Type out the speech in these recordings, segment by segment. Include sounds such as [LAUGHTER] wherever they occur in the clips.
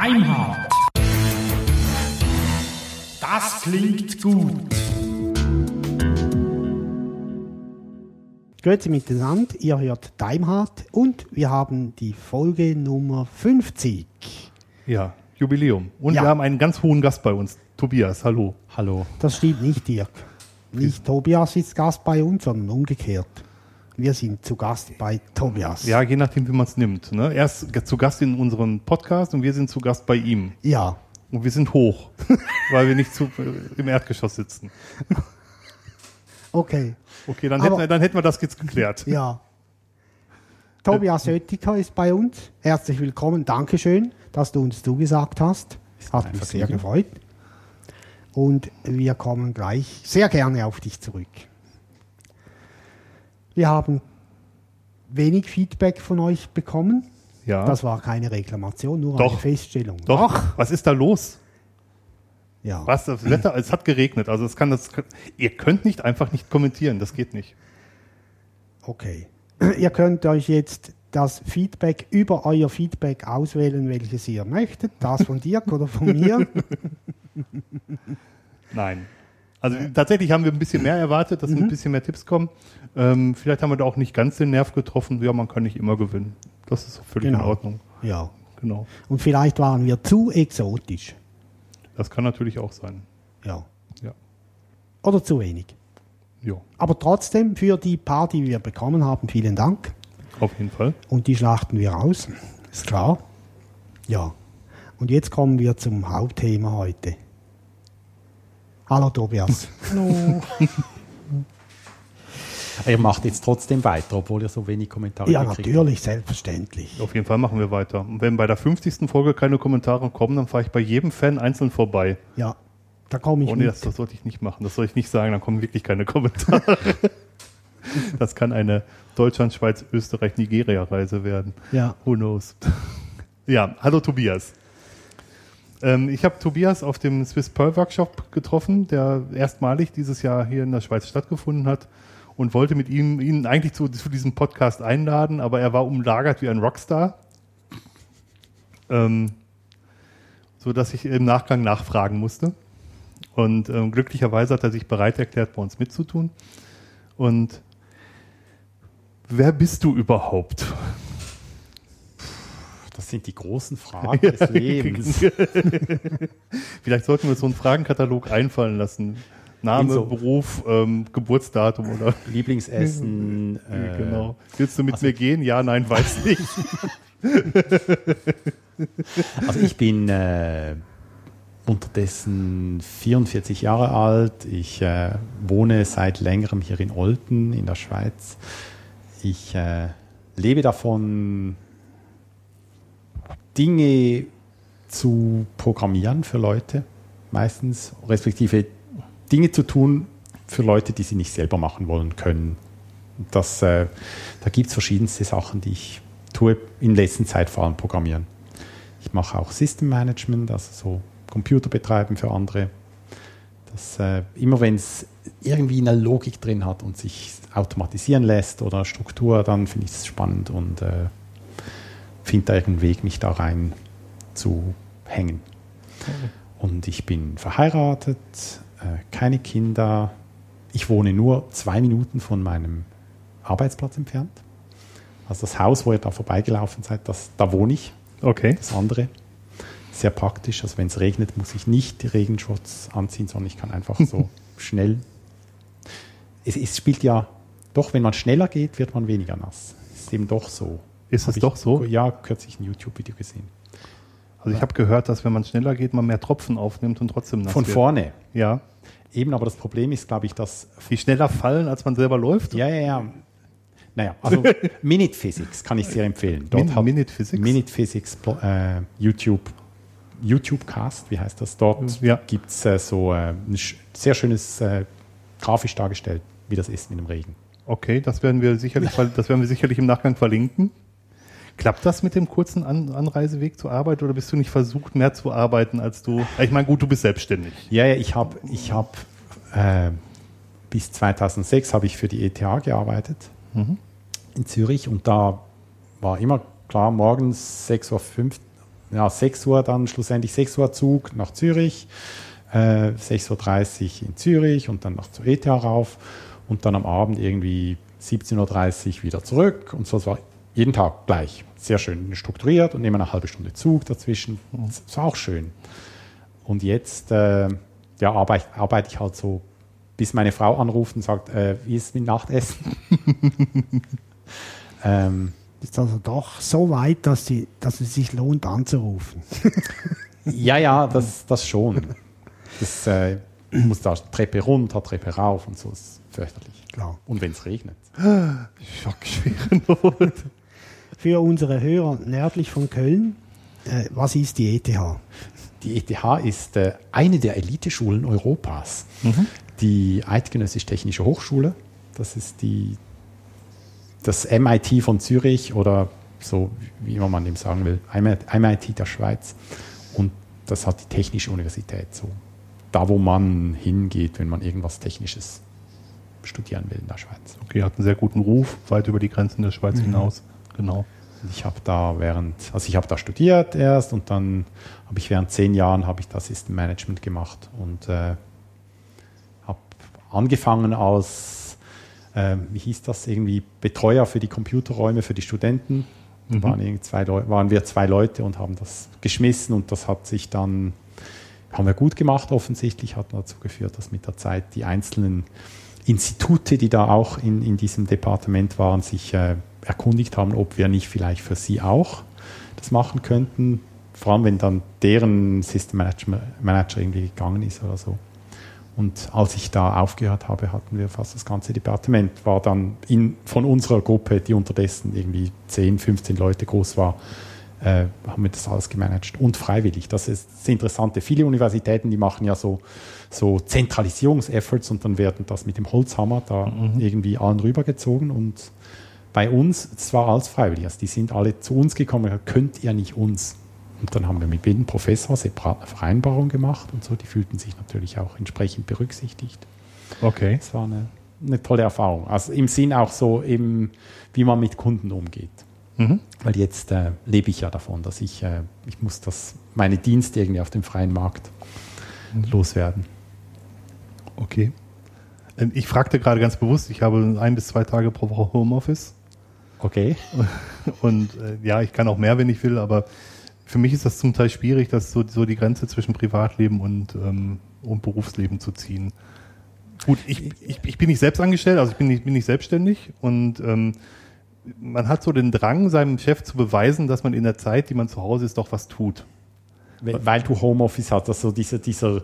Deimhardt. Das klingt gut. Grüezi miteinander, ihr hört Daimhardt und wir haben die Folge Nummer 50. Ja, Jubiläum. Und Ja. wir haben einen ganz hohen Gast bei uns. Tobias, hallo. Hallo. Das stimmt nicht, Dirk. Nicht Tobias ist Gast bei uns, sondern umgekehrt. Wir sind zu Gast bei Tobias. Ja, je nachdem, wie man es nimmt. Ne? Er ist zu Gast in unserem Podcast und wir sind zu Gast bei ihm. Ja. Und wir sind hoch, [LAUGHS] weil wir nicht zu, äh, im Erdgeschoss sitzen. Okay. Okay, dann, Aber- hätten, wir, dann hätten wir das jetzt geklärt. Ja. Tobias Oettinger ist bei uns. Herzlich willkommen. Dankeschön, dass du uns zugesagt hast. Hat mich sehr gefreut. Und wir kommen gleich sehr gerne auf dich zurück. Wir haben wenig Feedback von euch bekommen. Ja. Das war keine Reklamation, nur Doch. eine Feststellung. Doch. Was ist da los? Ja. Was? Das Wetter, [CLEARS THROAT] es hat geregnet. Also es kann das. Ihr könnt nicht einfach nicht kommentieren. Das geht nicht. Okay. [CLEARS THROAT] Ihr könnt euch jetzt das Feedback über euer Feedback auswählen, welches ihr möchtet. Das von Dirk oder von mir. [LAUGHS] Nein. Also tatsächlich haben wir ein bisschen mehr erwartet, dass ein bisschen mehr Tipps kommen. Ähm, vielleicht haben wir da auch nicht ganz den Nerv getroffen. Ja, man kann nicht immer gewinnen. Das ist völlig in Genau. Ordnung. Ja. Genau. Und vielleicht waren wir zu exotisch. Das kann natürlich auch sein. Ja. Ja. Oder zu wenig. Ja, Aber trotzdem für die paar, die wir bekommen haben, vielen Dank. auf jeden Fall. Und die schlachten wir aus. Ist klar. Ja. Und jetzt kommen wir zum Hauptthema heute. Hallo Tobias. Ihr macht jetzt trotzdem weiter, obwohl ihr so wenig Kommentare ja, gekriegt natürlich, selbstverständlich. Auf jeden Fall machen wir weiter. Und wenn bei der 50. Folge keine Kommentare kommen, dann fahre ich bei jedem Fan einzeln vorbei. Ja, da komme ich Oh nee, mit. das, das sollte ich nicht machen. Das soll ich nicht sagen, dann kommen wirklich keine Kommentare. [LAUGHS] das kann eine Deutschland, Schweiz, Österreich, Nigeria-Reise werden. Ja. Who knows? ja, hallo Tobias. Ähm, ich habe Tobias auf dem Swiss Pearl Workshop getroffen, der erstmalig dieses Jahr hier in der Schweiz stattgefunden hat und wollte mit ihm ihn eigentlich zu, zu diesem Podcast einladen, aber er war umlagert wie ein Rockstar. Ähm, so dass ich im Nachgang nachfragen musste. Und ähm, glücklicherweise hat er sich bereit erklärt, bei uns mitzutun. Und wer bist du überhaupt? Das sind die großen [LAUGHS] Fragen des Lebens. [LAUGHS] Vielleicht sollten wir uns so einen Fragenkatalog einfallen lassen. Name, So. Beruf, ähm, Geburtsdatum oder [LAUGHS] Lieblingsessen. äh, genau. Willst du mit mir gehen? Ja, nein, weiß nicht. Also ich bin äh, unterdessen 44 Jahre alt. Ich äh, wohne seit längerem hier in Olten in der Schweiz. Ich äh, lebe davon, Dinge zu programmieren für Leute, meistens, respektive Dinge zu tun für Leute, die sie nicht selber machen wollen können. Das, äh, da gibt es verschiedenste Sachen, die ich tue, in letzter Zeit vor allem programmieren. Ich mache auch System Management, also so Computer betreiben für andere. Das, äh, immer wenn es irgendwie eine Logik drin hat und sich automatisieren lässt oder Struktur, dann finde ich es spannend und äh, finde da irgendeinen Weg, mich da rein zu hängen. Und ich bin verheiratet, äh, keine Kinder. Ich wohne nur zwei Minuten von meinem Arbeitsplatz entfernt. Also das Haus, wo ihr da vorbeigelaufen seid, das, da wohne ich Okay. das andere. Sehr praktisch. Also wenn es regnet, muss ich nicht die Regenschutz anziehen, sondern ich kann einfach so [LAUGHS] schnell. Es, es spielt ja doch, wenn man schneller geht, wird man weniger nass. Ist eben doch so. Ist es doch so? Ja, kürzlich ein YouTube-Video gesehen. Also ich habe gehört, dass wenn man schneller geht, man mehr Tropfen aufnimmt und trotzdem nass Von wird. vorne. Ja. Eben, aber das Problem ist, glaube ich, dass. Die schneller fallen, als man selber läuft. Ja, ja, ja. Naja, also [LAUGHS] Minute Physics kann ich sehr empfehlen. Min- hat- Minute Physics? Minute Physics äh, YouTube, YouTube-Cast, wie heißt das? Dort Ja. gibt es äh, so äh, ein sch sehr schönes äh, grafisch dargestellt, wie das ist mit dem Regen. Okay, das werden wir sicherlich, [LAUGHS] das werden wir sicherlich im Nachgang verlinken. Klappt das mit dem kurzen An Anreiseweg zur Arbeit oder bist du nicht versucht, mehr zu arbeiten als du? Ich meine, gut, du bist selbstständig. Ja, ja, ich habe ich hab, äh, bis 2006 habe ich für die ETH gearbeitet in Zürich und da war immer klar, morgens 6.05 Uhr, ja, 6 Uhr dann schlussendlich 6 Uhr Zug nach Zürich, äh, 6.30 Uhr in Zürich und dann noch zur ETH rauf und dann am Abend irgendwie 17.30 Uhr wieder zurück und so. Es war jeden Tag gleich. Sehr schön strukturiert und immer eine halbe Stunde Zug dazwischen. Das war auch schön. Und jetzt äh, ja, arbeite, arbeite ich halt so, bis meine Frau anruft und sagt, äh, wie ist es mit Nachtessen? [LAUGHS] ähm, Ist also doch so weit, dass, die, dass es sich lohnt anzurufen. [LAUGHS] ja, ja, das, das schon. Das äh, ich muss da Treppe runter, Treppe rauf und so. Ist fürchterlich. Klar. Und wenn es regnet. [GASPS] Schockschwere Not. Für unsere Hörer nördlich von Köln, äh, was ist die ETH? Die ETH ist äh, eine der Eliteschulen Europas. Die Eidgenössisch Technische Hochschule, das ist die, das MIT von Zürich oder so, wie immer man dem sagen will, MIT der Schweiz. Und das hat die Technische Universität so. Da, wo man hingeht, wenn man irgendwas Technisches studieren will in der Schweiz. Okay, hat einen sehr guten Ruf, weit über die Grenzen der Schweiz hinaus. Genau. Und Ich habe da während, also ich habe da studiert erst und dann habe ich während zehn Jahren habe ich das System Management gemacht und äh, habe angefangen als, äh, wie hieß das irgendwie, Betreuer für die Computerräume für die Studenten. Da waren, zwei waren wir zwei Leute und haben das geschmissen und das hat sich dann, haben wir gut gemacht offensichtlich, hat dazu geführt, dass mit der Zeit die einzelnen Institute, die da auch in, in diesem Departement waren, sich äh, erkundigt haben, ob wir nicht vielleicht für sie auch das machen könnten. Vor allem, wenn dann deren System Manager, Manager irgendwie gegangen ist oder so. Und als ich da aufgehört habe, hatten wir fast das ganze Departement, war dann in, von unserer Gruppe, die unterdessen irgendwie 10, 15 Leute groß war, äh, haben wir das alles gemanagt und freiwillig. Das ist das Interessante. Viele Universitäten, die machen ja so, so Zentralisierungsefforts und dann werden das mit dem Holzhammer da irgendwie allen rübergezogen und bei uns, es war alles freiwillig. Also die sind alle zu uns gekommen könnt ihr nicht uns? Und dann haben wir mit jedem Professor separat eine Vereinbarung gemacht und so. Die fühlten sich natürlich auch entsprechend berücksichtigt. Okay. Es war eine, eine tolle Erfahrung. Also im Sinn auch so eben, wie man mit Kunden umgeht. Mhm. Weil jetzt äh, lebe ich ja davon, dass ich, äh, ich muss das, meine Dienste irgendwie auf dem freien Markt loswerden. Okay. Ähm, Ich fragte gerade ganz bewusst, ich habe ein bis zwei Tage pro Woche Homeoffice. Okay. [LAUGHS] Und äh, ja, ich kann auch mehr, wenn ich will, aber für mich ist das zum Teil schwierig, das so, so die Grenze zwischen Privatleben und, ähm, und Berufsleben zu ziehen. Gut, ich, ich, ich bin nicht selbst angestellt, also ich bin nicht, bin nicht selbstständig und ähm, man hat so den Drang, seinem Chef zu beweisen, dass man in der Zeit, die man zu Hause ist, doch was tut. Weil, weil du Homeoffice hast, also dieser, dieser,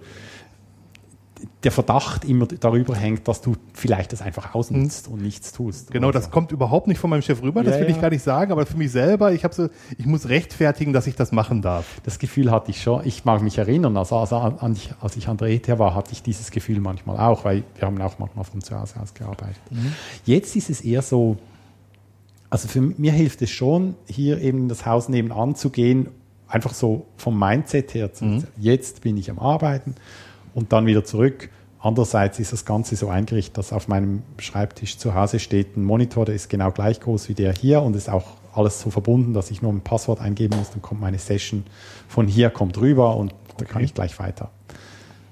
der Verdacht immer darüber hängt, dass du vielleicht das einfach ausnutzt und nichts tust. Genau, das so. kommt überhaupt nicht von meinem Chef rüber, das Ja, will ich ja. gar nicht sagen, aber für mich selber, ich so, ich muss rechtfertigen, dass ich das machen darf. Das Gefühl hatte ich schon. Ich mag mich erinnern, also, also an, als ich an der ETH war, hatte ich dieses Gefühl manchmal auch, weil wir haben auch manchmal von zu Hause aus gearbeitet. Jetzt ist es eher so, also für mir hilft es schon, hier eben in das Haus nebenan zu gehen, einfach so vom Mindset her zu jetzt bin ich am Arbeiten und dann wieder zurück. Andererseits ist das Ganze so eingerichtet, dass auf meinem Schreibtisch zu Hause steht ein Monitor, der ist genau gleich groß wie der hier und ist auch alles so verbunden, dass ich nur ein Passwort eingeben muss, dann kommt meine Session von hier, kommt rüber und da kann Okay. ich gleich weiter.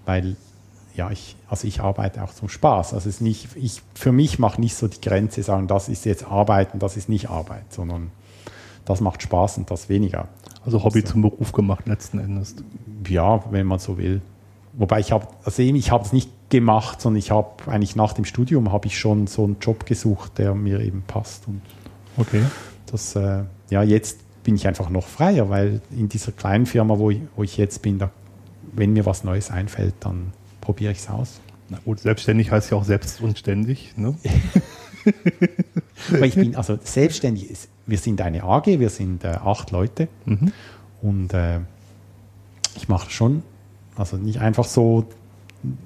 Weil, ja, ich, also ich arbeite auch zum Spaß. Also es ist nicht, ich, für mich macht nicht so die Grenze sagen, das ist jetzt Arbeiten, das ist nicht Arbeit, sondern das macht Spaß und das weniger. Also Hobby So. zum Beruf gemacht letzten Endes. Ja, wenn man so will. Wobei ich habe, also eben, ich habe es nicht gemacht, sondern ich habe eigentlich nach dem Studium habe ich schon so einen Job gesucht, der mir eben passt. Und Okay. das, äh, ja, jetzt bin ich einfach noch freier, weil in dieser kleinen Firma, wo ich, wo ich jetzt bin, da, wenn mir was Neues einfällt, dann probiere ich es aus. Na gut, selbstständig heißt ja auch selbst und ständig. Ne? [LAUGHS] Aber ich bin also selbstständig. ist- Wir sind eine AG, wir sind äh, acht Leute Mhm. und äh, ich mache schon, also nicht einfach so,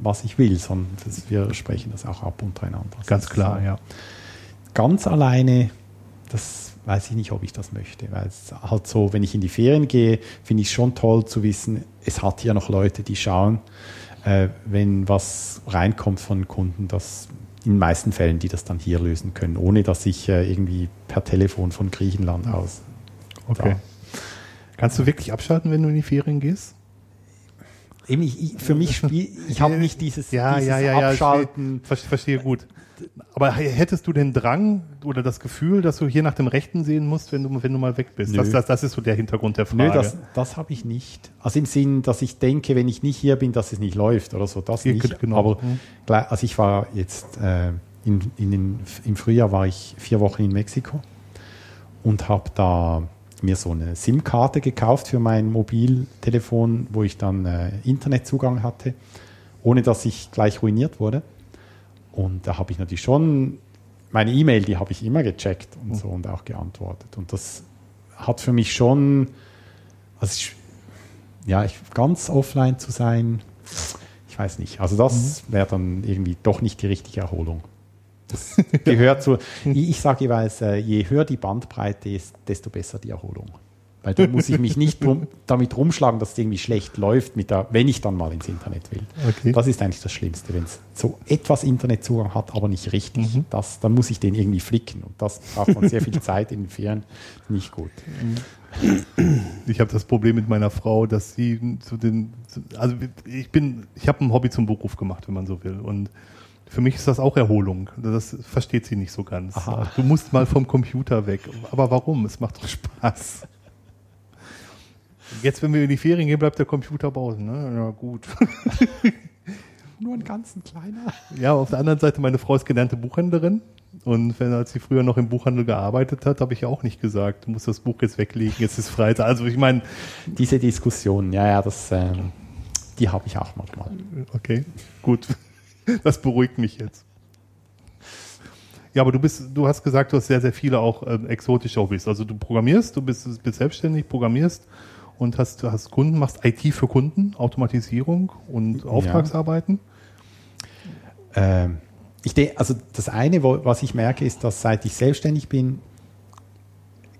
was ich will, sondern das, wir sprechen das auch ab untereinander. Das Ganz klar, so. ja. Ganz alleine, das weiß ich nicht, ob ich das möchte, weil es halt so, wenn ich in die Ferien gehe, finde ich es schon toll zu wissen, es hat hier noch Leute, die schauen, äh, wenn was reinkommt von Kunden, dass in den meisten Fällen, die das dann hier lösen können, ohne dass ich äh, irgendwie per Telefon von Griechenland aus. Okay. Kannst du wirklich abschalten, wenn du in die Ferien gehst? Eben, ich, ich, für mich spiel, ich habe nicht dieses, Ja, dieses ja, ja, ja. Abschalten. Ich verstehe, verstehe gut. Aber hättest du den Drang oder das Gefühl, dass du hier nach dem Rechten sehen musst, wenn du, wenn du mal weg bist? Das, das, das ist so der Hintergrund der Frage. Nö, das, das habe ich nicht. Also im Sinn, dass ich denke, wenn ich nicht hier bin, dass es nicht läuft oder so, das Ja, nicht. genau. Aber Mhm. gleich- also ich war jetzt äh, in, in den, im Frühjahr war ich vier Wochen in Mexiko und habe da mir so eine SIM-Karte gekauft für mein Mobiltelefon, wo ich dann äh, Internetzugang hatte, ohne dass ich gleich ruiniert wurde. Und da habe ich natürlich schon meine E-Mail, die habe ich immer gecheckt und so und auch geantwortet. Und das hat für mich schon, also ich, ja, ich, ganz offline zu sein, ich weiß nicht. Also das wäre dann irgendwie doch nicht die richtige Erholung. Das [LAUGHS] gehört zu. Ich, sage jeweils, äh, je höher die Bandbreite ist, desto besser die Erholung. Weil da muss ich mich nicht drum, damit rumschlagen, dass es irgendwie schlecht läuft, mit der, wenn ich dann mal ins Internet will. Okay. Das ist eigentlich das Schlimmste, wenn es so etwas Internetzugang hat, aber nicht richtig. Das, dann muss ich den irgendwie flicken. Und das braucht man sehr viel Zeit in den Ferien. Nicht gut. Ich habe das Problem mit meiner Frau, dass sie zu den, also ich bin, ich habe ein Hobby zum Beruf gemacht, wenn man so will. Und für mich ist das auch Erholung. Das versteht sie nicht so ganz. Aha. Du musst mal vom Computer weg. Aber warum? Es macht doch Spaß. Jetzt, wenn wir in die Ferien gehen, bleibt der Computer draußen. Ne? Ja, gut. [LAUGHS] Nur ein ganz kleiner. Ja, auf der anderen Seite, meine Frau ist gelernte Buchhändlerin. Und wenn, als sie früher noch im Buchhandel gearbeitet hat, habe ich ja auch nicht gesagt, du musst das Buch jetzt weglegen, jetzt ist Freitag. Also ich meine, Diese Diskussion, ja, ja, das, ähm, die habe ich auch manchmal. Okay, gut. [LAUGHS] Das beruhigt mich jetzt. Ja, aber du bist, du hast gesagt, du hast sehr, sehr viele auch ähm, exotische Hobbys. Also du programmierst, du bist, bist selbstständig, programmierst und hast, hast Kunden, machst IT für Kunden, Automatisierung und Auftragsarbeiten. Ähm, ich denke, also das eine, wo, was ich merke, ist, dass seit ich selbstständig bin,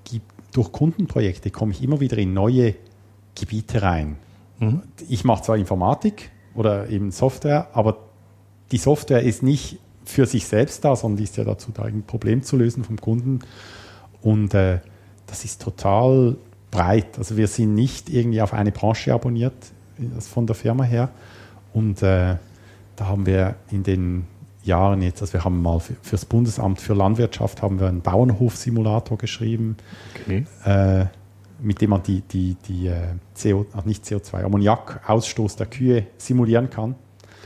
gibt, durch Kundenprojekte komme ich immer wieder in neue Gebiete rein. Mhm. Ich mache zwar Informatik oder eben Software, aber die Software ist nicht für sich selbst da, sondern die ist ja dazu da, ein Problem zu lösen vom Kunden. Und äh, das ist total breit. Also wir sind nicht irgendwie auf eine Branche abonniert das von der Firma her. Und äh, da haben wir in den Jahren jetzt, also wir haben mal für, fürs Bundesamt für Landwirtschaft haben wir einen Bauernhof-Simulator geschrieben, Okay. äh, mit dem man die, die, die äh, CO, nicht CO2, Ammoniak-Ausstoß der Kühe simulieren kann.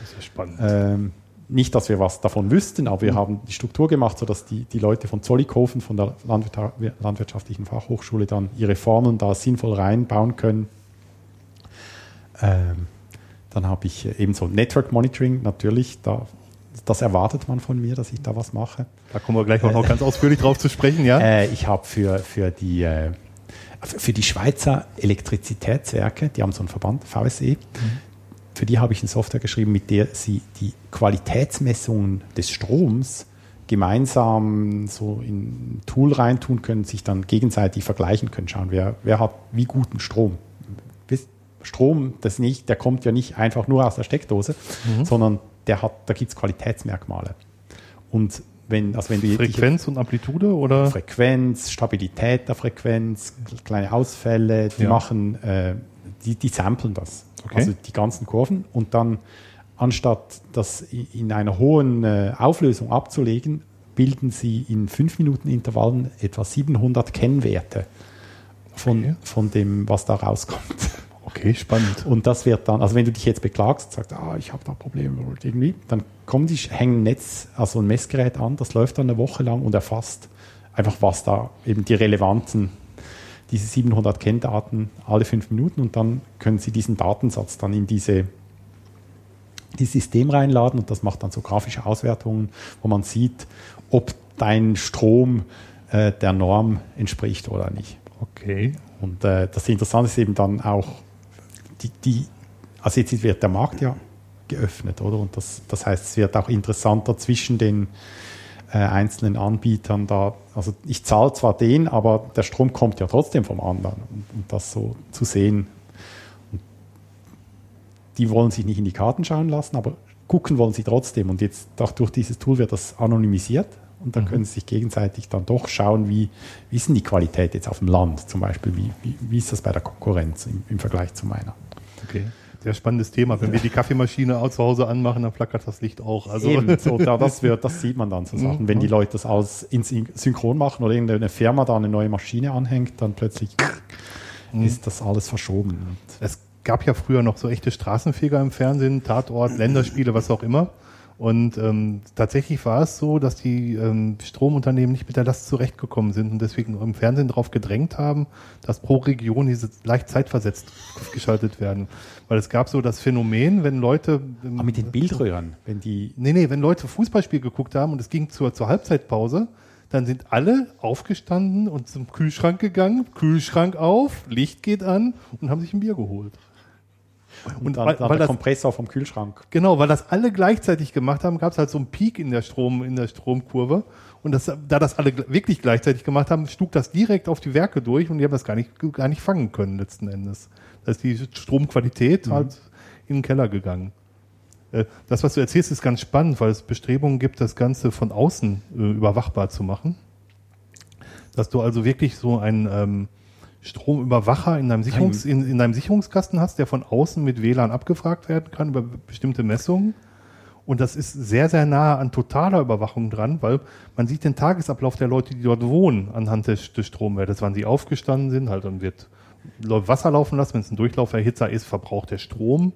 Das ist spannend. Ähm, nicht, dass wir was davon wüssten, aber wir haben die Struktur gemacht, sodass die, die Leute von Zollikofen, von der Landwirtschaftlichen Fachhochschule, dann ihre Formeln da sinnvoll reinbauen können. Ähm, dann habe ich äh, eben so Network Monitoring, natürlich, da, das erwartet man von mir, dass ich da was mache. Da kommen wir gleich auch noch [LAUGHS] ganz ausführlich drauf zu sprechen, ja? Äh, ich habe für, für, die, äh, für die Schweizer Elektrizitätswerke, die haben so einen Verband, VSE, für die habe ich eine Software geschrieben, mit der sie die Qualitätsmessungen des Stroms gemeinsam so in ein Tool reintun können, sich dann gegenseitig vergleichen können, schauen, wer, wer hat wie guten Strom. Strom, das nicht, der kommt ja nicht einfach nur aus der Steckdose, sondern der hat, da gibt es Qualitätsmerkmale. Und wenn, also wenn du Frequenz und Amplitude oder? Frequenz, Stabilität der Frequenz, kleine Ausfälle, die Ja. machen, äh, die, die samplen das. Okay. Also die ganzen Kurven und dann anstatt das in einer hohen äh, Auflösung abzulegen, bilden sie in 5 Minuten Intervallen etwa 700 Kennwerte von, Okay. von dem, was da rauskommt. [LAUGHS] Okay, spannend. Und das wird dann, also wenn du dich jetzt beklagst und sagst, ah, ich habe da Probleme irgendwie, dann kommen die, hängen ein Netz, also ein Messgerät an, das läuft dann eine Woche lang und erfasst einfach, was da eben die relevanten, diese 700 Kenndaten alle fünf Minuten und dann können sie diesen Datensatz dann in diese dieses System reinladen und das macht dann so grafische Auswertungen, wo man sieht, ob dein Strom äh, der Norm entspricht oder nicht. Okay. Und äh, das Interessante ist eben dann auch, die, die, also jetzt wird der Markt ja geöffnet, oder? Und das, das heißt, es wird auch interessanter zwischen den äh, einzelnen Anbietern da. Also ich zahle zwar den, aber der Strom kommt ja trotzdem vom anderen. Und, und das so zu sehen. Und die wollen sich nicht in die Karten schauen lassen, aber gucken wollen sie trotzdem. Und jetzt auch durch dieses Tool wird das anonymisiert. Und dann können sie sich gegenseitig dann doch schauen, wie, wie ist denn die Qualität jetzt auf dem Land zum Beispiel, wie, wie, wie ist das bei der Konkurrenz im, im Vergleich zu meiner. Okay. Sehr spannendes Thema. Wenn wir die Kaffeemaschine auch zu Hause anmachen, dann flackert das Licht auch. Also Eben, [LAUGHS] so, da, das, wird, das sieht man dann so Sachen. Wenn die Leute das alles in Syn- synchron machen oder irgendeine Firma da eine neue Maschine anhängt, dann plötzlich ist das alles verschoben. Es gab ja früher noch so echte Straßenfeger im Fernsehen, Tatort, Länderspiele, was auch immer. Und ähm, tatsächlich war es so, dass die ähm, Stromunternehmen nicht mit der Last zurechtgekommen sind und deswegen im Fernsehen darauf gedrängt haben, dass pro Region diese leicht zeitversetzt geschaltet werden. Weil es gab so das Phänomen, wenn Leute ähm, Aber mit den Bildröhren, wenn die Nee, nee, wenn Leute Fußballspiel geguckt haben und es ging zur, zur Halbzeitpause, dann sind alle aufgestanden und zum Kühlschrank gegangen, Kühlschrank auf, Licht geht an und haben sich ein Bier geholt. Und dann, weil- weil der das- Kompressor vom Kühlschrank. Genau, weil das alle gleichzeitig gemacht haben, gab es halt so einen Peak in der Strom, in der Stromkurve. Und das, da das alle wirklich gleichzeitig gemacht haben, schlug das direkt auf die Werke durch und die haben das gar nicht, gar nicht fangen können letzten Endes. Da ist die Stromqualität halt in den Keller gegangen. Äh, Das, was du erzählst, ist ganz spannend, weil es Bestrebungen gibt, das Ganze von außen äh, überwachbar zu machen. Dass du also wirklich so einen ähm, Stromüberwacher in deinem, Sicherungs in, in deinem Sicherungskasten hast, der von außen mit WLAN abgefragt werden kann über bestimmte Messungen. Und das ist sehr, sehr nah an totaler Überwachung dran, weil man sieht den Tagesablauf der Leute, die dort wohnen, anhand des, des Stromwertes, wann sie aufgestanden sind. Halt dann wird Wasser laufen lassen, wenn es ein Durchlauferhitzer ist, verbraucht der Strom.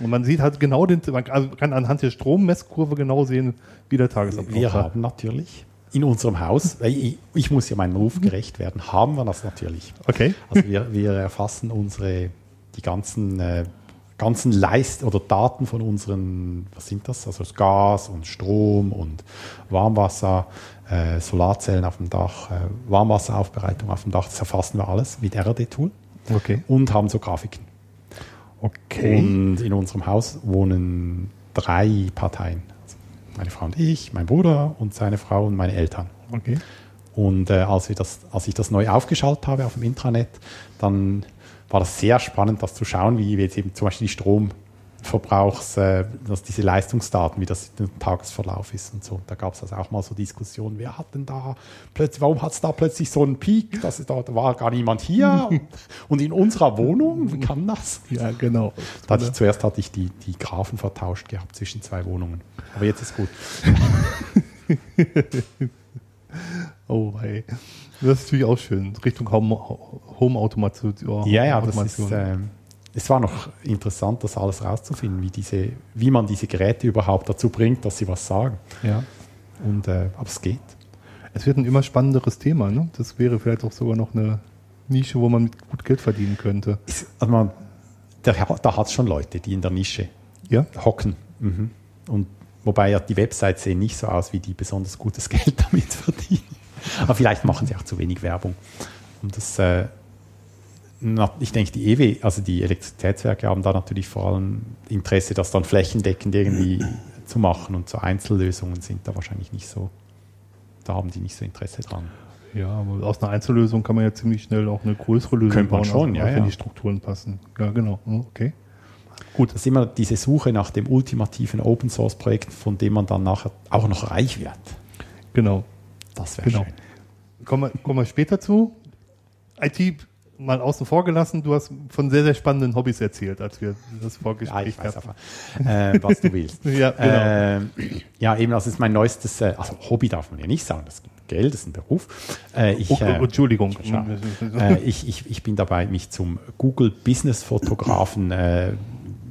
Und man sieht halt genau den, man kann- kann anhand der Strommesskurve genau sehen, wie der Tagesablauf Wir war. haben natürlich in unserem Haus, [LAUGHS] weil ich, ich muss ja meinem Ruf gerecht werden, haben wir das natürlich. Okay. Also wir, wir erfassen unsere, die ganzen, äh, ganzen Leist oder Daten von unseren, was sind das? Also das Gas und Strom und Warmwasser, äh, Solarzellen auf dem Dach, äh, Warmwasseraufbereitung auf dem Dach, das erfassen wir alles mit RD-Tool Okay. und haben so Grafiken. Okay. Und in unserem Haus wohnen drei Parteien. Meine Frau und ich, mein Bruder und seine Frau und meine Eltern. okay. Und äh, als, wir das, als ich das neu aufgeschaltet habe auf dem Intranet, dann war das sehr spannend, das zu schauen, wie jetzt eben zum Beispiel die Stromverbrauchs, äh, dass diese Leistungsdaten, wie das im Tagesverlauf ist und so. Da gab es also auch mal so Diskussionen, wer hat denn da plötzlich, warum hat es da plötzlich so einen Peak, dass es da, war gar niemand hier und, [LAUGHS] und in unserer Wohnung, wie kann das? Ja, genau. Da hatte ich, zuerst hatte ich die, die Graphen vertauscht gehabt zwischen zwei Wohnungen. Aber jetzt ist gut. [LAUGHS] Oh, hey. Das ist natürlich auch schön. Richtung Home- Home-Automation. Ja, ja, das ist, ähm, es war noch interessant, das alles rauszufinden, wie, diese, wie man diese Geräte überhaupt dazu bringt, dass sie was sagen. ja. Und, äh, aber es geht. Es wird ein immer spannenderes Thema. Ne? Das wäre vielleicht auch sogar noch eine Nische, wo man mit gut Geld verdienen könnte. Ist, also man, der, da hat es schon Leute, die in der Nische Ja? hocken. Mhm. Und wobei ja die Websites sehen nicht so aus, wie die besonders gutes Geld [LAUGHS] damit verdienen. Aber vielleicht machen sie auch zu wenig Werbung. Und das, äh, ich denke, die EW, also die Elektrizitätswerke haben da natürlich vor allem Interesse, das dann flächendeckend irgendwie zu machen. Und so Einzellösungen sind da wahrscheinlich nicht so, da haben die nicht so Interesse dran. Ja, aber aus einer Einzellösung kann man ja ziemlich schnell auch eine größere Lösung Könnte man bauen, schon, auch ja, wenn ja. die Strukturen passen. Ja, genau. Hm, Okay. Gut, das ist immer diese Suche nach dem ultimativen Open Source Projekt, von dem man dann nachher auch noch reich wird. Genau. Das wäre Genau. schön. Kommen wir, kommen wir später zu. IT mal außen vor gelassen. Du hast von sehr, sehr spannenden Hobbys erzählt, als wir das Ja, Vorgespräch ich weiß hatten. äh, was du willst. [LAUGHS] Ja, genau. Ähm, ja, eben, das ist mein neuestes, äh, also Hobby darf man ja nicht sagen, das Geld, das ist ein Beruf. Äh, ich, Oh, äh, Entschuldigung. äh, ich, ich, ich bin dabei, mich zum Google Business Fotografen äh,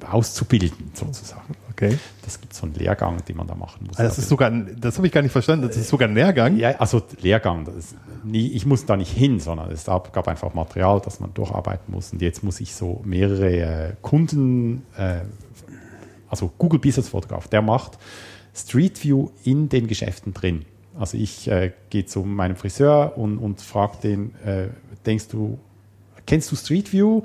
auszubilden, sozusagen. Okay. Das gibt so einen Lehrgang, den man da machen muss. Ah, das ist sogar, das habe ich gar nicht verstanden. Das ist sogar ein Lehrgang. Ja, also Lehrgang, das ist nie, ich muss da nicht hin, sondern es gab gab einfach Material, das man durcharbeiten muss. Und jetzt muss ich so mehrere äh, Kunden, äh, also Google Business Fotograf, der macht Street View in den Geschäften drin. Also ich äh, gehe zu meinem Friseur und, und frage den, äh, denkst du, kennst du Street View?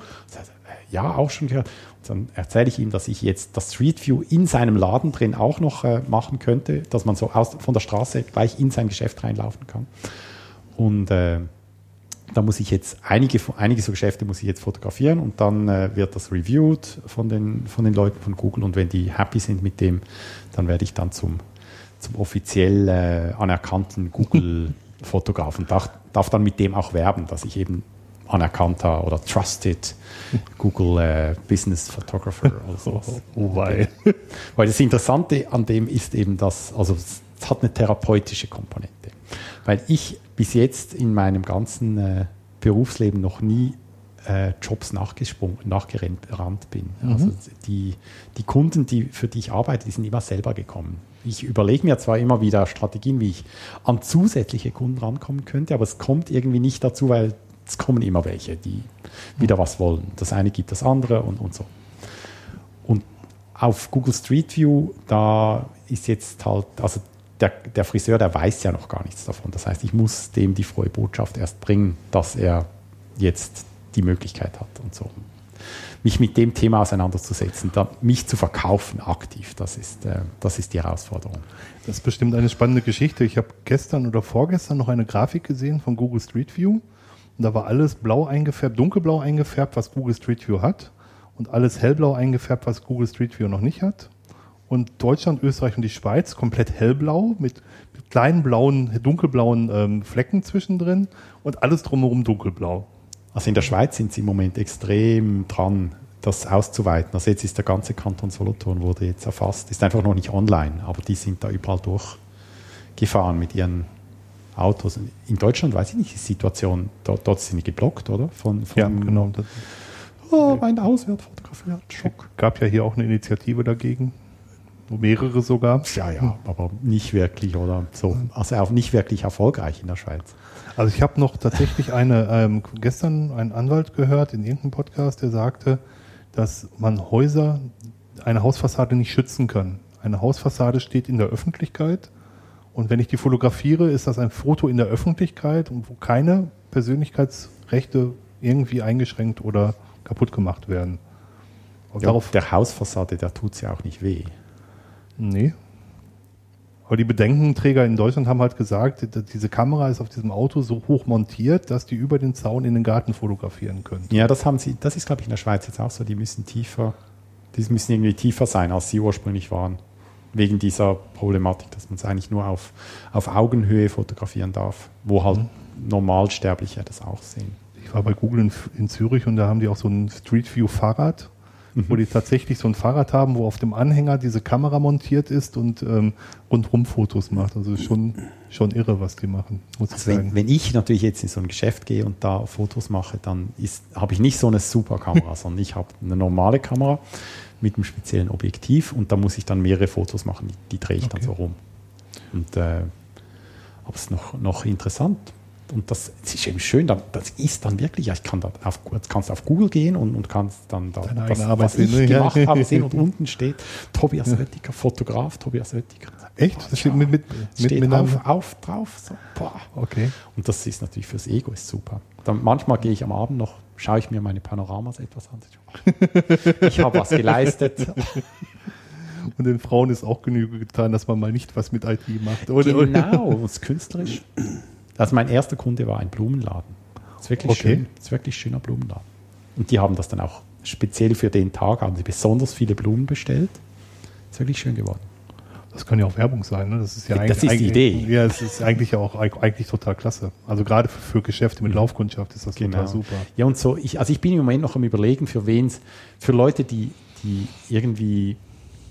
Ja, auch schon gehört. Und dann erzähle ich ihm, dass ich jetzt das Street View in seinem Laden drin auch noch äh, machen könnte, dass man so aus, von der Straße gleich in sein Geschäft reinlaufen kann. Und äh, da muss ich jetzt einige, einige so Geschäfte muss ich jetzt fotografieren und dann äh, wird das reviewed von den, von den Leuten von Google und wenn die happy sind mit dem, dann werde ich dann zum, zum offiziell äh, anerkannten Google-Fotograf und darf, darf dann mit dem auch werben, dass ich eben anerkannter oder trusted Google äh, Business Photographer oder [LAUGHS] sowas. Oh wei. Weil das Interessante an dem ist eben, dass, also es hat eine therapeutische Komponente. Weil ich bis jetzt in meinem ganzen äh, Berufsleben noch nie äh, Jobs nachgesprungen, nachgerannt bin. Also die, die Kunden, die, für die ich arbeite, die sind immer selber gekommen. Ich überlege mir zwar immer wieder Strategien, wie ich an zusätzliche Kunden rankommen könnte, aber es kommt irgendwie nicht dazu, weil es kommen immer welche, die wieder was wollen. Das eine gibt das andere und, und so. Und auf Google Street View, da ist jetzt halt, also der, der Friseur, der weiß ja noch gar nichts davon. Das heißt, ich muss dem die frohe Botschaft erst bringen, dass er jetzt die Möglichkeit hat und so. Mich mit dem Thema auseinanderzusetzen, da, mich zu verkaufen aktiv, das ist, äh, das ist die Herausforderung. Das ist bestimmt eine spannende Geschichte. Ich habe gestern oder vorgestern noch eine Grafik gesehen von Google Street View. Und da war alles blau eingefärbt, dunkelblau eingefärbt, was Google Street View hat. Und alles hellblau eingefärbt, was Google Street View noch nicht hat. Und Deutschland, Österreich und die Schweiz komplett hellblau mit, kleinen blauen, dunkelblauen ähm, Flecken zwischendrin und alles drumherum dunkelblau. Also in der Schweiz sind sie im Moment extrem dran, das auszuweiten. Also jetzt ist der ganze Kanton Solothurn wurde jetzt erfasst, ist einfach noch nicht online, aber die sind da überall durchgefahren mit ihren Autos. In Deutschland weiß ich nicht die Situation, dort, dort sind die geblockt, oder? Von, von Ja, genau. Das Oh, mein Haus wird fotografiert. Schock. gab ja hier auch eine Initiative dagegen. Mehrere sogar. Ja, ja, aber nicht wirklich, oder? So, also auch nicht wirklich erfolgreich in der Schweiz. Also ich habe noch tatsächlich eine, ähm, gestern einen Anwalt gehört in irgendeinem Podcast, der sagte, dass man Häuser, eine Hausfassade nicht schützen kann. Eine Hausfassade steht in der Öffentlichkeit und wenn ich die fotografiere, ist das ein Foto in der Öffentlichkeit und wo keine Persönlichkeitsrechte irgendwie eingeschränkt oder kaputt gemacht werden. Und Ja, darauf, der Hausfassade, der tut ja auch nicht weh. nee. Aber die Bedenkenträger in Deutschland haben halt gesagt, diese Kamera ist auf diesem Auto so hoch montiert, dass die über den Zaun in den Garten fotografieren können. Ja, das haben sie, das ist, glaube ich, in der Schweiz jetzt auch so. Die müssen tiefer, die müssen irgendwie tiefer sein, als sie ursprünglich waren. Wegen dieser Problematik, dass man es eigentlich nur auf, auf Augenhöhe fotografieren darf, wo halt Normalsterbliche das auch sehen. Ich war bei Google in, in Zürich und da haben die auch so ein Street View Fahrrad, wo die tatsächlich so ein Fahrrad haben, wo auf dem Anhänger diese Kamera montiert ist und ähm, rundrum Fotos macht. Also schon, schon irre, was die machen, muss ich Also wenn, sagen. wenn ich natürlich jetzt in so ein Geschäft gehe und da Fotos mache, dann habe ich nicht so eine super Kamera, [LAUGHS] sondern ich habe eine normale Kamera mit einem speziellen Objektiv und da muss ich dann mehrere Fotos machen, die, die drehe ich dann Okay. so rum. Und äh, aber es ist noch, noch interessant. Und das, es ist eben schön, dann, das ist dann wirklich, ja, ich kann da auf, jetzt kannst du auf Google gehen und, und kannst dann da, Deine das, Arbeit was ich ne? Ja. gemacht [LAUGHS] habe, sehen und unten steht Tobias Oettiker, Fotograf, Tobias Oettiker. Echt? Das steht mit, mit, mit, Steht mit auf, auf, drauf, so. Okay. Und das ist natürlich fürs Ego ist super. Dann manchmal gehe ich am Abend noch, schaue ich mir meine Panoramas etwas an. Ich habe was geleistet. [LAUGHS] Und den Frauen ist auch Genüge getan, dass man mal nicht was mit IT macht. Oder? Genau, [LAUGHS] und künstlerisch. Also mein erster Kunde war ein Blumenladen. Das ist wirklich Okay. schön. Das ist wirklich schöner Blumenladen. Und die haben das dann auch speziell für den Tag, haben sie besonders viele Blumen bestellt. Das ist wirklich schön geworden. Das kann ja auch Werbung sein. Ne? Das ist ja Das eigentlich, ist die Idee. Ja, es ist eigentlich ja auch eigentlich total klasse. Also gerade für, Geschäfte mit Laufkundschaft ist das total super. Genau. Ja, und so, ich, also ich bin im Moment noch am überlegen, für wen für Leute, die, die irgendwie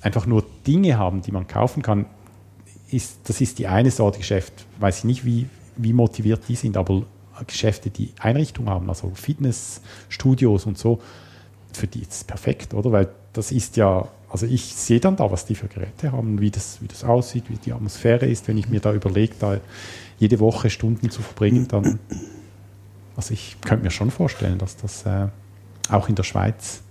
einfach nur Dinge haben, die man kaufen kann, ist, das ist die eine Sorte Geschäft. Weiß ich nicht, wie, wie motiviert die sind, aber Geschäfte, die Einrichtung haben, also Fitnessstudios und so, für die ist es perfekt, oder? Weil das ist ja, also ich sehe dann da, was die für Geräte haben, wie das, wie das aussieht, wie die Atmosphäre ist, wenn ich mir da überlege, da jede Woche Stunden zu verbringen, dann also ich könnte mir schon vorstellen, dass das äh, auch in der Schweiz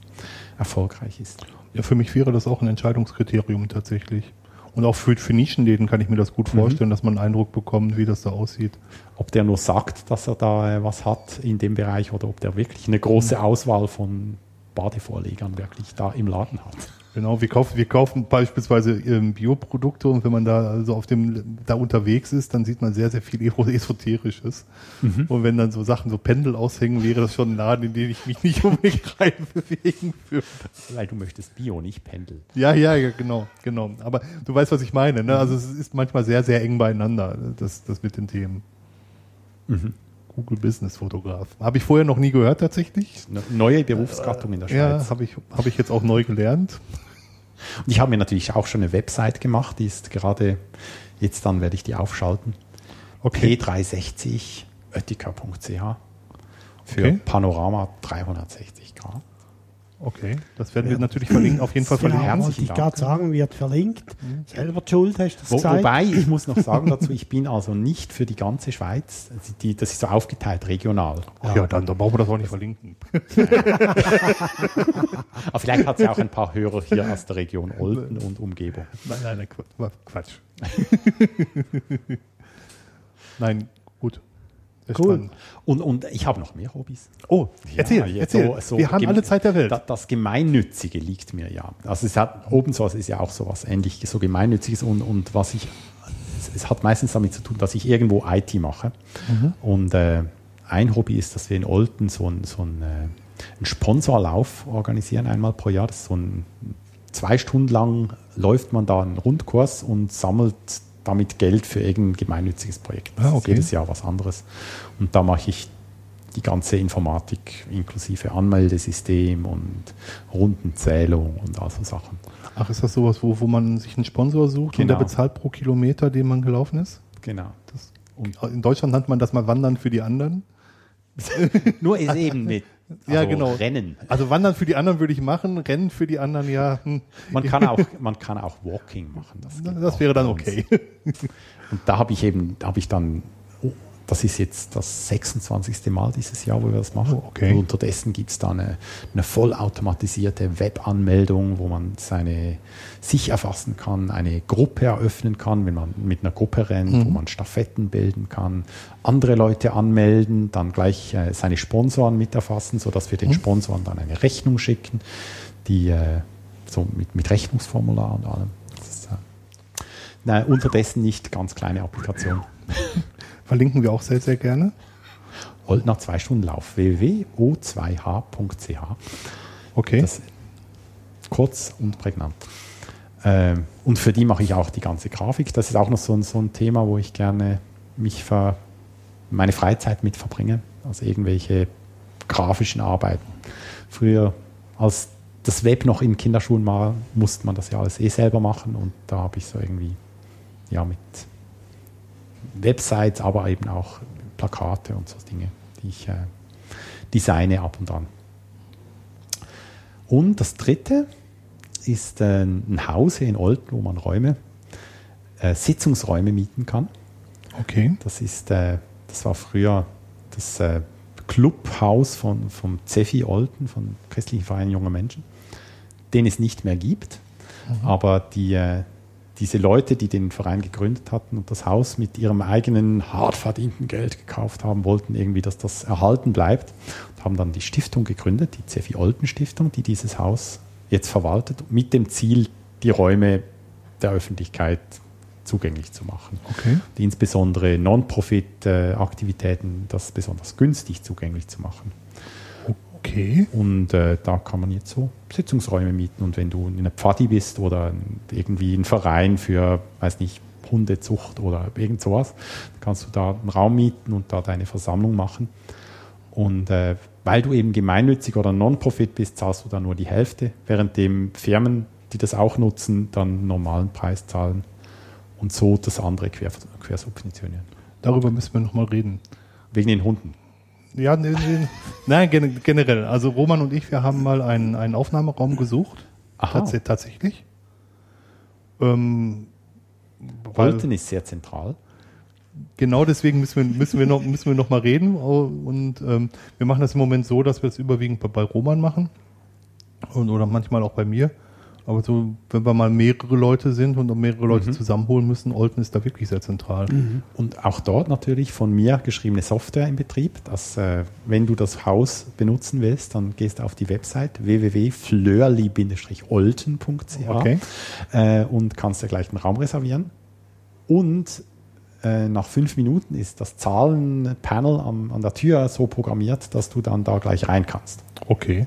erfolgreich ist. Ja, für mich wäre das auch ein Entscheidungskriterium tatsächlich. Und auch für, für Nischenläden kann ich mir das gut vorstellen, dass man einen Eindruck bekommt, wie das da aussieht. Ob der nur sagt, dass er da äh, was hat in dem Bereich oder ob der wirklich eine große Auswahl von Badevorlegern wirklich da im Laden hat. Genau, wir kaufen, wir kaufen beispielsweise ähm, Bioprodukte und wenn man da also auf dem da unterwegs ist, dann sieht man sehr, sehr viel Esoterisches. Mhm. Und wenn dann so Sachen, so Pendel aushängen, wäre das schon ein Laden, in den ich mich nicht [LAUGHS] unbedingt reinbewegen würde. Weil du möchtest Bio, nicht Pendel. Ja, ja, ja, genau, genau. Aber du weißt, was ich meine. Ne? Also es ist manchmal sehr, sehr eng beieinander, das, das mit den Themen. Mhm. Google Business Fotograf. Habe ich vorher noch nie gehört tatsächlich. Neue Berufsgattung in der Ja, Schweiz. habe ich, habe ich jetzt auch neu gelernt. Und ich habe mir natürlich auch schon eine Website gemacht, die ist gerade, jetzt dann werde ich die aufschalten. Okay. P360 oettica.ch für Okay. Panorama 360 Grad. Okay, das werden wir natürlich verlinken, auf jeden Fall verlinken. herzlichen wollte ich gerade sagen, wird verlinkt. Selber die schuld, hast du das Wo, gesagt? wobei, ich muss noch sagen dazu, ich bin also nicht für die ganze Schweiz, also die, das ist so aufgeteilt regional. Ach ja, dann, dann brauchen wir das auch nicht verlinken. [LAUGHS] Aber vielleicht hat es ja auch ein paar Hörer hier aus der Region Olten und Umgebung. Nein, nein, nein, Qu- Quatsch. [LAUGHS] nein, Cool. spannend. Und, und ich habe noch mehr Hobbys. Oh, erzähl, Ja, erzähl. so- so wir haben alle Zeit der Welt. Da, das Gemeinnützige liegt mir ja. Also es hat Open Source ist ja auch so was ähnlich, so Gemeinnütziges und, und was ich, es, es hat meistens damit zu tun, dass ich irgendwo IT mache. Mhm. Und äh, ein Hobby ist, dass wir in Olten so ein, so ein, äh, einen Sponsorlauf organisieren einmal pro Jahr. Das ist so ein zwei Stunden lang läuft man da einen Rundkurs und sammelt damit Geld für irgendein gemeinnütziges Projekt. Das Ah, ist okay. jedes Jahr was anderes. Und da mache ich die ganze Informatik inklusive Anmeldesystem und Rundenzählung und all so Sachen. Ach, ist das sowas, wo, wo man sich einen Sponsor sucht und Genau. der bezahlt pro Kilometer, den man gelaufen ist? Genau. Das, Und- in Deutschland nennt man das mal Wandern für die anderen. [LAUGHS] Nur ist eben mit Ja, also genau. Rennen. Also Wandern für die anderen würde ich machen, Rennen für die anderen, ja. [LAUGHS] Man kann auch, man kann auch Walking machen. Das, Das wäre dann okay. Und da habe ich eben, da habe ich dann, das ist jetzt das 26. Mal dieses Jahr, wo wir das machen. Okay. Und unterdessen gibt es da eine, eine vollautomatisierte Webanmeldung, wo man seine sich erfassen kann, eine Gruppe eröffnen kann, wenn man mit einer Gruppe rennt, wo man Stafetten bilden kann, andere Leute anmelden, dann gleich äh, seine Sponsoren mit erfassen, sodass wir den Sponsoren dann eine Rechnung schicken, die äh, so mit, mit Rechnungsformular und allem. Das ist, äh, Nein, unterdessen nicht ganz kleine Applikation. [LAUGHS] Verlinken wir auch sehr, sehr gerne. Oldner 2 Stunden Lauf www.o2h.ch. Okay. Das kurz und prägnant. Ähm, und für die mache ich auch die ganze Grafik. Das ist auch noch so ein, so ein Thema, wo ich gerne mich ver, meine Freizeit mit verbringe. Also irgendwelche grafischen Arbeiten. Früher, als das Web noch in Kinderschuhen war, musste man das ja alles eh selber machen und da habe ich so irgendwie ja mit Websites, aber eben auch Plakate und so Dinge, die ich äh, designe ab und an. Und das dritte ist äh, ein Haus hier in Olten, wo man Räume, äh, Sitzungsräume mieten kann. Okay. Das ist, äh, das war früher das äh, Clubhaus von, vom Cefi Olten, von Christlichen Verein junger Menschen, den es nicht mehr gibt. Aber die, äh, diese Leute, die den Verein gegründet hatten und das Haus mit ihrem eigenen hart verdienten Geld gekauft haben, wollten irgendwie, dass das erhalten bleibt und haben dann die Stiftung gegründet, die Cefi Olten Stiftung, die dieses Haus jetzt verwaltet, mit dem Ziel, die Räume der Öffentlichkeit zugänglich zu machen Okay. insbesondere Non-Profit-Aktivitäten, das besonders günstig zugänglich zu machen. Okay. Und äh, da kann man jetzt so Sitzungsräume mieten. Und wenn du in einer Pfadi bist oder irgendwie ein Verein für, weiß nicht, Hundezucht oder irgend sowas, dann kannst du da einen Raum mieten und da deine Versammlung machen. Und äh, weil du eben gemeinnützig oder Non-Profit bist, zahlst du da nur die Hälfte, währenddem Firmen, die das auch nutzen, dann einen normalen Preis zahlen und so das andere quer, quersubventionieren. Darüber müssen wir nochmal reden. Wegen den Hunden. Ja, ne, ne, nein, gen- generell. Also Roman und ich, wir haben mal einen, einen Aufnahmeraum gesucht. Aha. Tats tatsächlich. Ähm, weil- Olten ist sehr zentral. genau deswegen müssen wir, müssen wir noch, müssen wir noch mal reden. Und ähm, wir machen das im Moment so, dass wir es überwiegend bei, bei Roman machen. Und, oder manchmal auch bei mir. Aber so, wenn wir mal mehrere Leute sind und mehrere Leute Mhm. zusammenholen müssen, Olten ist da wirklich sehr zentral. Und auch dort natürlich von mir geschriebene Software im Betrieb. Dass, äh, wenn du das Haus benutzen willst, dann gehst du auf die Website www.flörli-olten.ch Okay. äh, und kannst dir gleich einen Raum reservieren. Und äh, nach fünf Minuten ist das Zahlenpanel am, an der Tür so programmiert, dass du dann da gleich rein kannst. Okay.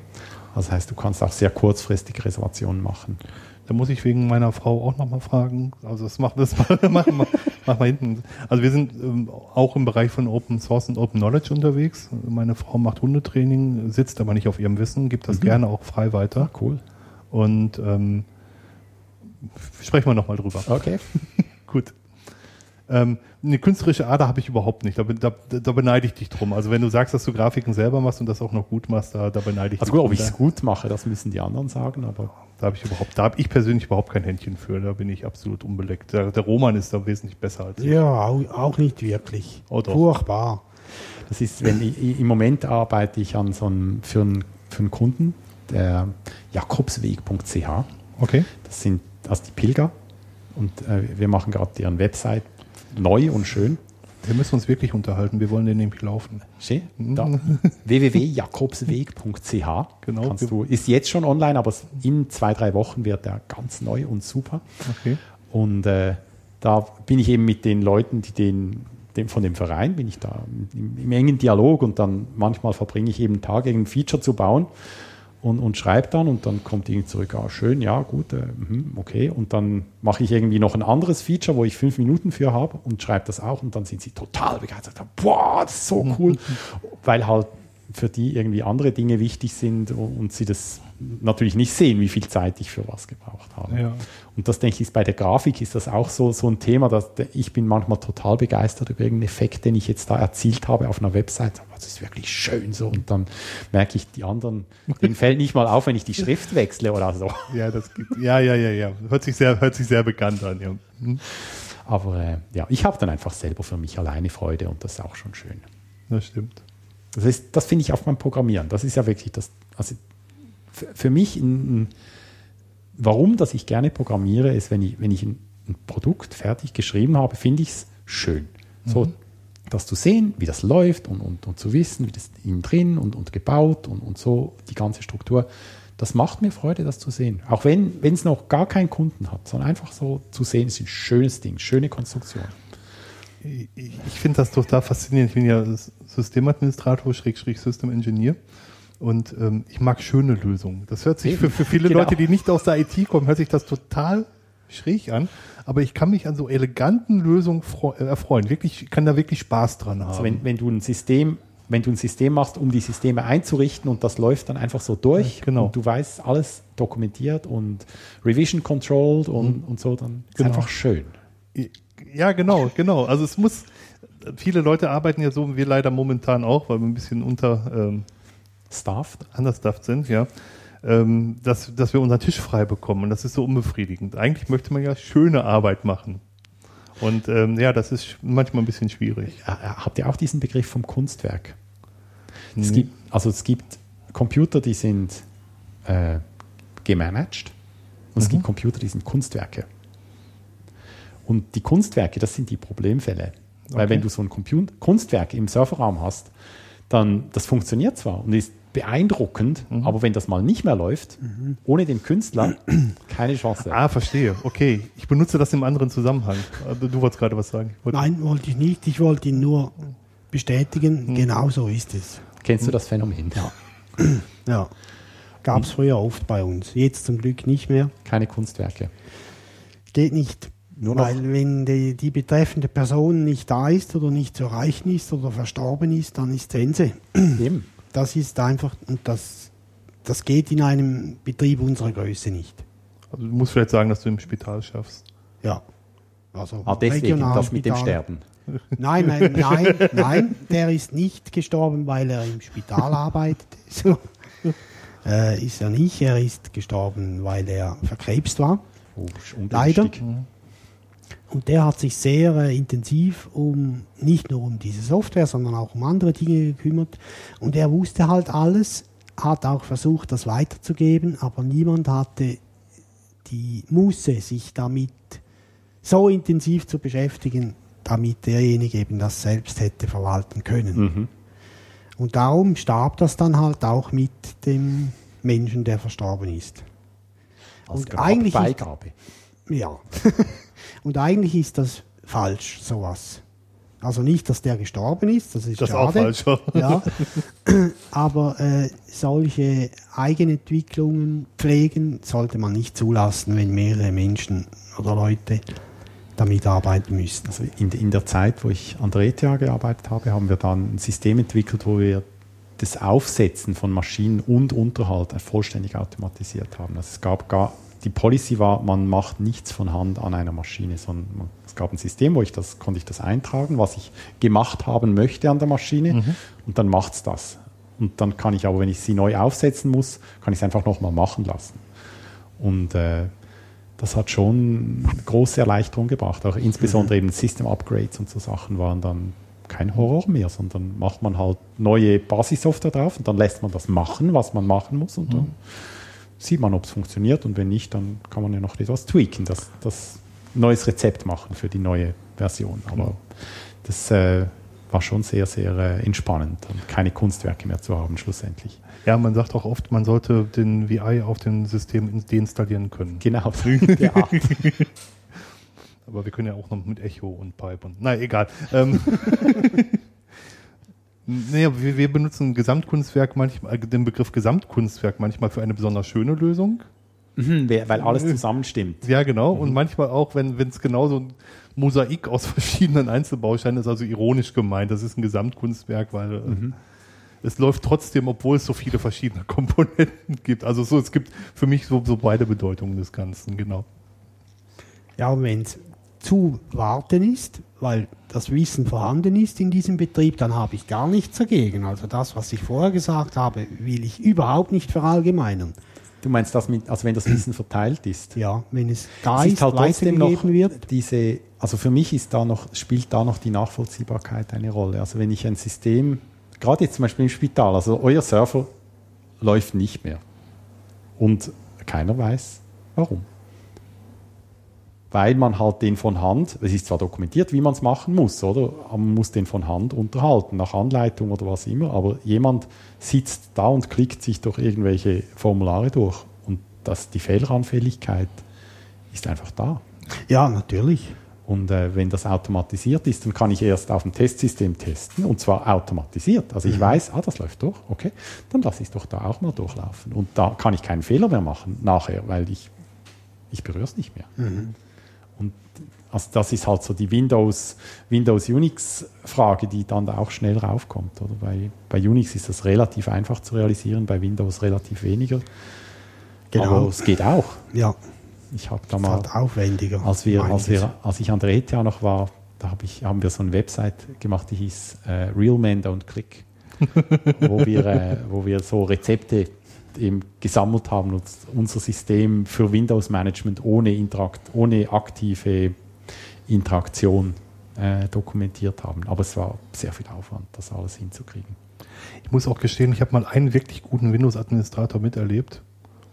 Das heißt, du kannst auch sehr kurzfristig Reservationen machen. Da muss ich wegen meiner Frau auch nochmal fragen. Also das machen wir, machen wir, machen wir hinten. Also wir sind ähm, auch im Bereich von Open Source und Open Knowledge unterwegs. Meine Frau macht Hundetraining, sitzt aber nicht auf ihrem Wissen, gibt das gerne auch frei weiter. Cool. Und ähm, sprechen wir nochmal drüber. Okay. [LAUGHS] Gut. Ähm, eine künstlerische Ader habe ich überhaupt nicht. Da, da, da beneide ich dich drum. Also wenn du sagst, dass du Grafiken selber machst und das auch noch gut machst, da, da beneide ich Also dich gut, ob ich es gut mache, das müssen die anderen sagen, aber Da habe ich überhaupt, da habe ich persönlich überhaupt kein Händchen für. Da bin ich absolut unbeleckt. Der, der Roman ist da wesentlich besser als ich. Ja, auch, nicht wirklich. Oh. Furchtbar. Das ist, wenn ich, im Moment arbeite ich an so einem, für, einen, für einen Kunden, der jakobsweg.ch. Okay. Das sind also die Pilger. Und äh, wir machen gerade deren Website neu und schön. Wir müssen uns wirklich unterhalten. Wir wollen den nämlich laufen. Schön. Da. [LAUGHS] www.jakobsweg.ch. Genau. Kannst du, ist jetzt schon online, aber in zwei, drei Wochen wird der ganz neu und super. Okay. Und äh, da bin ich eben mit den Leuten, die den, dem, von dem Verein, bin ich da im, im engen Dialog und dann manchmal verbringe ich eben Tage, ein Feature zu bauen und, und schreibe dann und dann kommt irgendwie zurück, ah, schön, ja, gut, äh, mhm, okay. Und dann mache ich irgendwie noch ein anderes Feature, wo ich fünf Minuten für habe und schreibe das auch und dann sind sie total begeistert. Boah, das ist so cool. [LAUGHS] Weil halt für die irgendwie andere Dinge wichtig sind und und sie das natürlich nicht sehen, wie viel Zeit ich für was gebraucht habe. Ja. Und das denke ich, ist bei der Grafik ist das auch so, so ein Thema, dass ich bin manchmal total begeistert über irgendeinen Effekt, den ich jetzt da erzielt habe auf einer Website. Aber das ist wirklich schön so. Und dann merke ich, die anderen, denen fällt nicht mal auf, wenn ich die Schrift wechsle oder so. Ja, das gibt, ja, ja, ja, ja. Hört sich sehr, hört sich sehr bekannt an. Ja. Hm, Aber äh, ja, ich habe dann einfach selber für mich alleine Freude und das ist auch schon schön. Das stimmt. Das, ist, das finde ich auch beim Programmieren. Das ist ja wirklich das, also für mich, ein, ein, warum, dass ich gerne programmiere, ist, wenn ich, wenn ich ein, ein Produkt fertig geschrieben habe, finde ich es schön. So, das zu sehen, wie das läuft und, und, und zu wissen, wie das innen drin und, und gebaut und, und so, die ganze Struktur. Das macht mir Freude, das zu sehen. Auch wenn es noch gar keinen Kunden hat, sondern einfach so zu sehen, ist ein schönes Ding, schöne Konstruktion. Ich, ich finde das total faszinierend. Ich bin ja Systemadministrator, Schrägstrich System Engineer. Und ähm, ich mag schöne Lösungen. Das hört sich für, für viele Genau. Leute, die nicht aus der IT kommen, hört sich das total schräg an. Aber ich kann mich an so eleganten Lösungen äh, erfreuen. Wirklich, ich kann da wirklich Spaß dran haben. Also wenn, wenn du ein System, wenn du ein System machst, um die Systeme einzurichten und das läuft dann einfach so durch Ja, genau. und du weißt alles dokumentiert und Revision controlled und, und so, dann ist Genau. einfach schön. Ja, genau, genau. Also es muss, viele Leute arbeiten ja so, wie wir leider momentan auch, weil wir ein bisschen unter ähm, Staffed. understuffed sind, ja, ähm, dass, dass wir unseren Tisch frei bekommen. Und das ist so unbefriedigend. Eigentlich möchte man ja schöne Arbeit machen. Und ähm, ja, das ist manchmal ein bisschen schwierig. Habt ihr auch diesen Begriff vom Kunstwerk? Es Nee. gibt, also es gibt Computer, die sind äh, gemanagt und es Mhm. gibt Computer, die sind Kunstwerke. Und die Kunstwerke, das sind die Problemfälle. Weil Okay. wenn du so ein Compu Kunstwerk im Serverraum hast, dann das funktioniert zwar und ist beeindruckend, Mhm. aber wenn das mal nicht mehr läuft, ohne den Künstler, [CLEARS THROAT] keine Chance. Ah, verstehe. Okay. Ich benutze das im anderen Zusammenhang. Aber Du wolltest gerade was sagen. Ich wollte- Nein, wollte ich nicht. Ich wollte ihn nur bestätigen. Genau so ist es. Kennst du das Phänomen? Ja. [CLEARS THROAT] Ja. Gab es früher oft bei uns. Jetzt zum Glück nicht mehr. Keine Kunstwerke. Geht nicht. Nur noch- Weil wenn die, die betreffende Person nicht da ist oder nicht zu erreichen ist oder verstorben ist, dann ist Sense. Eben. Das ist einfach, und das, das geht in einem Betrieb unserer Größe nicht. Also du musst vielleicht sagen, dass du im Spital schaffst. Ja. Also Ah, deswegen das mit dem. Sterben. Nein, nein, nein, nein, der ist nicht gestorben, weil er im Spital arbeitet. [LAUGHS] So. Äh, ist er nicht. Er ist gestorben, weil er verkrebst war. Oh, Leider. Und der hat sich sehr äh, intensiv um nicht nur um diese Software, sondern auch um andere Dinge gekümmert. Und er wusste halt alles, hat auch versucht, das weiterzugeben, aber niemand hatte die Muße, sich damit so intensiv zu beschäftigen, damit derjenige eben das selbst hätte verwalten können. Mhm. Und darum starb das dann halt auch mit dem Menschen, der verstorben ist. Als Und eigentlich ist- Beigabe. Ja. [LAUGHS] Und eigentlich ist das falsch, sowas. Also nicht, dass der gestorben ist, das ist Das ist schade. auch falsch. Ja. [CLEARS THROAT] Aber äh, solche Eigenentwicklungen pflegen sollte man nicht zulassen, wenn mehrere Menschen oder Leute damit arbeiten müssen. Also in, in der Zeit, wo ich an der ETH gearbeitet habe, haben wir dann ein System entwickelt, wo wir das Aufsetzen von Maschinen und Unterhalt vollständig automatisiert haben. Also es gab gar, die Policy war, man macht nichts von Hand an einer Maschine, sondern es gab ein System, wo ich das, konnte ich das eintragen, was ich gemacht haben möchte an der Maschine und dann macht es das. Und dann kann ich aber, wenn ich sie neu aufsetzen muss, kann ich es einfach nochmal machen lassen. Und äh, das hat schon große Erleichterung gebracht. Auch insbesondere eben System Upgrades und so Sachen waren dann kein Horror mehr, sondern macht man halt neue Basissoftware drauf und dann lässt man das machen, was man machen muss und dann sieht man, ob es funktioniert und wenn nicht, dann kann man ja noch etwas tweaken, das, das neues Rezept machen für die neue Version. Aber das äh, war schon sehr, sehr äh, entspannend und keine Kunstwerke mehr zu haben schlussendlich. Ja, man sagt auch oft, man sollte den VI auf dem System ins- deinstallieren können. Genau, [LAUGHS] der Art. [LAUGHS] Aber wir können ja auch noch mit Echo und Pipe und. Na, egal. Ähm, [LAUGHS] naja, wir, wir benutzen Gesamtkunstwerk manchmal, äh, den Begriff Gesamtkunstwerk manchmal für eine besonders schöne Lösung. Mhm, weil alles zusammenstimmt. Ja, genau. Und manchmal auch, wenn es genauso ein Mosaik aus [LAUGHS] verschiedenen Einzelbausteinen ist, also ironisch gemeint. Das ist ein Gesamtkunstwerk, weil äh, es läuft trotzdem, obwohl es so viele verschiedene [LAUGHS] Komponenten gibt. Also so, es gibt für mich so, so beide Bedeutungen des Ganzen, genau. Ja, es zu warten ist, weil das Wissen vorhanden ist in diesem Betrieb, dann habe ich gar nichts dagegen. Also das, was ich vorher gesagt habe, will ich überhaupt nicht verallgemeinern. Du meinst das mit, also wenn das Wissen verteilt ist? Ja, wenn es da es ist, ist halt trotzdem noch wird. diese, also für mich ist da noch, spielt da noch die Nachvollziehbarkeit eine Rolle. Also wenn ich ein System, gerade jetzt zum Beispiel im Spital, also euer Server läuft nicht mehr und keiner weiß warum. Weil man halt den von Hand, es ist zwar dokumentiert, wie man es machen muss, oder? Aber man muss den von Hand unterhalten, nach Anleitung oder was immer, aber jemand sitzt da und klickt sich durch irgendwelche Formulare durch und das, die Fehleranfälligkeit ist einfach da. Ja, natürlich. Und äh, wenn das automatisiert ist, dann kann ich erst auf dem Testsystem testen und zwar automatisiert. Also ich weiß, ah, das läuft durch, okay, dann lasse ich es doch da auch mal durchlaufen. Und da kann ich keinen Fehler mehr machen nachher, weil ich, ich berühre es nicht mehr. Und also das ist halt so die Windows, Windows Unix Frage, die dann da auch schnell raufkommt. Oder? Bei, bei Unix ist das relativ einfach zu realisieren, bei Windows relativ weniger. Genau. Aber es geht auch. Ja, Ich habe da mal halt aufwendiger. als, wir, als, wir, als ich an der ETH noch war, da hab ich, haben wir so eine Website gemacht, die hieß äh, Real Men Don't Click, wo, wir, äh, wo wir so Rezepte eben gesammelt haben und unser System für Windows-Management ohne, Interakt, ohne aktive Interaktion äh, dokumentiert haben. Aber es war sehr viel Aufwand, das alles hinzukriegen. Ich muss auch gestehen, ich habe mal einen wirklich guten Windows-Administrator miterlebt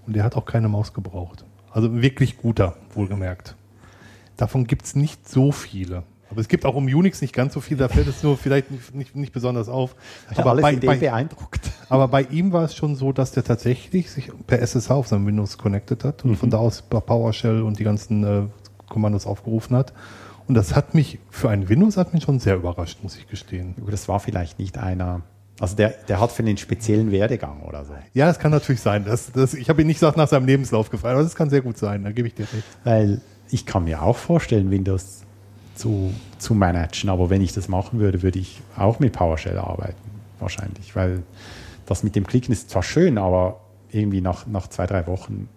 und der hat auch keine Maus gebraucht. Also wirklich guter, wohlgemerkt. Davon gibt es nicht so viele. Aber es gibt auch um Unix nicht ganz so viel, da fällt es nur vielleicht nicht, nicht, nicht besonders auf. Aber bei, bei, beeindruckt. aber bei ihm war es schon so, dass der tatsächlich sich per SSH auf seinem Windows connected hat und von da aus PowerShell und die ganzen äh, Kommandos aufgerufen hat. Und das hat mich für einen Windows-Admin schon sehr überrascht, muss ich gestehen. Das war vielleicht nicht einer, also der, der hat für einen speziellen Werdegang oder so. Ja, das kann natürlich sein. Das, das, ich habe ihn nicht nach seinem Lebenslauf gefragt, aber das kann sehr gut sein, da gebe ich dir recht. Weil ich kann mir auch vorstellen, Windows zu, zu managen, aber wenn ich das machen würde, würde ich auch mit PowerShell arbeiten, wahrscheinlich. Weil das mit dem Klicken ist zwar schön, aber irgendwie nach, nach zwei, drei Wochen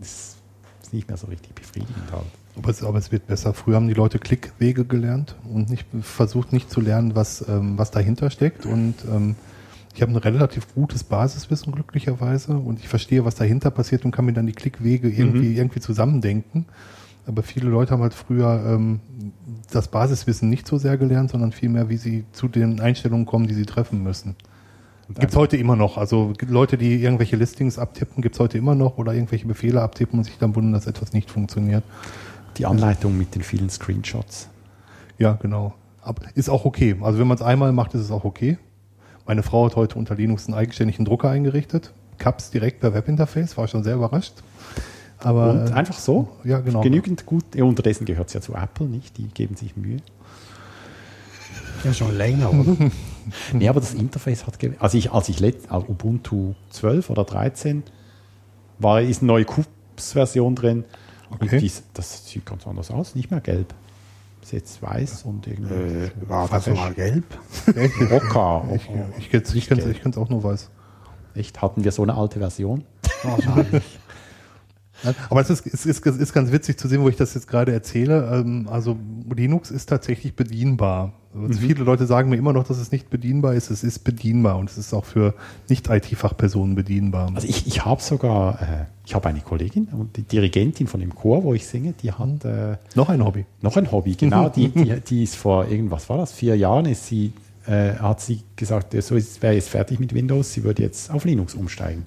ist es nicht mehr so richtig befriedigend halt. Aber es, aber es wird besser. Früher haben die Leute Klickwege gelernt und nicht versucht nicht zu lernen, was, ähm, was dahinter steckt. Und ähm, ich habe ein relativ gutes Basiswissen glücklicherweise und ich verstehe, was dahinter passiert und kann mir dann die Klickwege irgendwie, irgendwie zusammendenken. Aber viele Leute haben halt früher ähm, das Basiswissen nicht so sehr gelernt, sondern vielmehr, wie sie zu den Einstellungen kommen, die sie treffen müssen. Gibt es heute immer noch. Also Leute, die irgendwelche Listings abtippen, gibt es heute immer noch oder irgendwelche Befehle abtippen und sich dann wundern, dass etwas nicht funktioniert. Die Anleitung mit den vielen Screenshots. Ja, genau. Aber ist auch okay. Also wenn man es einmal macht, ist es auch okay. Meine Frau hat heute unter Linux einen eigenständigen Drucker eingerichtet. Caps direkt per Webinterface, war schon sehr überrascht. Aber Und äh, einfach so? ja, genau. Genügend gut. Ja, unterdessen gehört es ja zu Apple, nicht? Die geben sich Mühe. Ja, schon länger, oder? [LAUGHS] Nee, aber das Interface hat also ich als ich let, also Ubuntu 12 oder 13 war ist eine neue Kups-Version drin Okay. und dies, das sieht ganz anders aus, nicht mehr gelb. Ist jetzt weiß und irgendwie Äh, war das mal gelb? [LAUGHS] Ocker. Ich, ich, ich, ich kenne es auch nur weiß. Echt, hatten wir so eine alte Version? Wahrscheinlich. Aber es ist, es ist, es ist ganz witzig zu sehen, wo ich das jetzt gerade erzähle. Ähm, Also Linux ist tatsächlich bedienbar. Also Viele Leute sagen mir immer noch, dass es nicht bedienbar ist. Es ist bedienbar und es ist auch für Nicht-IT-Fachpersonen bedienbar. Also ich, ich habe sogar, äh, ich habe eine Kollegin und die Dirigentin von dem Chor, wo ich singe, die hat äh, noch ein Hobby. noch ein Hobby, genau. [LAUGHS] Die, die, die ist vor irgendwas war das, vier Jahren ist sie, äh, hat sie gesagt, so ist, wäre jetzt fertig mit Windows, sie würde jetzt auf Linux umsteigen.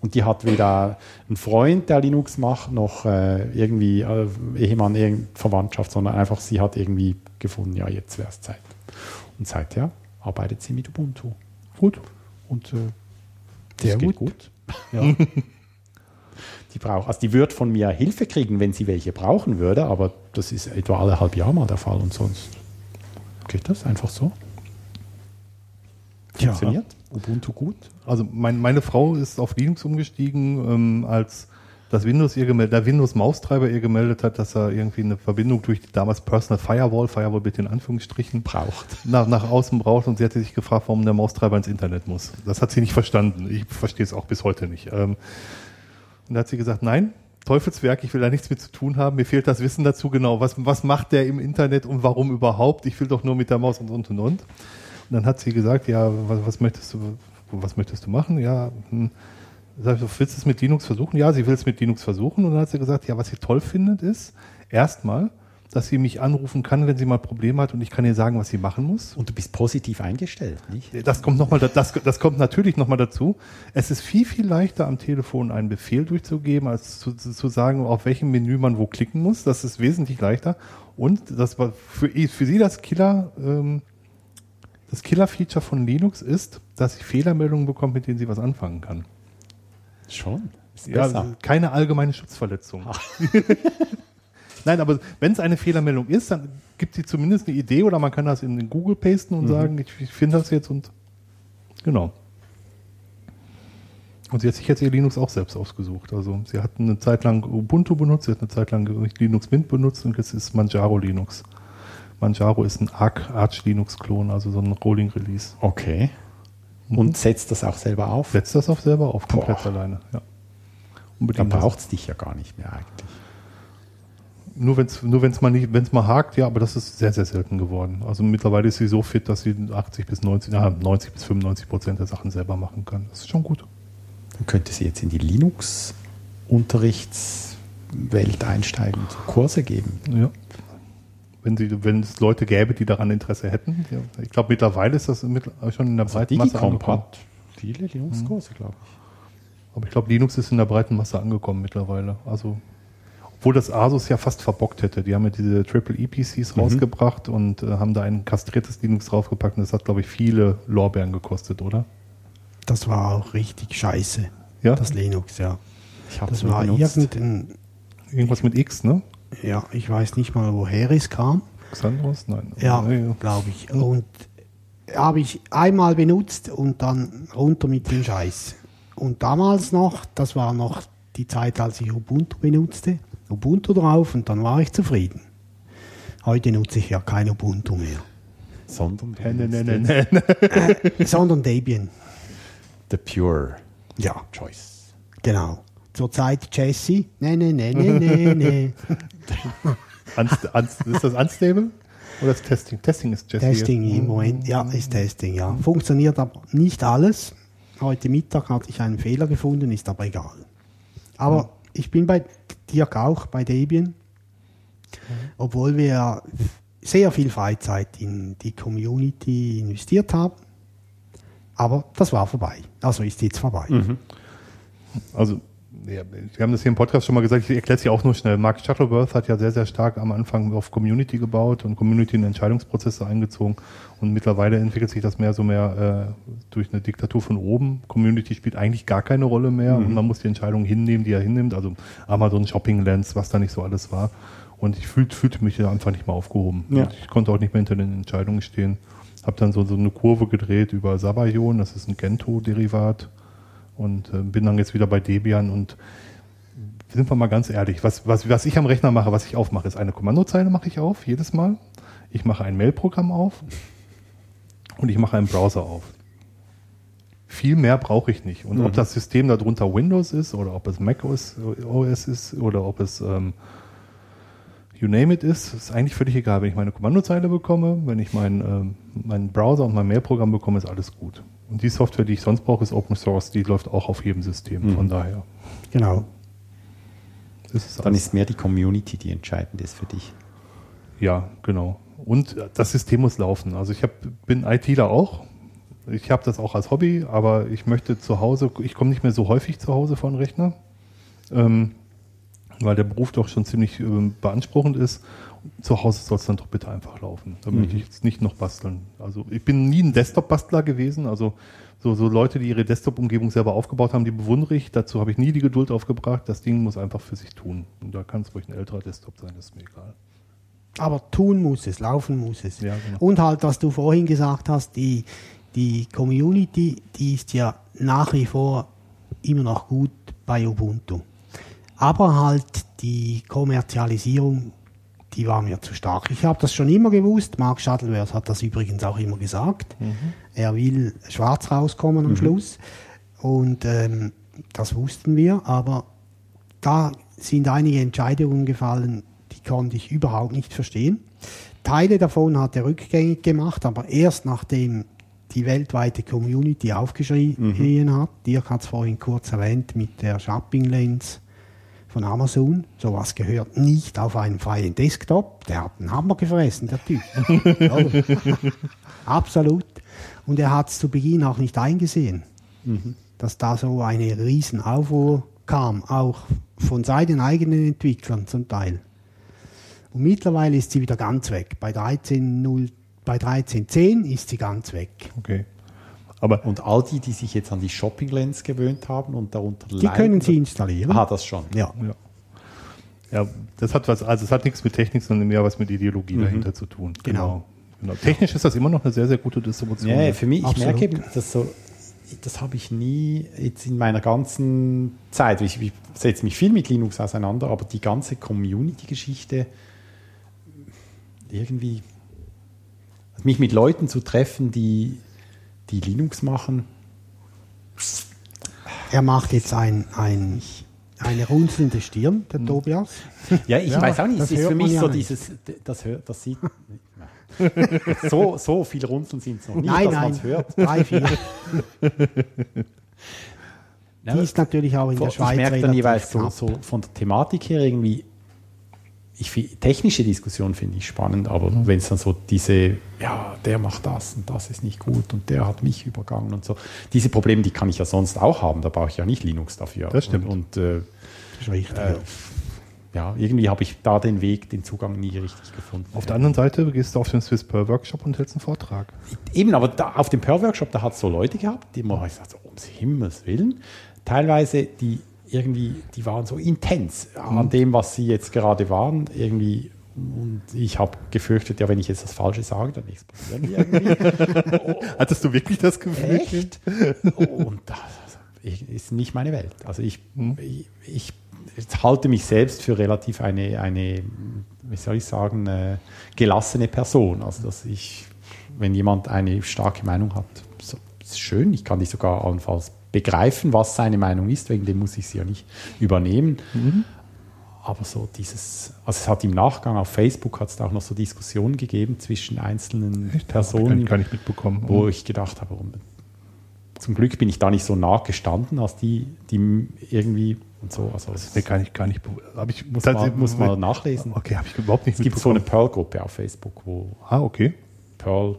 Und die hat weder einen Freund, der Linux macht, noch äh, irgendwie äh, Ehemann, irgendeine Verwandtschaft, sondern einfach sie hat irgendwie gefunden, ja, jetzt wäre es Zeit. Und seither arbeitet sie mit Ubuntu. Gut. Und äh, das Sehr geht gut. Ja. [LAUGHS] die braucht, also die wird von mir Hilfe kriegen, wenn sie welche brauchen würde, aber das ist etwa alle halb Jahr mal der Fall und sonst geht das einfach so. Funktioniert. Ubuntu gut. Also mein, meine Frau ist auf Linux umgestiegen, ähm, als das Windows ihr gemeldet, der Windows Maustreiber ihr gemeldet hat, dass er irgendwie eine Verbindung durch die damals Personal Firewall, Firewall bitte in Anführungsstrichen, Braucht. nach, nach außen braucht und sie hatte sich gefragt, warum der Maustreiber ins Internet muss. Das hat sie nicht verstanden. Ich verstehe es auch bis heute nicht. Ähm, und da hat sie gesagt, nein, Teufelswerk, ich will da nichts mit zu tun haben, mir fehlt das Wissen dazu genau. Was, was macht der im Internet und warum überhaupt? Ich will doch nur mit der Maus und und und und. Und dann hat sie gesagt, ja, was, was möchtest du, was möchtest du machen? Ja, hm. Sag ich, so, willst du es mit Linux versuchen? Ja, sie will es mit Linux versuchen. Und dann hat sie gesagt, ja, was sie toll findet, ist erstmal, dass sie mich anrufen kann, wenn sie mal Probleme hat und ich kann ihr sagen, was sie machen muss. Und du bist positiv eingestellt, nicht? Das kommt noch mal, das, das kommt natürlich nochmal dazu. Es ist viel, viel leichter am Telefon einen Befehl durchzugeben, als zu, zu, zu sagen, auf welchem Menü man wo klicken muss. Das ist wesentlich leichter. Und das war für, für sie das Killer, ähm, das Killer-Feature von Linux ist, dass sie Fehlermeldungen bekommt, mit denen sie was anfangen kann. Schon. Ist Ja, besser. keine allgemeine Schutzverletzung. [LAUGHS] Nein, aber wenn es eine Fehlermeldung ist, dann gibt sie zumindest eine Idee oder man kann das in den Google pasten und sagen, ich, ich finde das jetzt und genau. Und sie hat sich jetzt ihr Linux auch selbst ausgesucht. Also sie hat eine Zeit lang Ubuntu benutzt, sie hat eine Zeit lang Linux Mint benutzt und jetzt ist Manjaro Linux. Manjaro ist ein Arc Arch Linux Klon, also so ein Rolling Release. Okay. Mhm. Und setzt das auch selber auf? Setzt das auf selber auf, komplett Boah. alleine. Ja. Dann Unbedingt. braucht es dich ja gar nicht mehr eigentlich. Nur wenn es nur wenn's mal nicht, mal hakt, ja, aber das ist sehr, sehr selten geworden. Also mittlerweile ist sie so fit, dass sie 80 bis 90, ja, 90 bis 95 Prozent der Sachen selber machen kann. Das ist schon gut. Dann könnte sie jetzt in die Linux-Unterrichtswelt einsteigen und so Kurse geben. Ja. Wenn, sie, wenn es Leute gäbe, die daran Interesse hätten. Ja. Ich glaube, mittlerweile ist das mit, schon in der breiten Masse angekommen. hat viele Linux-Kurse, glaube ich. Aber ich glaube, Linux ist in der breiten Masse angekommen mittlerweile. Also, obwohl das Asus ja fast verbockt hätte. Die haben ja diese Triple EPCs Mhm. rausgebracht und äh, haben da ein kastriertes Linux draufgepackt und das hat, glaube ich, viele Lorbeeren gekostet, oder? Das war auch richtig scheiße, Ja? das Linux, ja. Ich habe Das war benutzt. irgendein, Irgendwas mit X, ne? Ja, ich weiß nicht mal, woher es kam. Xandros? Nein. Ja, ja. glaube ich. Und habe ich einmal benutzt und dann runter mit dem Scheiß. Und damals noch, das war noch die Zeit, als ich Ubuntu benutzte, Ubuntu drauf und dann war ich zufrieden. Heute nutze ich ja kein Ubuntu mehr, Sondern nee, nee, benutzt nee, nee. jetzt sondern Debian. The Pure Ja, Choice. genau. Zurzeit Jesse. Nee, nee, nee, nee, nee, nee. [LAUGHS] [LAUGHS] Ist das Unstable? Oder ist Testing? Testing ist Jesse. Testing im Moment, ja, ist Testing, ja. Funktioniert aber nicht alles. Heute Mittag hatte ich einen Fehler gefunden, ist aber egal. Aber ich bin bei Dirk auch, bei Debian, obwohl wir sehr viel Freizeit in die Community investiert haben. Aber das war vorbei. Also ist jetzt vorbei. Also, ja, wir haben das hier im Podcast schon mal gesagt, ich erkläre es ja auch nur schnell. Mark Shuttleworth hat ja sehr, sehr stark am Anfang auf Community gebaut und Community in Entscheidungsprozesse eingezogen. Und mittlerweile entwickelt sich das mehr so mehr äh, durch eine Diktatur von oben. Community spielt eigentlich gar keine Rolle mehr und man muss die Entscheidungen hinnehmen, die er hinnimmt. Also Amazon Shopping Lens, was da nicht so alles war. Und ich fühlt, fühlte mich da einfach nicht mehr aufgehoben. Ja. Ich konnte auch nicht mehr hinter den Entscheidungen stehen. Habe dann so, so eine Kurve gedreht über Sabayon, das ist ein Gento-Derivat und äh, bin dann jetzt wieder bei Debian und sind wir mal ganz ehrlich, was, was, was ich am Rechner mache, was ich aufmache, ist eine Kommandozeile mache ich auf, jedes Mal. Ich mache ein Mailprogramm auf und ich mache einen Browser auf. Viel mehr brauche ich nicht. Und ob das System darunter Windows ist oder ob es Mac OS, OS ist oder ob es ähm, you name it ist, ist eigentlich völlig egal. Wenn ich meine Kommandozeile bekomme, wenn ich meinen ähm, meinen Browser und mein Mailprogramm bekomme, ist alles gut. Und die Software, die ich sonst brauche, ist Open Source. Die läuft auch auf jedem System. Von daher Genau. ist Dann ist mehr die Community, die entscheidend ist für dich. Ja, genau. Und das System muss laufen. Also ich hab, bin ITler auch. Ich habe das auch als Hobby, aber ich möchte zu Hause, ich komme nicht mehr so häufig zu Hause vor den Rechner, ähm, weil der Beruf doch schon ziemlich ähm, beanspruchend ist. Zu Hause soll es dann doch bitte einfach laufen. Da möchte ich jetzt nicht noch basteln. Also ich bin nie ein Desktop-Bastler gewesen. Also so, so Leute, die ihre Desktop-Umgebung selber aufgebaut haben, die bewundere ich. Dazu habe ich nie die Geduld aufgebracht. Das Ding muss einfach für sich tun. Und da kann es ruhig ein älterer Desktop sein, das ist mir egal. Aber tun muss es, laufen muss es. Ja, genau. Und halt, was du vorhin gesagt hast, die, die Community, die ist ja nach wie vor immer noch gut bei Ubuntu. Aber halt die Kommerzialisierung, die war mir zu stark. Ich habe das schon immer gewusst. Mark Shuttleworth hat das übrigens auch immer gesagt. Er will schwarz rauskommen am Schluss. Und ähm, das wussten wir. Aber da sind einige Entscheidungen gefallen, die konnte ich überhaupt nicht verstehen. Teile davon hat er rückgängig gemacht, aber erst nachdem die weltweite Community aufgeschrien hat. Dirk hat es vorhin kurz erwähnt mit der Shopping Lens von Amazon. Sowas gehört nicht auf einen freien Desktop. Der hat einen Hammer gefressen, der Typ. [LAUGHS] Absolut. Und er hat es zu Beginn auch nicht eingesehen, dass da so eine riesen Aufruhr kam, auch von seinen eigenen Entwicklern zum Teil. Und mittlerweile ist sie wieder ganz weg. Bei 13.0 bei 13.10 ist sie ganz weg. Okay. Aber Und all die, die sich jetzt an die Shopping Lens gewöhnt haben und darunter Die können Sie installieren. Ah, das schon. Ja. Ja. Ja, das hat was, also es hat nichts mit Technik, sondern mehr was mit Ideologie Mhm. dahinter zu tun. Genau. genau. Technisch ist das immer noch eine sehr, sehr gute Distribution. Ja, für mich, ich Absolut. merke eben, dass so, das habe ich nie jetzt in meiner ganzen Zeit, ich, ich setze mich viel mit Linux auseinander, aber die ganze Community-Geschichte, irgendwie, mich mit Leuten zu treffen, die, die Linux machen, Er macht jetzt ein, ein, eine runzelnde Stirn, der Tobias. Ja, ich Ja, weiß auch nicht. Es ist für mich so dieses, das hört, das sieht. [LAUGHS] so, so viel Runzeln sind es noch nicht, nein, dass man nein, es hört. drei, vier. [LAUGHS] Die ist natürlich auch in der ich Schweiz merke dann jeweils so, so von der Thematik her irgendwie, ich, technische Diskussion finde ich spannend, aber Mhm. wenn es dann so diese, ja, der macht das und das ist nicht gut und der hat mich übergangen und so, diese Probleme, die kann ich ja sonst auch haben, da brauche ich ja nicht Linux dafür. Das stimmt. Und, und äh, Das ist richtig. äh, ja, irgendwie habe ich da den Weg, den Zugang nie richtig gefunden. Auf der anderen Seite gehst du auf den Swiss Pearl Workshop und hältst einen Vortrag. Eben, aber da, auf dem Pearl-Workshop, da hat es so Leute gehabt, die immer gesagt so, ums Himmels Willen, teilweise, die irgendwie, die waren so intens an dem, was sie jetzt gerade waren, irgendwie. Und ich habe gefürchtet, ja, wenn ich jetzt das Falsche sage, dann explodieren die irgendwie. Hattest du wirklich das Gefühl? Echt? Und das ist nicht meine Welt. Also ich, ich, ich jetzt halte mich selbst für relativ eine, eine wie soll ich sagen, äh, gelassene Person. Also dass ich, wenn jemand eine starke Meinung hat, so, ist schön. Ich kann die sogar allenfalls begreifen, was seine Meinung ist, wegen dem muss ich sie ja nicht übernehmen. Aber so dieses, also es hat im Nachgang auf Facebook hat es da auch noch so Diskussionen gegeben zwischen einzelnen Personen Kann ich gar nicht mitbekommen. wo ich gedacht habe, zum Glück bin ich da nicht so nah gestanden, als die, die irgendwie und so. Also das mir gar nicht, gar nicht be- hab ich muss, man, muss man nachlesen. Okay, habe ich überhaupt nicht Es gibt so eine. Perl-Gruppe auf Facebook, wo Ah, okay. Perl,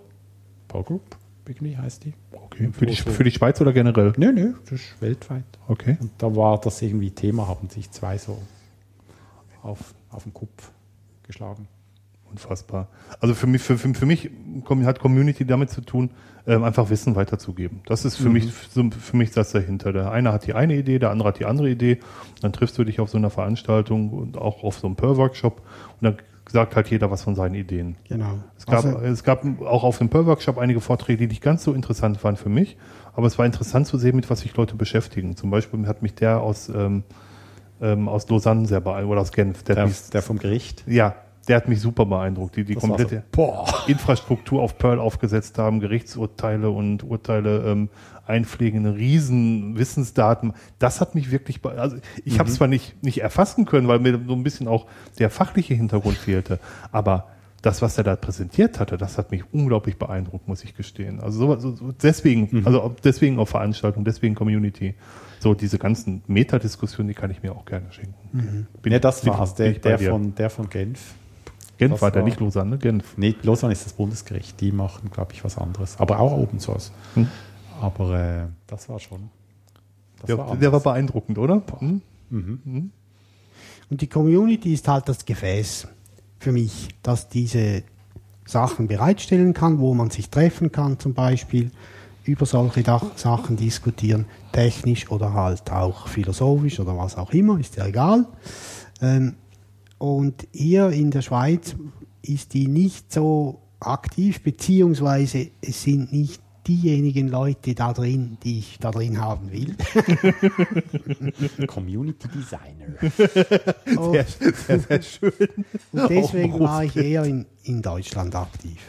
Perl Group, irgendwie heißt die. Okay. Für die, für die Schweiz oder generell? Nö, nö, das ist weltweit. Okay. Und da war das irgendwie Thema, haben sich zwei so auf, auf den Kopf geschlagen. Unfassbar. Also für mich, für, für, für mich hat Community damit zu tun, ähm, einfach Wissen weiterzugeben. Das ist für mich so, für mich das dahinter. Der eine hat die eine Idee, der andere hat die andere Idee. Dann triffst du dich auf so einer Veranstaltung und auch auf so einem Per-Workshop und dann sagt halt jeder was von seinen Ideen. Genau. Es gab, Also, es gab auch auf dem Per-Workshop einige Vorträge, die nicht ganz so interessant waren für mich, aber es war interessant zu sehen, mit was sich Leute beschäftigen. Zum Beispiel hat mich der aus, ähm, ähm, aus Lausanne sehr beeindruckt, oder aus Genf. Der, Der, hat mich, der vom Gericht. ja, der hat mich super beeindruckt. Die, die Das komplette so. Infrastruktur auf Perl aufgesetzt haben, Gerichtsurteile und Urteile ähm, einpflegen, riesen Wissensdaten. Das hat mich wirklich, also ich habe es zwar nicht, nicht erfassen können, weil mir so ein bisschen auch der fachliche Hintergrund fehlte, aber das, was er da präsentiert hatte, das hat mich unglaublich beeindruckt, muss ich gestehen. Also so, so deswegen, also ob- deswegen auf Veranstaltungen, deswegen Community. So diese ganzen Metadiskussionen, die kann ich mir auch gerne schenken. Bin- Ja, das war also der, der, von, der von Genf. Genf das war der, nicht Lausanne, Genf. Nee, Lausanne ist das Bundesgericht. Die machen, glaube ich, was anderes. Aber auch Open Source. Hm. Aber äh, das war schon. Das Der, war der war beeindruckend, oder? Hm? Und die Community ist halt das Gefäß für mich, das diese Sachen bereitstellen kann, wo man sich treffen kann zum Beispiel, über solche Dach Sachen diskutieren, technisch oder halt auch philosophisch oder was auch immer, ist ja egal. Ähm, und hier in der Schweiz ist die nicht so aktiv, beziehungsweise es sind nicht diejenigen Leute da drin, die ich da drin haben will. [LAUGHS] Community Designer. Und- Sehr, sehr, sehr schön. Und deswegen Auch war ich eher in, in Deutschland aktiv,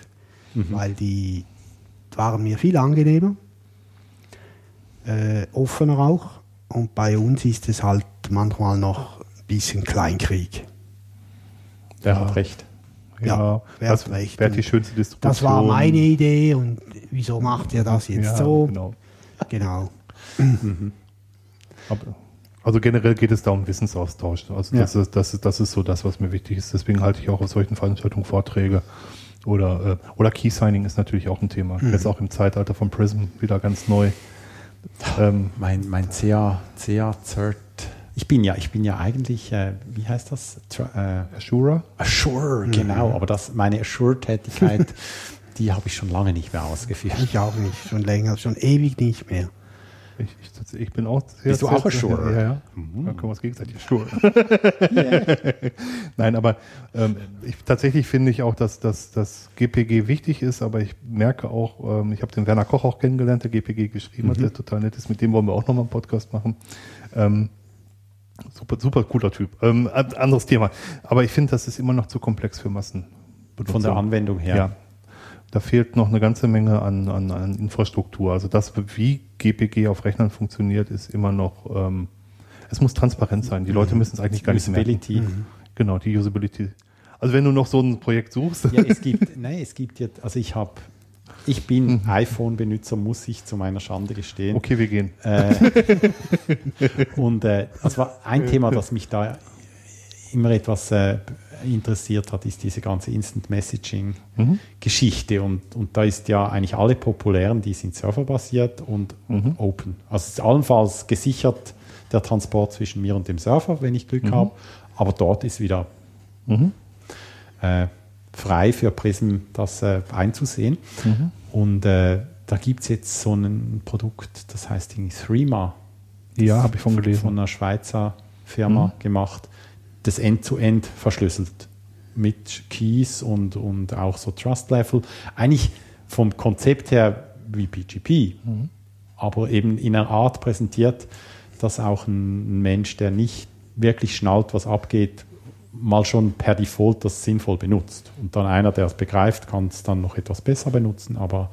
weil die waren mir viel angenehmer, äh, offener auch. Und bei uns ist es halt manchmal noch ein bisschen Kleinkrieg. Der Ja. hat recht. Ja, Ja, wer das wäre die schönste Distribution. Das war meine Idee und wieso macht ihr das jetzt ja, so? Genau. Genau. Aber, also generell geht es da um Wissensaustausch. Also das, ist, das, ist, das ist so das, was mir wichtig ist. Deswegen halte ich auch auf solchen Veranstaltungen Vorträge. Oder, äh, oder Key-Signing ist natürlich auch ein Thema. Jetzt auch im Zeitalter von Prism wieder ganz neu. Ähm, Mein, mein CA, CA Cert. Ich bin ja, ich bin ja eigentlich, äh, wie heißt das? Tra äh, Assura? Assure, genau. Aber das, meine Assure-Tätigkeit, [LAUGHS] die habe ich schon lange nicht mehr ausgeführt. Ich auch nicht, schon länger, schon ewig nicht mehr. Ich, ich, ich bin auch sehr, Bist du auch Assure? Ja, ja. Mhm. Dann können wir uns gegenseitig Assure. [LAUGHS] Nein, aber ähm, ich, tatsächlich finde ich auch, dass, dass das GPG wichtig ist, aber ich merke auch, ähm, ich habe den Werner Koch auch kennengelernt, der GPG geschrieben Mhm. hat, der total nett ist, mit dem wollen wir auch nochmal einen Podcast machen. Ähm, super, super cooler Typ. Ähm, ein anderes Thema. Aber ich finde, das ist immer noch zu komplex für Massen. Von der Anwendung her. Ja. Da fehlt noch eine ganze Menge an, an, an Infrastruktur. Also das, wie GPG auf Rechnern funktioniert, ist immer noch, ähm, es muss transparent sein. Die Leute müssen es eigentlich gar nicht merken. Usability. Genau, die Usability. Also wenn du noch so ein Projekt suchst, Ja, es [LAUGHS] gibt, nein, es gibt jetzt, also ich habe, ich bin iPhone-Benutzer, muss ich zu meiner Schande gestehen. okay, wir gehen. Äh, [LAUGHS] und äh, das war ein Thema, das mich da immer etwas äh, interessiert hat, ist diese ganze Instant Messaging-Geschichte. Und, und da ist ja eigentlich alle populären, die sind serverbasiert und open. Also es ist allenfalls gesichert der Transport zwischen mir und dem Server, wenn ich Glück habe. Aber dort ist wieder äh, frei für Prism das äh, einzusehen. Und äh, da gibt es jetzt so ein Produkt, das heißt irgendwie Threema Ja, habe ich von gelesen. von einer Schweizer Firma gemacht, das End-to-End verschlüsselt mit Keys und, und auch so Trust Level. Eigentlich vom Konzept her wie PGP, aber eben in einer Art präsentiert, dass auch ein Mensch, der nicht wirklich schnallt, was abgeht, mal schon per Default das sinnvoll benutzt. Und dann einer, der es begreift, kann es dann noch etwas besser benutzen. Aber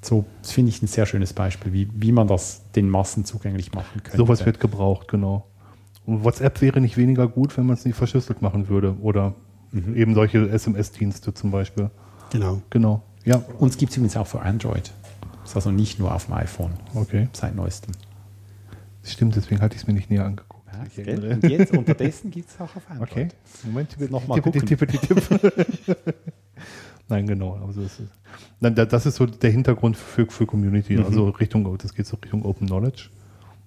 so das finde ich ein sehr schönes Beispiel, wie, wie man das den Massen zugänglich machen könnte. Sowas wird gebraucht, genau. Und WhatsApp wäre nicht weniger gut, wenn man es nicht verschlüsselt machen würde. Oder eben solche SMS-Dienste zum Beispiel. Genau. Genau. Ja, Uns gibt es übrigens auch für Android. Ist also nicht nur auf dem iPhone okay. seit neuestem. Stimmt, deswegen hatte ich es mir nicht näher angeguckt. Ich gell? erinnere. Und jetzt unterdessen gibt es auch auf Android. Okay. Moment, tippe, Noch mal tippe, gucken. tippe, tippe, tippe. [LAUGHS] Nein, genau. Also es ist, Nein, da- das ist so der Hintergrund für, für Community, Mhm. also Richtung, das geht so Richtung Open Knowledge.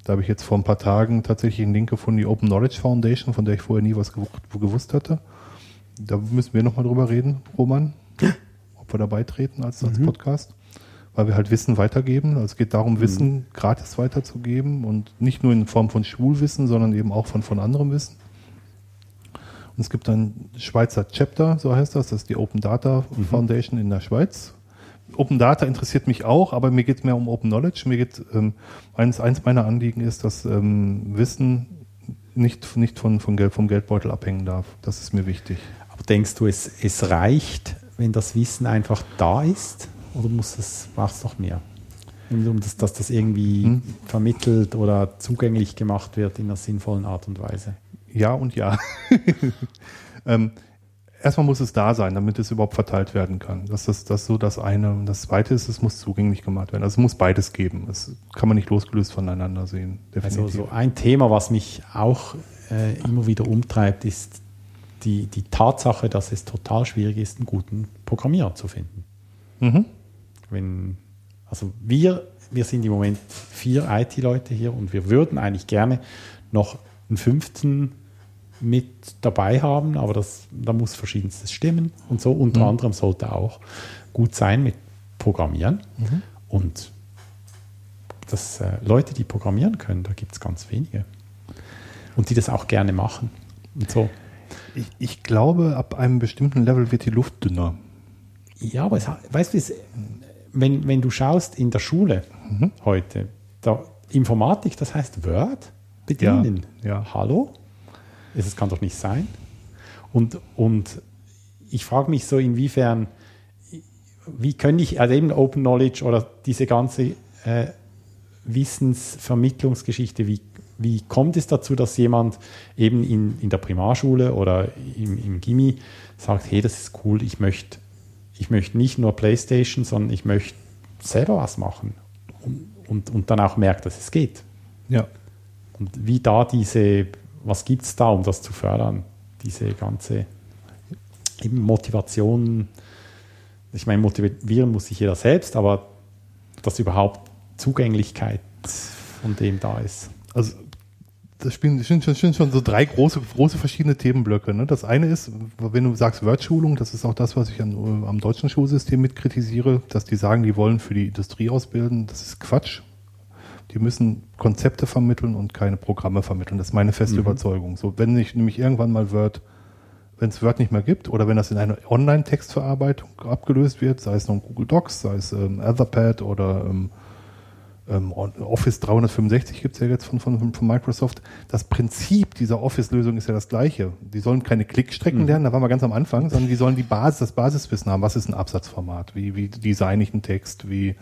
Da habe ich jetzt vor ein paar Tagen tatsächlich einen Link gefunden, die Open Knowledge Foundation, von der ich vorher nie was gewu- gewusst hatte. Da müssen wir nochmal drüber reden, Roman, [LAUGHS] ob wir da beitreten als, als Podcast. Weil wir halt Wissen weitergeben. Also es geht darum, Wissen gratis weiterzugeben und nicht nur in Form von Schulwissen, sondern eben auch von, von anderem Wissen. Und es gibt ein Schweizer Chapter, so heißt das, das ist die Open Data Foundation in der Schweiz. Open Data interessiert mich auch, aber mir geht es mehr um Open Knowledge. Mir geht ähm, eins, eins meiner Anliegen ist, dass ähm, Wissen nicht, nicht von, von Geld, vom Geldbeutel abhängen darf. Das ist mir wichtig. Aber denkst du, es, es reicht, wenn das Wissen einfach da ist? Oder muss es, braucht es noch mehr? Um um das, dass das irgendwie Hm. vermittelt oder zugänglich gemacht wird in einer sinnvollen Art und Weise. Ja und ja. [LAUGHS] ähm, erstmal muss es da sein, damit es überhaupt verteilt werden kann. Das ist das so das eine. Und das zweite ist, es muss zugänglich gemacht werden. Also es muss beides geben. Das kann man nicht losgelöst voneinander sehen. Also so ein Thema, was mich auch äh, immer wieder umtreibt, ist die, die Tatsache, dass es total schwierig ist, einen guten Programmierer zu finden. Mhm. Wenn, also wir, wir sind im Moment vier IT-Leute hier und wir würden eigentlich gerne noch einen fünften mit dabei haben, aber das, da muss verschiedenstes stimmen und so. Unter anderem sollte auch gut sein mit Programmieren. Und das, äh, Leute, die programmieren können, da gibt es ganz wenige. Und die das auch gerne machen. Und so. Ich, ich glaube, ab einem bestimmten Level wird die Luft dünner. Ja, aber es, weißt du, es, wenn, wenn du schaust in der Schule heute, da, Informatik, das heißt Word bedienen. Ja, ja. Hallo? Es kann doch nicht sein. Und, und ich frage mich so, inwiefern, wie könnte ich, also eben Open Knowledge oder diese ganze äh, Wissensvermittlungsgeschichte, wie, wie kommt es dazu, dass jemand eben in, in der Primarschule oder im, im Gimmi sagt, hey, das ist cool, ich möchte ich möchte nicht nur Playstation, sondern ich möchte selber was machen und, und, und dann auch merkt, dass es geht. Ja. Und wie da diese, was gibt es da, um das zu fördern? Diese ganze eben Motivation, ich meine, motivieren muss sich jeder selbst, aber dass überhaupt Zugänglichkeit von dem da ist. Also das spielen, sind, schon, sind schon so drei große, große verschiedene Themenblöcke. Ne? Das eine ist, wenn du sagst Word-Schulung, das ist auch das, was ich an, am deutschen Schulsystem mit kritisiere, dass die sagen, die wollen für die Industrie ausbilden. Das ist Quatsch. Die müssen Konzepte vermitteln und keine Programme vermitteln. Das ist meine feste Überzeugung. So, wenn ich nämlich irgendwann mal Word, wenn es Word nicht mehr gibt oder wenn das in eine Online-Textverarbeitung abgelöst wird, sei es noch Google Docs, sei es ähm, Etherpad oder ähm, ähm, Office 365 gibt es ja jetzt von, von, von Microsoft. Das Prinzip dieser Office-Lösung ist ja das gleiche. Die sollen keine Klickstrecken lernen, da waren wir ganz am Anfang, sondern die sollen die Basis, das Basiswissen haben. Was ist ein Absatzformat? Wie, wie designe ich einen Text? Wie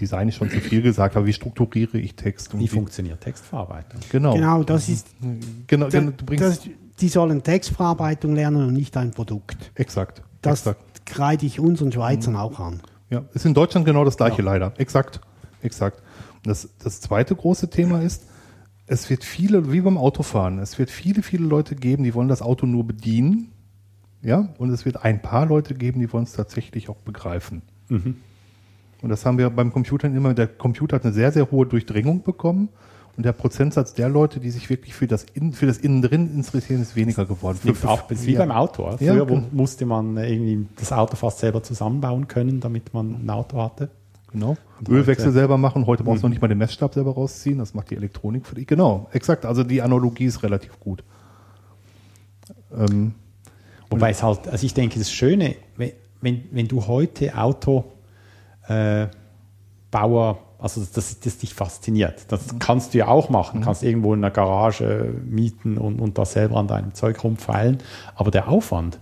designe ich schon zu viel gesagt, aber wie strukturiere ich Text? Und Wie funktioniert Textverarbeitung? Genau. Genau, das ist, Genau, da, du bringst, das, die sollen Textverarbeitung lernen und nicht ein Produkt. exakt. Das exakt. kreide ich unseren Schweizern auch an. Ja, ist in Deutschland genau das gleiche leider. Exakt. Exakt. Das, das zweite große Thema ist, es wird viele, wie beim Autofahren, es wird viele, viele Leute geben, die wollen das Auto nur bedienen. Ja, und es wird ein paar Leute geben, die wollen es tatsächlich auch begreifen. Und das haben wir beim Computern immer, der Computer hat eine sehr, sehr hohe Durchdringung bekommen. Und der Prozentsatz der Leute, die sich wirklich für das, In, für das Innendrin interessieren, ist weniger geworden. Nimmt ab, ist wie ja. beim Auto. oder? Ja, Früher genau. musste man irgendwie das Auto fast selber zusammenbauen können, damit man ein Auto hatte. Genau. Ölwechsel selber machen. Heute brauchst du noch nicht mal den Messstab selber rausziehen. Das macht die Elektronik für dich. Genau, exakt. Also die Analogie ist relativ gut. Ähm, Wobei es halt, also ich denke, das Schöne, wenn, wenn, wenn du heute Autobauer, äh, also dass das, das dich fasziniert, das kannst du ja auch machen, kannst irgendwo in einer Garage mieten und, und da selber an deinem Zeug rumfeilen, aber der Aufwand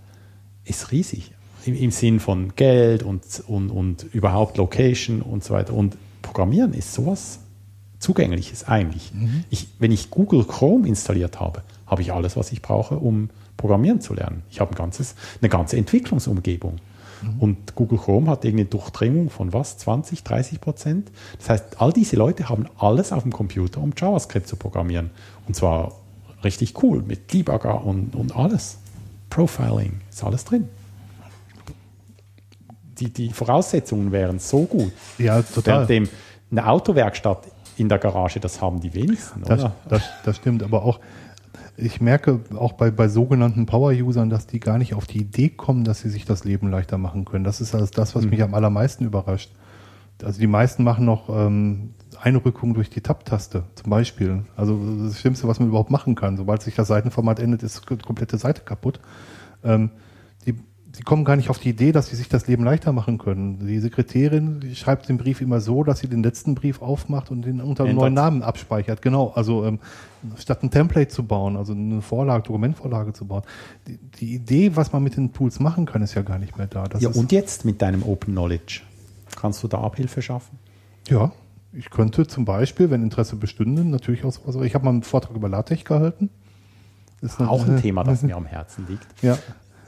ist riesig im, im Sinn von Geld und, und, und überhaupt Location und so weiter. Und Programmieren ist sowas Zugängliches eigentlich. Ich, wenn ich Google Chrome installiert habe, habe ich alles, was ich brauche, um Programmieren zu lernen. Ich habe ein ganzes, eine ganze Entwicklungsumgebung. Und Google Chrome hat irgendeine Durchdringung von was? 20, 30 Prozent? Das heißt, all diese Leute haben alles auf dem Computer, um JavaScript zu programmieren. Und zwar richtig cool mit Debugger und, und alles. Profiling, ist alles drin. Die, die Voraussetzungen wären so gut. Ja, total. Währenddem eine Autowerkstatt in der Garage, das haben die wenigsten, Das, oder? das, das stimmt, aber auch, ich merke auch bei, bei sogenannten Power-Usern, dass die gar nicht auf die Idee kommen, dass sie sich das Leben leichter machen können. Das ist also das, was mich am allermeisten überrascht. Also die meisten machen noch ähm, Einrückung durch die Tab-Taste zum Beispiel. Also das Schlimmste, was man überhaupt machen kann. Sobald sich das Seitenformat endet, ist die komplette Seite kaputt. Ähm, die, die kommen gar nicht auf die Idee, dass sie sich das Leben leichter machen können. Die Sekretärin die schreibt den Brief immer so, dass sie den letzten Brief aufmacht und den unter einem neuen Namen abspeichert. Genau, also ähm, statt ein Template zu bauen, also eine Vorlage, Dokumentvorlage zu bauen. Die, die Idee, was man mit den Tools machen kann, ist ja gar nicht mehr da. Das Ja, und jetzt mit deinem Open Knowledge? Kannst du da Abhilfe schaffen? Ja, ich könnte zum Beispiel, wenn Interesse bestünde, natürlich auch sowas. Ich habe mal einen Vortrag über LaTeX gehalten. Ist Auch ein äh, Thema, das [LAUGHS] mir am Herzen liegt. Ja.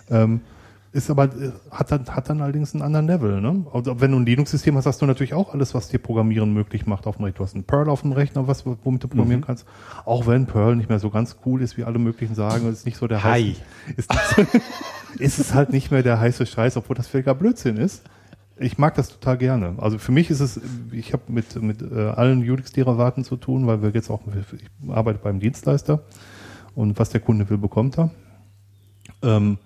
Ähm, ist aber, äh, hat dann, hat dann allerdings einen anderen Level, ne? Also, wenn du ein Linux-System hast, hast du natürlich auch alles, was dir Programmieren möglich macht auf dem Rechner. Du hast ein Perl auf dem Rechner, was, womit du programmieren Mhm. kannst. Auch wenn Perl nicht mehr so ganz cool ist, wie alle möglichen sagen, ist nicht so der Hi. heiße, ist, so, [LAUGHS] ist es halt nicht mehr der heiße Scheiß, obwohl das völliger Blödsinn ist. Ich mag das total gerne. Also für mich ist es, ich habe mit, mit äh, allen Unix-Derivaten zu tun, weil wir jetzt auch, ich arbeite beim Dienstleister und was der Kunde will, bekommt er. Ähm,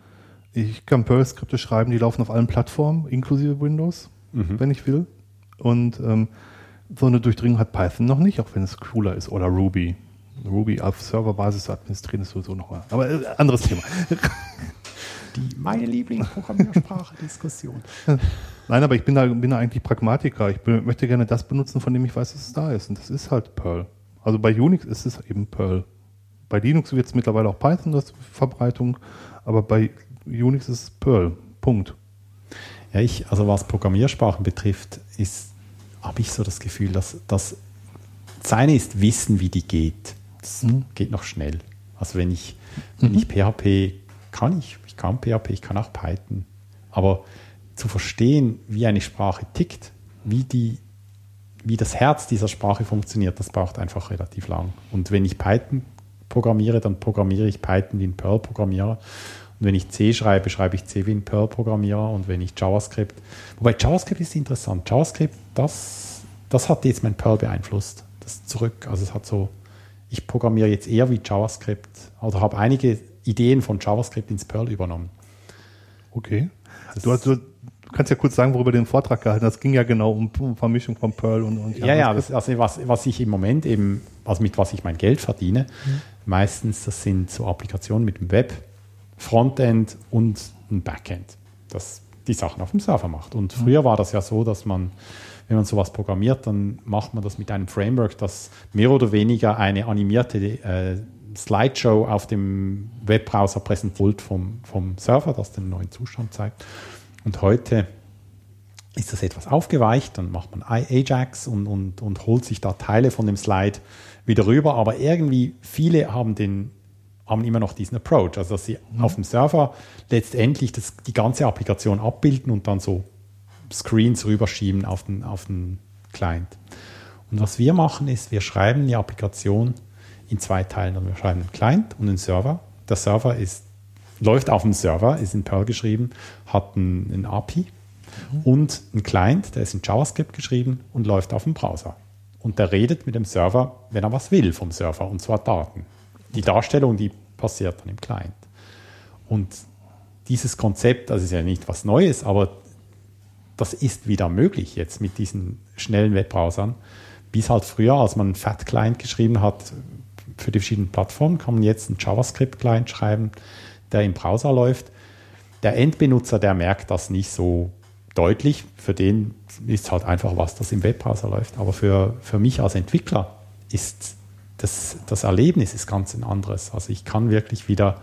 ich kann Perl-Skripte schreiben, die laufen auf allen Plattformen, inklusive Windows, wenn ich will. Und ähm, so eine Durchdringung hat Python noch nicht, auch wenn es cooler ist. Oder Ruby. Ruby auf Serverbasis zu administrieren ist sowieso nochmal. Aber äh, anderes Thema. [LAUGHS] Die meine Lieblingsprogrammiersprache-Diskussion. [LAUGHS] Nein, aber ich bin da, bin da eigentlich Pragmatiker. Ich be- möchte gerne das benutzen, von dem ich weiß, dass es da ist. Und das ist halt Perl. Also bei Unix ist es eben Perl. Bei Linux wird es mittlerweile auch Python, das Verbreitung. Aber bei Unix ist Perl. Punkt. Ja, ich, also was Programmiersprachen betrifft, ist, habe ich so das Gefühl, dass das seine ist Wissen, wie die geht. Das geht noch schnell. Also wenn ich, wenn ich PHP kann ich, ich kann PHP, ich kann auch Python. Aber zu verstehen, wie eine Sprache tickt, wie die, wie das Herz dieser Sprache funktioniert, das braucht einfach relativ lang. Und wenn ich Python programmiere, dann programmiere ich Python wie ein Perl-Programmierer. Und wenn ich C schreibe, schreibe ich C wie ein Perl-Programmierer. Und wenn ich JavaScript, wobei JavaScript ist interessant. JavaScript, das, das hat jetzt mein Perl beeinflusst. Das zurück. Also es hat so, ich programmiere jetzt eher wie JavaScript oder habe einige Ideen von JavaScript ins Perl übernommen. Okay. Du, hast- du, kannst ja kurz sagen, worüber du den Vortrag gehalten hast. Es ging ja genau um, um Vermischung von Perl und, und Ja, ja, das, also was, was ich im Moment eben, also mit was ich mein Geld verdiene, meistens das sind so Applikationen mit dem Web, Frontend und ein Backend, das die Sachen auf dem Server macht. Und früher war das ja so, dass man, wenn man sowas programmiert, dann macht man das mit einem Framework, das mehr oder weniger eine animierte äh, Slideshow auf dem Webbrowser präsentiert vom, vom Server, das den neuen Zustand zeigt. Und heute ist das etwas aufgeweicht, dann macht man Ajax und, und, und holt sich da Teile von dem Slide wieder rüber, aber irgendwie viele haben den haben immer noch diesen Approach, also dass sie auf dem Server letztendlich das, die ganze Applikation abbilden und dann so Screens rüberschieben auf den, auf den Client. Und was wir machen ist, wir schreiben die Applikation in zwei Teilen. Also wir schreiben einen Client und einen Server. Der Server ist, läuft auf dem Server, ist in Perl geschrieben, hat ein, ein API und ein Client, der ist in JavaScript geschrieben und läuft auf dem Browser. Und der redet mit dem Server, wenn er was will vom Server, und zwar Daten. Die Darstellung, die passiert dann im Client. Und dieses Konzept, das ist ja nicht was Neues, aber das ist wieder möglich jetzt mit diesen schnellen Webbrowsern. Bis halt früher, als man einen Fat-Client geschrieben hat für die verschiedenen Plattformen, kann man jetzt einen JavaScript-Client schreiben, der im Browser läuft. Der Endbenutzer, der merkt das nicht so deutlich. Für den ist halt einfach was, das im Webbrowser läuft. Aber für, für mich als Entwickler ist das, das Erlebnis ist ganz ein anderes. Also ich kann wirklich wieder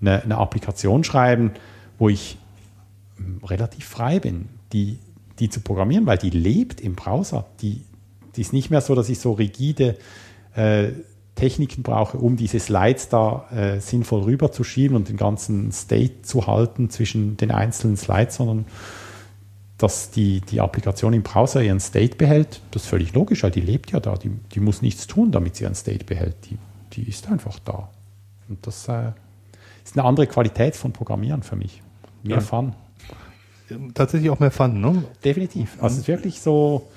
eine, eine Applikation schreiben, wo ich mm, relativ frei bin, die, die zu programmieren, weil die lebt im Browser. Die, die ist nicht mehr so, dass ich so rigide äh, Techniken brauche, um diese Slides da äh, sinnvoll rüberzuschieben und den ganzen State zu halten zwischen den einzelnen Slides, sondern dass die, die Applikation im Browser ihren State behält, das ist völlig logisch, weil die lebt ja da, die, die muss nichts tun, damit sie ihren State behält. Die, die ist einfach da. Und das äh, ist eine andere Qualität von Programmieren für mich. Mehr Ja. Fun. ähm, tatsächlich auch mehr Fun, ne? Definitiv. Also es ist wirklich so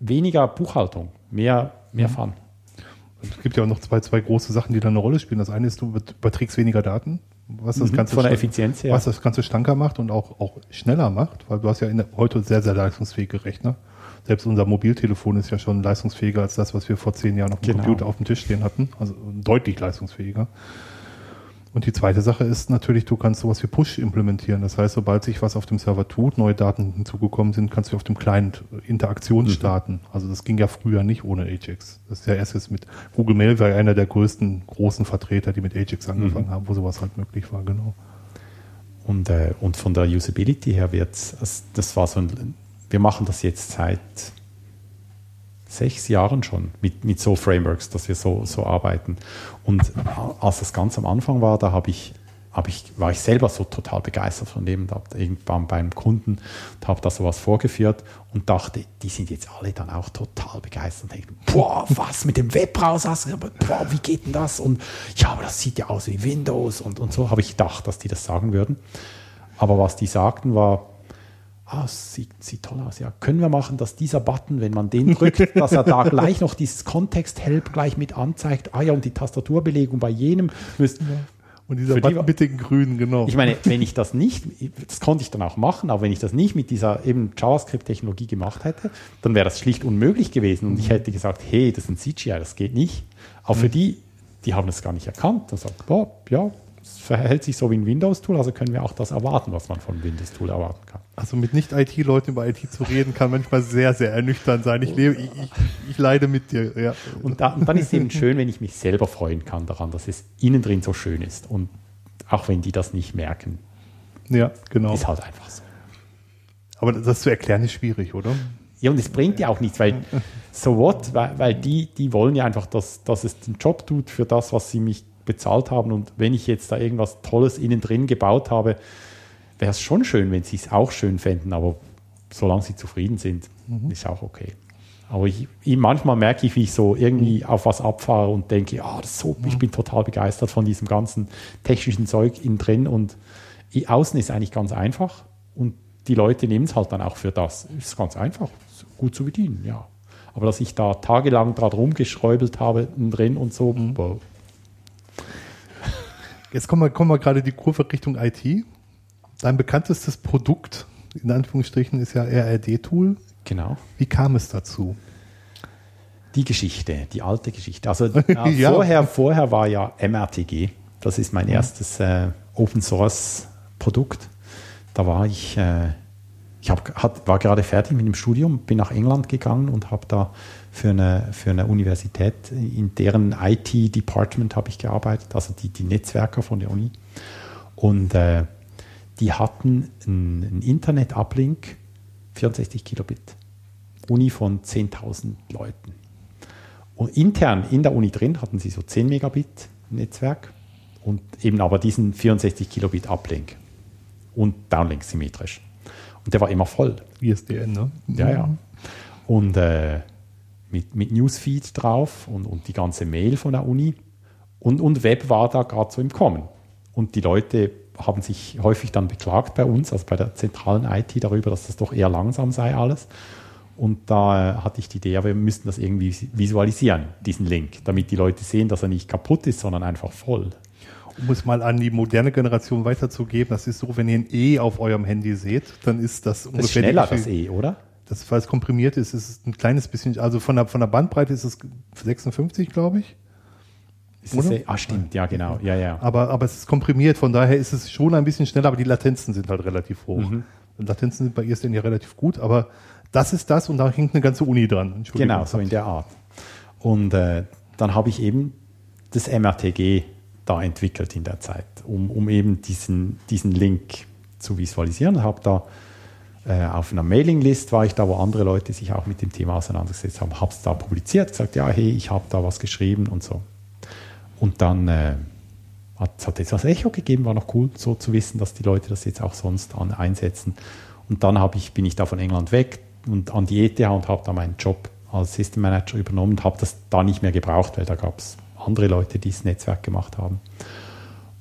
weniger Buchhaltung, mehr, mehr Fun. Es gibt ja auch noch zwei, zwei große Sachen, die da eine Rolle spielen. Das eine ist, du überträgst weniger Daten, was das Mhm, Ganze von der Effizienz her. was das Ganze schlanker macht und auch, auch schneller macht, weil du hast ja in, heute sehr, sehr leistungsfähige Rechner. Selbst unser Mobiltelefon ist ja schon leistungsfähiger als das, was wir vor zehn Jahren auf dem Genau. Computer auf dem Tisch stehen hatten. Also deutlich leistungsfähiger. Und die zweite Sache ist natürlich, du kannst sowas wie Push implementieren. Das heißt, sobald sich was auf dem Server tut, neue Daten hinzugekommen sind, kannst du auf dem Client Interaktion starten. Also das ging ja früher nicht ohne Ajax. Das ist ja erst jetzt mit Google Mail war einer der größten großen Vertreter, die mit Ajax angefangen haben, wo sowas halt möglich war, genau. Und, äh, und von der Usability her wird's, es, das war so ein, wir machen das jetzt seit sechs Jahren schon mit, mit so Frameworks, dass wir so, so arbeiten. Und als das ganz am Anfang war, da habe ich, hab ich, war ich selber so total begeistert von dem, da hab irgendwann beim Kunden und habe da sowas vorgeführt und dachte, die sind jetzt alle dann auch total begeistert und denken, boah, was mit dem Webbrowser, gesagt? boah, wie geht denn das? Und ja, aber das sieht ja aus wie Windows und, und so habe ich gedacht, dass die das sagen würden. Aber was die sagten war, ah, sieht, sieht toll aus, ja. Können wir machen, dass dieser Button, wenn man den drückt, [LAUGHS] dass er da gleich noch dieses Context-Help gleich mit anzeigt. Ah ja, und die Tastaturbelegung bei jenem müssten wir. Und dieser Button mit den Grünen, genau. Ich meine, wenn ich das nicht, das konnte ich dann auch machen, aber wenn ich das nicht mit dieser eben JavaScript-Technologie gemacht hätte, dann wäre das schlicht unmöglich gewesen. Und ich hätte gesagt, hey, das ist ein CGI, das geht nicht. Aber für die, die haben das gar nicht erkannt. Und sagen, boah, ja, es verhält sich so wie ein Windows-Tool, also können wir auch das erwarten, was man von Windows-Tool erwarten kann. Also mit Nicht-IT-Leuten über IT zu reden, kann manchmal sehr, sehr ernüchternd sein. Ich, lebe, ich, ich, ich leide mit dir. Ja. Und, da, und dann ist es eben schön, wenn ich mich selber freuen kann daran, dass es innen drin so schön ist. Und auch wenn die das nicht merken, ja, genau. ist halt einfach so. Aber das zu erklären ist schwierig, oder? Ja, und es bringt ja auch nichts, weil so what, weil, weil die, die wollen ja einfach, dass, dass es den Job tut für das, was sie mich bezahlt haben. Und wenn ich jetzt da irgendwas Tolles innen drin gebaut habe, wäre es schon schön, wenn sie es auch schön fänden, aber solange sie zufrieden sind, ist auch okay. Aber ich, ich, manchmal merke ich, wie ich so irgendwie auf was abfahre und denke, ah, das ist so, ich bin total begeistert von diesem ganzen technischen Zeug innen drin und außen ist eigentlich ganz einfach und die Leute nehmen es halt dann auch für das. Ist ganz einfach, ist gut zu bedienen, ja. Aber dass ich da tagelang dran rumgeschräubelt habe innen drin und so, boah, Jetzt kommen wir, kommen wir gerade die Kurve Richtung IT. Dein bekanntestes Produkt, in Anführungsstrichen, ist ja RRD-Tool. genau. Wie kam es dazu? Die Geschichte, die alte Geschichte. Also [LAUGHS] äh, Ja. vorher, vorher war ja MRTG. Das ist mein erstes äh, Open Source Produkt. Da war ich, äh, ich hab, hat, war gerade fertig mit dem Studium, bin nach England gegangen und habe da für eine, für eine Universität in deren IT-Department habe ich gearbeitet, also die, die Netzwerker von der Uni. Und äh, die hatten einen, Internet-Uplink, 64 Kilobit. Uni von 10.000 Leuten. Und intern in der Uni drin hatten sie so 10 Megabit Netzwerk und eben aber diesen 64 Kilobit Uplink und Downlink symmetrisch. Und der war immer voll. ISDN, ne? Ja, ja. Und äh, mit, mit Newsfeed drauf und, und die ganze Mail von der Uni. Und, und Web war da gerade so im Kommen. Und die Leute haben sich häufig dann beklagt bei uns, also bei der zentralen IT, darüber, dass das doch eher langsam sei alles. Und da hatte ich die Idee, ja, wir müssten das irgendwie visualisieren, diesen Link, damit die Leute sehen, dass er nicht kaputt ist, sondern einfach voll. Um es mal an die moderne Generation weiterzugeben, das ist so, wenn ihr ein E auf eurem Handy seht, dann ist das Das ist ungefähr die schneller, das E, oder? Das, weil es komprimiert ist, ist es ein kleines bisschen, also von der, von der Bandbreite ist es 56, glaube ich. Oder? Ah, stimmt, ja, genau. Ja, ja. Aber, aber es ist komprimiert, von daher ist es schon ein bisschen schneller, aber die Latenzen sind halt relativ hoch. Mhm. Latenzen sind bei ISDN ja relativ gut, aber das ist das und da hängt eine ganze Uni dran. Genau, so in der Art. Und äh, dann habe ich eben das MRTG da entwickelt in der Zeit, um, um eben diesen, diesen Link zu visualisieren. Habe da äh, auf einer Mailinglist war ich da, wo andere Leute sich auch mit dem Thema auseinandergesetzt haben, habe es da publiziert, gesagt, ja, hey, ich habe da was geschrieben und so. Und dann äh, hat es hat jetzt was Echo gegeben, war noch cool, so zu wissen, dass die Leute das jetzt auch sonst an, einsetzen. Und dann ich, bin ich da von England weg und an die ETH und habe da meinen Job als System Manager übernommen und habe das da nicht mehr gebraucht, weil da gab es andere Leute, die das Netzwerk gemacht haben.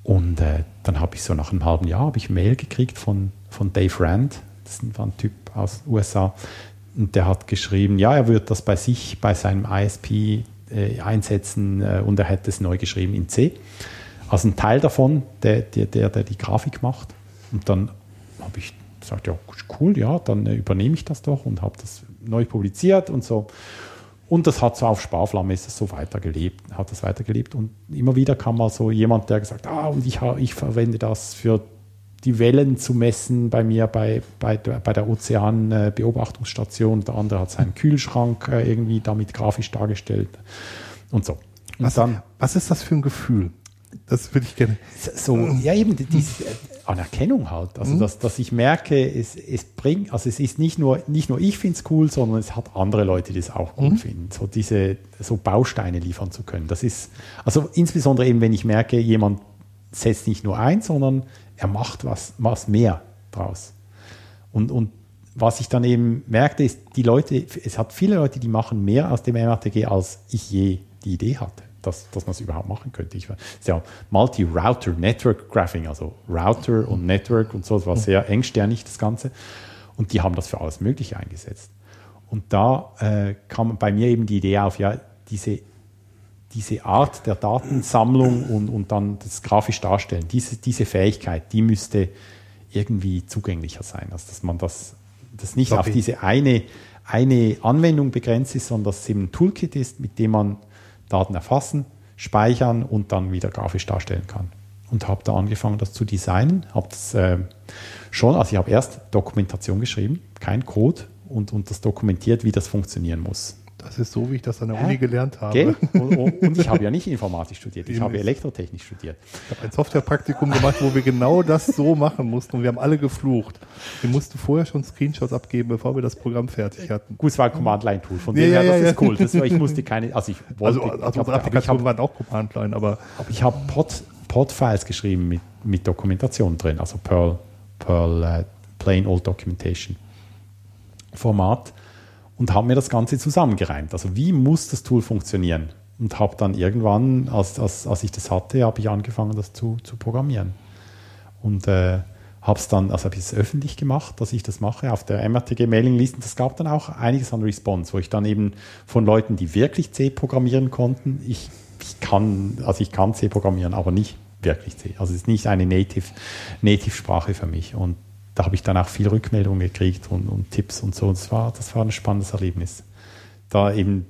Und äh, dann habe ich so nach einem halben Jahr habe ich Mail gekriegt von, von Dave Rand, das war ein Typ aus USA, und der hat geschrieben, ja, er würde das bei sich, bei seinem ISP äh, einsetzen äh, und er hätte es neu geschrieben in C. Also ein Teil davon, der, der, der, der die Grafik macht. Und dann habe ich gesagt, ja, cool, ja, dann äh, übernehme ich das doch und habe das neu publiziert und so. Und das hat so auf Sparflamme ist es so weitergelebt, hat das weitergelebt. Und immer wieder kam mal so jemand, der gesagt, ah, und ich, ich verwende das für die Wellen zu messen bei mir bei, bei, bei der Ozeanbeobachtungsstation. Der andere hat seinen Kühlschrank äh, irgendwie damit grafisch dargestellt und so. Und was, dann, was ist das für ein Gefühl? Das würde ich gerne. So, ja, eben diese Anerkennung halt. Also, mhm. dass, dass ich merke, es, es bringt, also es ist nicht nur, nicht nur ich finde es cool, sondern es hat andere Leute, die es auch gut mhm. finden. So diese, so Bausteine liefern zu können. Das ist, also insbesondere eben, wenn ich merke, jemand setzt nicht nur ein, sondern er macht was, was mehr draus. Und, und was ich dann eben merkte, ist, die Leute, es hat viele Leute, die machen mehr aus dem MRTG, als ich je die Idee hatte, dass, dass man es überhaupt machen könnte. Ich, ist ja Multi-Router Network Graphing, also Router und Network und so, das war sehr engsternig, das Ganze. Und die haben das für alles Mögliche eingesetzt. Und da äh, kam bei mir eben die Idee auf, ja, diese diese Art der Datensammlung und, und dann das grafisch darstellen, diese, diese Fähigkeit, die müsste irgendwie zugänglicher sein. Also dass man das, das nicht auf diese eine, eine Anwendung begrenzt ist, sondern dass es eben ein Toolkit ist, mit dem man Daten erfassen, speichern und dann wieder grafisch darstellen kann. Und habe da angefangen, das zu designen. Habe das äh, schon, also ich habe erst Dokumentation geschrieben, kein Code, und, und das dokumentiert, wie das funktionieren muss. Das ist so, wie ich das an der Uni gelernt habe. Und, und, ich habe ja nicht Informatik studiert, ich habe Elektrotechnik studiert. Ich habe ein Softwarepraktikum gemacht, wo wir genau das so machen mussten und wir haben alle geflucht. Wir mussten vorher schon Screenshots abgeben, bevor wir das Programm fertig hatten. Gut, es war ein Command-Line-Tool, von dem ja, her, das ja, ist cool. Das war, ich musste keine, also ich wollte... Also, also unsere Applikationen waren auch Command-Line, aber... aber ich habe Pod-Files geschrieben mit, mit Dokumentation drin, also Perl, Perl uh, Plain Old Documentation Format und habe mir das Ganze zusammengereimt. Also wie muss das Tool funktionieren? Und habe dann irgendwann, als, als, als ich das hatte, habe ich angefangen, das zu, zu programmieren. Und äh, habe es dann, also habe ich es öffentlich gemacht, dass ich das mache auf der MRTG-Mailing-Liste. Das gab dann auch einiges an Response, wo ich dann eben von Leuten, die wirklich C programmieren konnten, ich, ich kann, also ich kann C programmieren, aber nicht wirklich C. Also es ist nicht eine Native, Native-Sprache für mich. Und da habe ich dann auch viel Rückmeldungen gekriegt und, und Tipps und so. Und das war, das war ein spannendes Erlebnis. Da eben,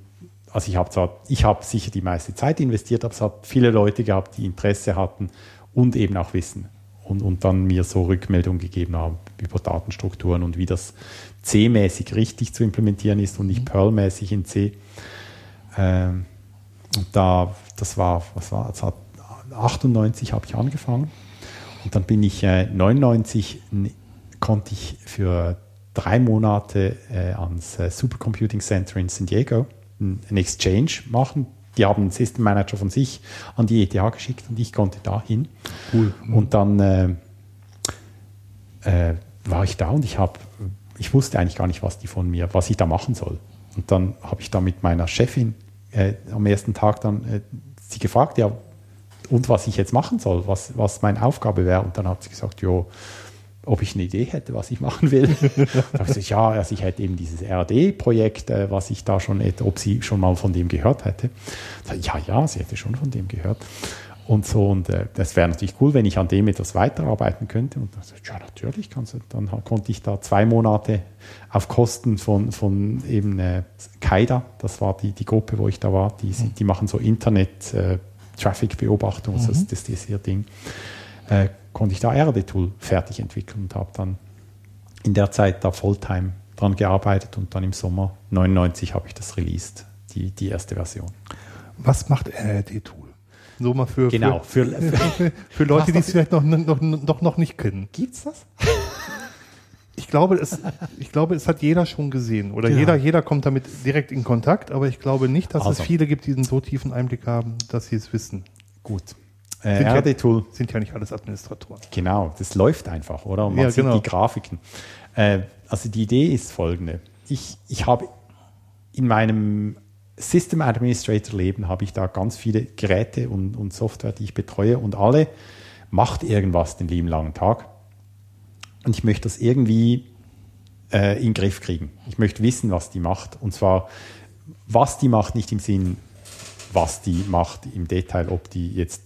also ich habe zwar, ich habe sicher die meiste Zeit investiert, aber es hat viele Leute gehabt, die Interesse hatten und eben auch Wissen. Und, und dann mir so Rückmeldungen gegeben haben über Datenstrukturen und wie das C-mäßig richtig zu implementieren ist und nicht mhm. Perl-mäßig in C. Ähm, und da, das war, was war, das hat 98 habe ich angefangen. Und dann bin ich äh, 99 konnte ich für drei Monate äh, ans äh, Supercomputing Center in San Diego einen Exchange machen. Die haben einen System Manager von sich an die ETH geschickt und ich konnte da hin. Cool. Und dann äh, äh, war ich da und ich habe, ich wusste eigentlich gar nicht, was die von mir, was ich da machen soll. Und dann habe ich da mit meiner Chefin äh, am ersten Tag dann äh, sie gefragt, ja, und was ich jetzt machen soll, was, was meine Aufgabe wäre. Und dann hat sie gesagt, jo, ob ich eine Idee hätte, was ich machen will. [LAUGHS] ich, ja, also ich hätte eben dieses RD-Projekt, äh, was ich da schon, ob sie schon mal von dem gehört hätte. Ja, ja, sie hätte schon von dem gehört. Und so, und äh, das wäre natürlich cool, wenn ich an dem etwas weiterarbeiten könnte. Und dann, ja, natürlich kannst du. Dann konnte ich da zwei Monate auf Kosten von, von eben äh, Kaida, das war die, die Gruppe, wo ich da war, die, mhm. die machen so Internet-Traffic-Beobachtung, äh, mhm. das, das ist ihr Ding. Äh, konnte ich da RD-Tool fertig entwickeln und habe dann in der Zeit da Fulltime dran gearbeitet und dann im Sommer 99 habe ich das released, die, die erste Version. Was macht RD-Tool? So mal für, genau, für, für, [LAUGHS] für, für Leute, die es vielleicht noch, noch, noch, noch nicht kennen. Gibt's das? [LAUGHS] Ich glaube, es, ich glaube, es hat jeder schon gesehen. Oder genau. jeder, jeder kommt damit direkt in Kontakt, aber ich glaube nicht, dass also. es viele gibt, die einen so tiefen Einblick haben, dass sie es wissen. Gut. Äh, RD-Tool. Sind ja nicht alles Administratoren. Genau, das läuft einfach, oder? Und man ja, sieht genau. die Grafiken. Äh, also die Idee ist folgende. Ich, ich habe in meinem System Administrator Leben habe ich da ganz viele Geräte und, und Software, die ich betreue und alle macht irgendwas den lieben langen Tag. und ich möchte das irgendwie äh, in den Griff kriegen. Ich möchte wissen, was die macht. Und zwar, was die macht, nicht im Sinn, was die macht im Detail, ob die jetzt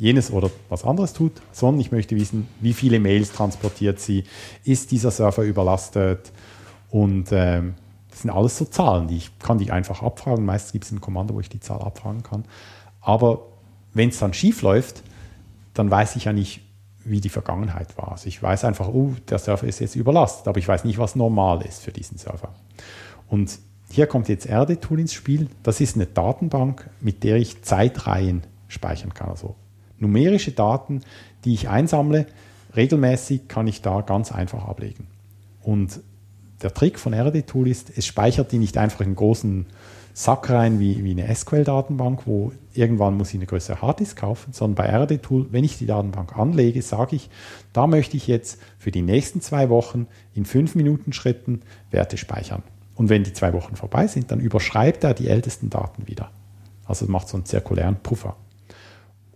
jenes oder was anderes tut, sondern ich möchte wissen, wie viele Mails transportiert sie, ist dieser Server überlastet und ähm, das sind alles so Zahlen, die ich kann die einfach abfragen. Meistens gibt es ein Kommando, wo ich die Zahl abfragen kann. Aber wenn es dann schief läuft, dann weiß ich ja nicht, wie die Vergangenheit war. Also ich weiß einfach, oh, der Server ist jetzt überlastet, aber ich weiß nicht, was normal ist für diesen Server. Und hier kommt jetzt RD-Tool ins Spiel. Das ist eine Datenbank, mit der ich Zeitreihen speichern kann. Also numerische Daten, die ich einsammle, regelmäßig kann ich da ganz einfach ablegen. Und der Trick von RD-Tool ist, es speichert die nicht einfach in großen Sack rein wie, wie eine SQL-Datenbank, wo irgendwann muss ich eine größere Harddisk kaufen, sondern bei RD-Tool, wenn ich die Datenbank anlege, sage ich, da möchte ich jetzt für die nächsten zwei Wochen in fünf Minuten Schritten Werte speichern. Und wenn die zwei Wochen vorbei sind, dann überschreibt er die ältesten Daten wieder. Also macht so einen zirkulären Puffer.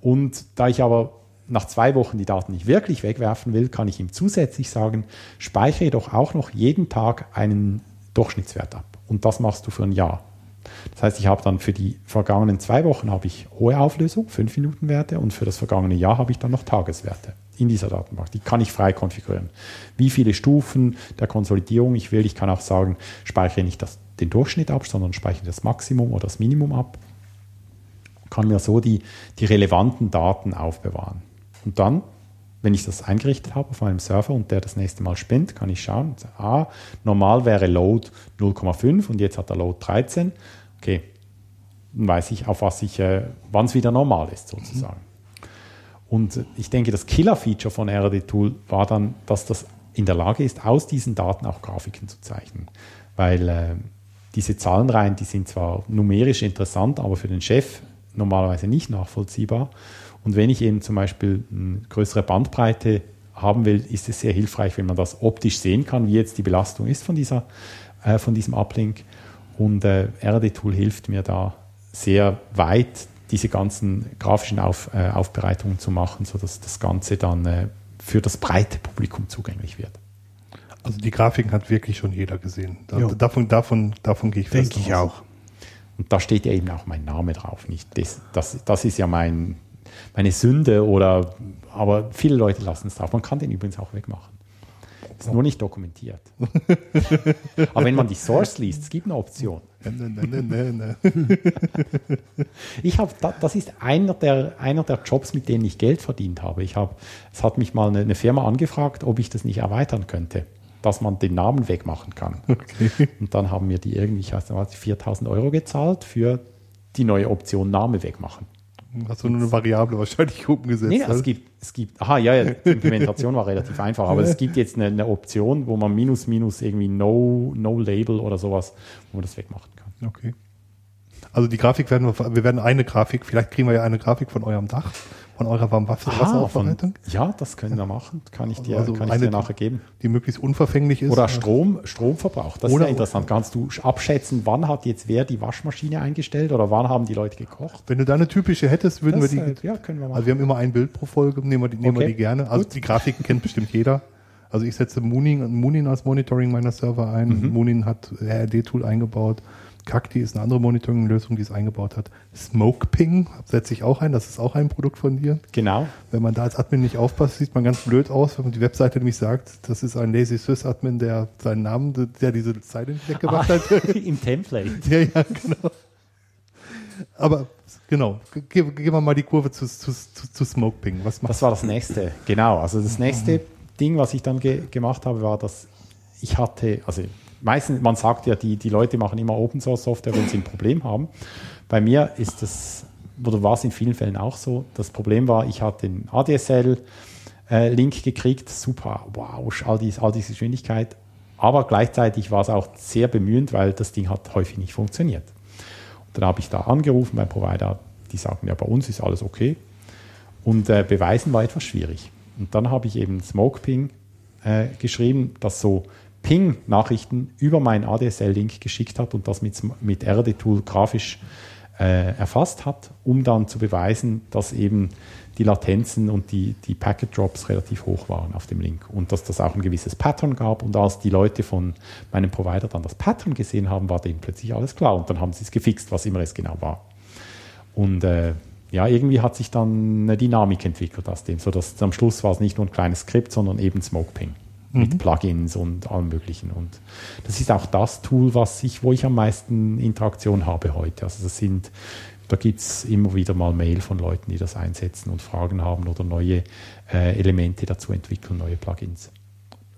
Und da ich aber nach zwei Wochen die Daten nicht wirklich wegwerfen will, kann ich ihm zusätzlich sagen, speichere doch auch noch jeden Tag einen Durchschnittswert ab. Und das machst du für ein Jahr. Das heißt, ich habe dann für die vergangenen zwei Wochen habe ich hohe Auflösung, 5 Minuten Werte, und für das vergangene Jahr habe ich dann noch Tageswerte in dieser Datenbank. Die kann ich frei konfigurieren. Wie viele Stufen der Konsolidierung ich will. Ich kann auch sagen, speichere nicht das, den Durchschnitt ab, sondern speichere das Maximum oder das Minimum ab. Kann mir so die, die relevanten Daten aufbewahren. Und dann wenn ich das eingerichtet habe auf meinem Server und der das nächste Mal spinnt, kann ich schauen, ah, normal wäre Load 0,5 und jetzt hat er Load 13. Okay, dann weiß ich, auf was ich, äh, wann es wieder normal ist sozusagen. Mhm. Und ich denke, das Killer-Feature von RD Tool war dann, dass das in der Lage ist, aus diesen Daten auch Grafiken zu zeichnen. Weil äh, diese Zahlenreihen, die sind zwar numerisch interessant, aber für den Chef normalerweise nicht nachvollziehbar. Und wenn ich eben zum Beispiel eine größere Bandbreite haben will, ist es sehr hilfreich, wenn man das optisch sehen kann, wie jetzt die Belastung ist von, dieser, äh, von diesem Uplink. Und äh, RD-Tool hilft mir da sehr weit, diese ganzen grafischen Auf, äh, Aufbereitungen zu machen, sodass das Ganze dann äh, für das breite Publikum zugänglich wird. Also die Grafiken hat wirklich schon jeder gesehen. Da, davon, davon, davon gehe ich fest Denke ich auch. Und da steht ja eben auch mein Name drauf. Nicht das, das, das ist ja mein, meine Sünde oder, aber viele Leute lassen es drauf. Man kann den übrigens auch wegmachen. Ist nur nicht dokumentiert. [LAUGHS] aber wenn man die Source liest, es gibt eine Option. [LAUGHS] ich habe, das ist einer der, einer der Jobs, mit denen ich Geld verdient habe. Ich habe, es hat mich mal eine, eine Firma angefragt, ob ich das nicht erweitern könnte dass man den Namen wegmachen kann. [LAUGHS] Okay. Und dann haben mir die irgendwie, ich weiß nicht, 4000 Euro gezahlt für die neue Option Name wegmachen. Hast du nur eine Variable wahrscheinlich umgesetzt? Nee, es gibt, es gibt, aha, ja, ja, die Implementation war relativ einfach, aber es [LAUGHS] gibt jetzt eine, eine, Option, wo man minus, minus irgendwie no, no Label oder sowas, wo man das wegmachen kann. Okay. Also die Grafik werden wir, wir werden eine Grafik, vielleicht kriegen wir ja eine Grafik von eurem Dach von eurer Warmwasseraufbereitung? Ja, das können wir machen. Kann ich dir, also kann ich dir nachher geben. Die möglichst unverfänglich ist. Oder Strom, Stromverbrauch. Das oder ist ja interessant. Kannst du abschätzen, wann hat jetzt wer die Waschmaschine eingestellt oder wann haben die Leute gekocht? Wenn du da eine typische hättest, würden das, wir die. ja, können wir machen. Also wir haben immer ein Bild pro Folge, nehmen wir die, nehmen okay. wir die gerne. Also Gut. die Grafiken kennt bestimmt jeder. Also ich setze Moonin, Moonin als Monitoring meiner Server ein. Mhm. Moonin hat RD-Tool eingebaut. Cacti ist eine andere Monitoring-Lösung, die es eingebaut hat. SmokePing setze ich auch ein, das ist auch ein Produkt von dir. Genau. Wenn man da als Admin nicht aufpasst, sieht man ganz blöd aus, wenn man die Webseite nämlich sagt, das ist ein Lazy Sys Admin, der seinen Namen, der diese Zeile nicht weggemacht ah, hat. [LAUGHS] Im Template. ja, ja, genau. Aber genau, gehen wir mal die Kurve zu, zu, zu, zu SmokePing. Was das war das nächste, genau. Also das nächste Ding, was ich dann ge gemacht habe, war, dass ich hatte, also meistens, man sagt ja, die, die Leute machen immer Open Source Software, wenn sie ein Problem haben. Bei mir ist das, oder war es in vielen Fällen auch so, das Problem war, ich hatte den ADSL äh, Link gekriegt, super, wow, all, dies, all diese Geschwindigkeit, aber gleichzeitig war es auch sehr bemühend, weil das Ding hat häufig nicht funktioniert. Und dann habe ich da angerufen beim Provider, die sagten, ja, bei uns ist alles okay. Und äh, beweisen war etwas schwierig. Und dann habe ich eben SmokePing äh, geschrieben, das so Ping-Nachrichten über meinen ADSL-Link geschickt hat und das mit, mit RD-Tool grafisch äh, erfasst hat, um dann zu beweisen, dass eben die Latenzen und die, die Packet Drops relativ hoch waren auf dem Link und dass das auch ein gewisses Pattern gab. Und als die Leute von meinem Provider dann das Pattern gesehen haben, war denen plötzlich alles klar und dann haben sie es gefixt, was immer es genau war. Und äh, ja, irgendwie hat sich dann eine Dynamik entwickelt aus dem, sodass am Schluss war es nicht nur ein kleines Skript, sondern eben SmokePing mit Plugins und allem Möglichen. Und das ist auch das Tool, was ich, wo ich am meisten Interaktion habe heute. Also das sind, da gibt es immer wieder mal Mail von Leuten, die das einsetzen und Fragen haben oder neue äh, Elemente dazu entwickeln, neue Plugins.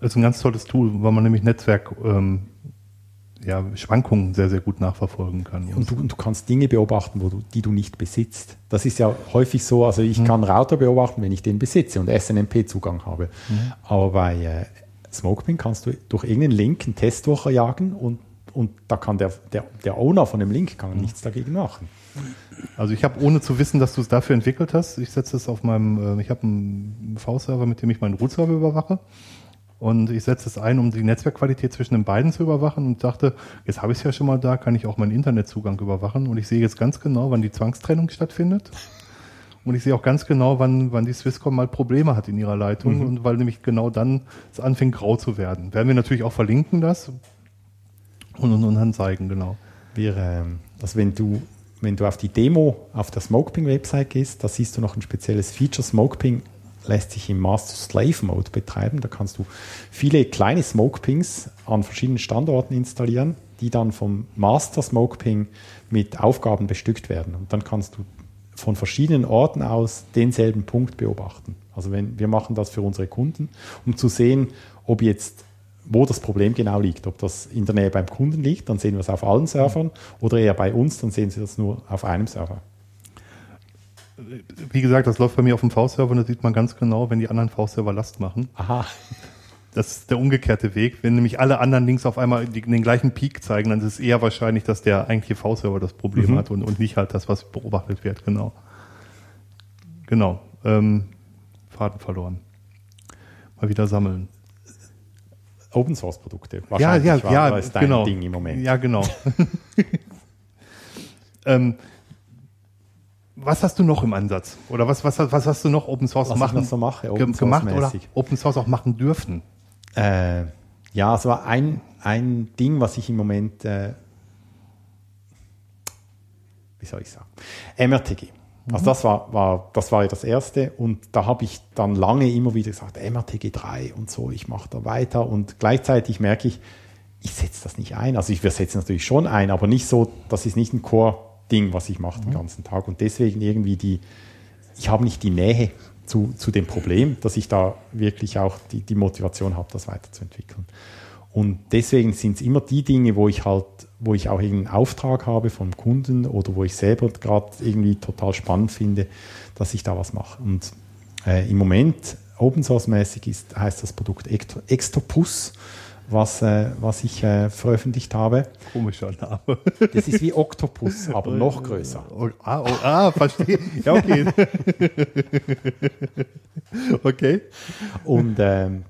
Das ist ein ganz tolles Tool, weil man nämlich Netzwerk ähm, ja, Schwankungen sehr, sehr gut nachverfolgen kann. Und du, und du kannst Dinge beobachten, wo du, die du nicht besitzt. Das ist ja häufig so, also ich kann Router beobachten, wenn ich den besitze und SNMP-Zugang habe. Aber bei SmokePing kannst du durch irgendeinen Link einen Test durchjagen und, und da kann der, der, der Owner von dem Link kann nichts dagegen machen. Also ich habe, ohne zu wissen, dass du es dafür entwickelt hast, ich setze es auf meinem, äh, ich habe einen V-Server, mit dem ich meinen Root-Server überwache. Und ich setze es ein, um die Netzwerkqualität zwischen den beiden zu überwachen und dachte, jetzt habe ich es ja schon mal da, kann ich auch meinen Internetzugang überwachen. Und ich sehe jetzt ganz genau, wann die Zwangstrennung stattfindet. Und ich sehe auch ganz genau, wann, wann die Swisscom mal Probleme hat in ihrer Leitung. Und weil nämlich genau dann es anfängt grau zu werden. Werden wir natürlich auch verlinken das und, und, und dann zeigen, genau. Wir, ähm, also wenn du, wenn du auf die Demo auf der SmokePing-Website gehst, da siehst du noch ein spezielles Feature. SmokePing lässt sich im Master-Slave-Mode betreiben. Da kannst du viele kleine SmokePings an verschiedenen Standorten installieren, die dann vom Master SmokePing mit Aufgaben bestückt werden. Und dann kannst du von verschiedenen Orten aus denselben Punkt beobachten. Also wenn wir machen das für unsere Kunden, um zu sehen, ob jetzt wo das Problem genau liegt. Ob das in der Nähe beim Kunden liegt, dann sehen wir es auf allen Servern, oder eher bei uns, dann sehen Sie das nur auf einem Server. Wie gesagt, das läuft bei mir auf dem V-Server und da sieht man ganz genau, wenn die anderen V-Server Last machen. Aha. Das ist der umgekehrte Weg. Wenn nämlich alle anderen Links auf einmal den gleichen Peak zeigen, dann ist es eher wahrscheinlich, dass der eigentliche V-Server das Problem Mhm. hat und, und nicht halt das, was beobachtet wird. Genau. Genau. Ähm, Faden verloren. Mal wieder sammeln. Open Source Produkte. Ja, Wahrscheinlich ja, ja, war es dein genau. Ding im Moment. Ja, genau. [LAUGHS] ähm, was hast du noch im Ansatz? Oder was, was, was hast du noch Open Source Was ich machen, noch so mache, Open Source gemacht oder. Open Source auch machen dürfen? Äh, ja, es war ein, ein Ding, was ich im Moment, äh, wie soll ich sagen, MRTG. Also das war, war, das war ja das erste. Und da habe ich dann lange immer wieder gesagt, MRTG 3 und so, ich mache da weiter. Und gleichzeitig merke ich, ich setze das nicht ein. Also ich, wir setzen natürlich schon ein, aber nicht so, das ist nicht ein Core-Ding, was ich mache den ganzen Tag. Und deswegen irgendwie die, ich habe nicht die Nähe zu, zu dem Problem, dass ich da wirklich auch die, die Motivation habe, das weiterzuentwickeln. Und deswegen sind es immer die Dinge, wo ich halt, wo ich auch irgendeinen Auftrag habe vom Kunden oder wo ich selber gerade irgendwie total spannend finde, dass ich da was mache. Und äh, im Moment, Open Source mäßig heißt das Produkt Ecto- Extopus, was, äh, was ich äh, veröffentlicht habe. Komischer Name. Das ist wie Octopus, aber [LAUGHS] noch größer. Oh, ah, oh, ah, verstehe. [LAUGHS] Ja, okay. [LAUGHS] okay. Und ähm,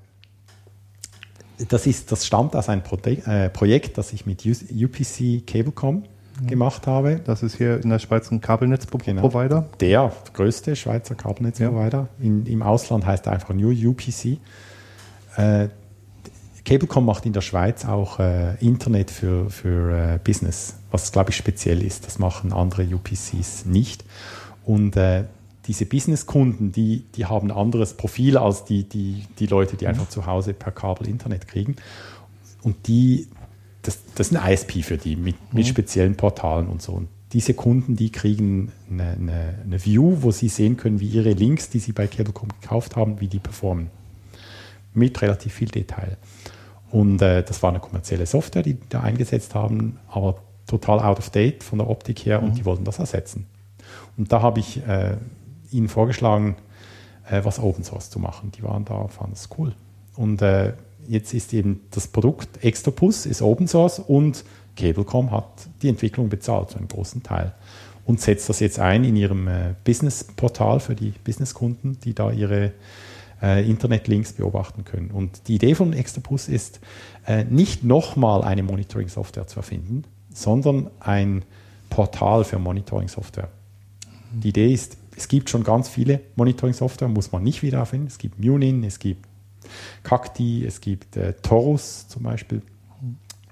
das, ist, das stammt aus einem Prote äh, Projekt, das ich mit UPC Cablecom gemacht habe. Das ist hier in der Schweiz ein Genau. Kabelnetzprovider. Der größte Schweizer Kabelnetzprovider. In, Im Ausland heißt er einfach nur UPC. Cablecom macht in der Schweiz auch äh, Internet für, für äh, Business, was glaube ich speziell ist. Das machen andere UPCs nicht. Und äh, diese Businesskunden, die, die haben ein anderes Profil als die, die, die Leute, die einfach zu Hause per Kabel Internet kriegen. Und die, das, das ist ein ISP für die mit, mit speziellen Portalen und so. Und diese Kunden, die kriegen eine, eine, eine View, wo sie sehen können, wie ihre Links, die sie bei Cablecom gekauft haben, wie die performen. Mit relativ viel Detail. Und äh, das war eine kommerzielle Software, die die da eingesetzt haben, aber total out of date von der Optik her und die wollten das ersetzen. Und da habe ich äh, ihnen vorgeschlagen, äh, was Open Source zu machen. Die waren da, fanden es cool. Und äh, jetzt ist eben das Produkt Extopus ist Open Source und Cablecom hat die Entwicklung bezahlt, zu einem großen Teil. Und setzt das jetzt ein in ihrem äh, Business-Portal für die Businesskunden, die da ihre äh, Internetlinks beobachten können. Und die Idee von Extopus ist, äh, nicht nochmal eine Monitoring-Software zu erfinden, sondern ein Portal für Monitoring-Software. Die Idee ist, es gibt schon ganz viele Monitoring-Software, muss man nicht wieder erfinden. Es gibt Munin, es gibt Cacti, es gibt äh, Torus zum Beispiel.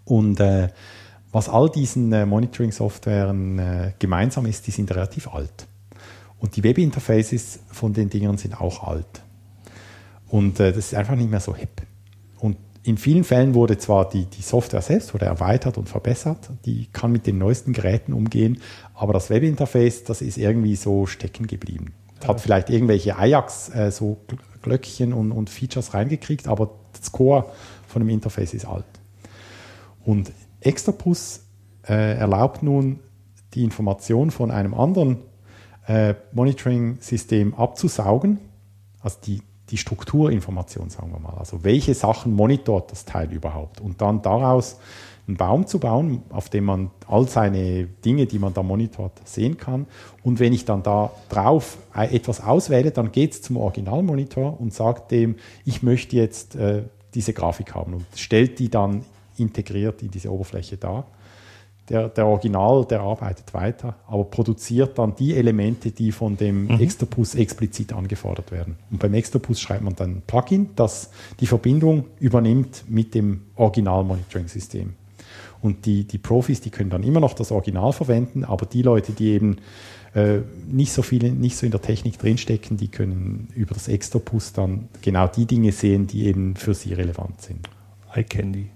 Und äh, was all diesen äh, Monitoring-Softwaren äh, gemeinsam ist, die sind relativ alt. Und die Webinterfaces von den Dingern sind auch alt. Und äh, das ist einfach nicht mehr so hip. Und in vielen Fällen wurde zwar die, die Software selbst wurde erweitert und verbessert, die kann mit den neuesten Geräten umgehen, aber das Webinterface, das ist irgendwie so stecken geblieben. Ja. Hat vielleicht irgendwelche Ajax, äh, so Glöckchen und, und Features reingekriegt, aber das Core von dem Interface ist alt. Und Extopus äh, erlaubt nun die Information von einem anderen äh, Monitoring-System abzusaugen, also die, die Strukturinformation, sagen wir mal. Also welche Sachen monitort das Teil überhaupt? Und dann daraus einen Baum zu bauen, auf dem man all seine Dinge, die man da monitort, sehen kann. Und wenn ich dann da drauf etwas auswähle, dann geht es zum Originalmonitor und sagt dem, ich möchte jetzt äh, diese Grafik haben und stellt die dann integriert in diese Oberfläche dar. Der, der Original, der arbeitet weiter, aber produziert dann die Elemente, die von dem mhm. Extopus explizit angefordert werden. Und beim Extopus schreibt man dann ein Plugin, das die Verbindung übernimmt mit dem Original-Monitoring-System. Und die, die Profis, die können dann immer noch das Original verwenden, aber die Leute, die eben äh, nicht so viele, nicht so in der Technik drinstecken, die können über das Extopus dann genau die Dinge sehen, die eben für sie relevant sind. iCandy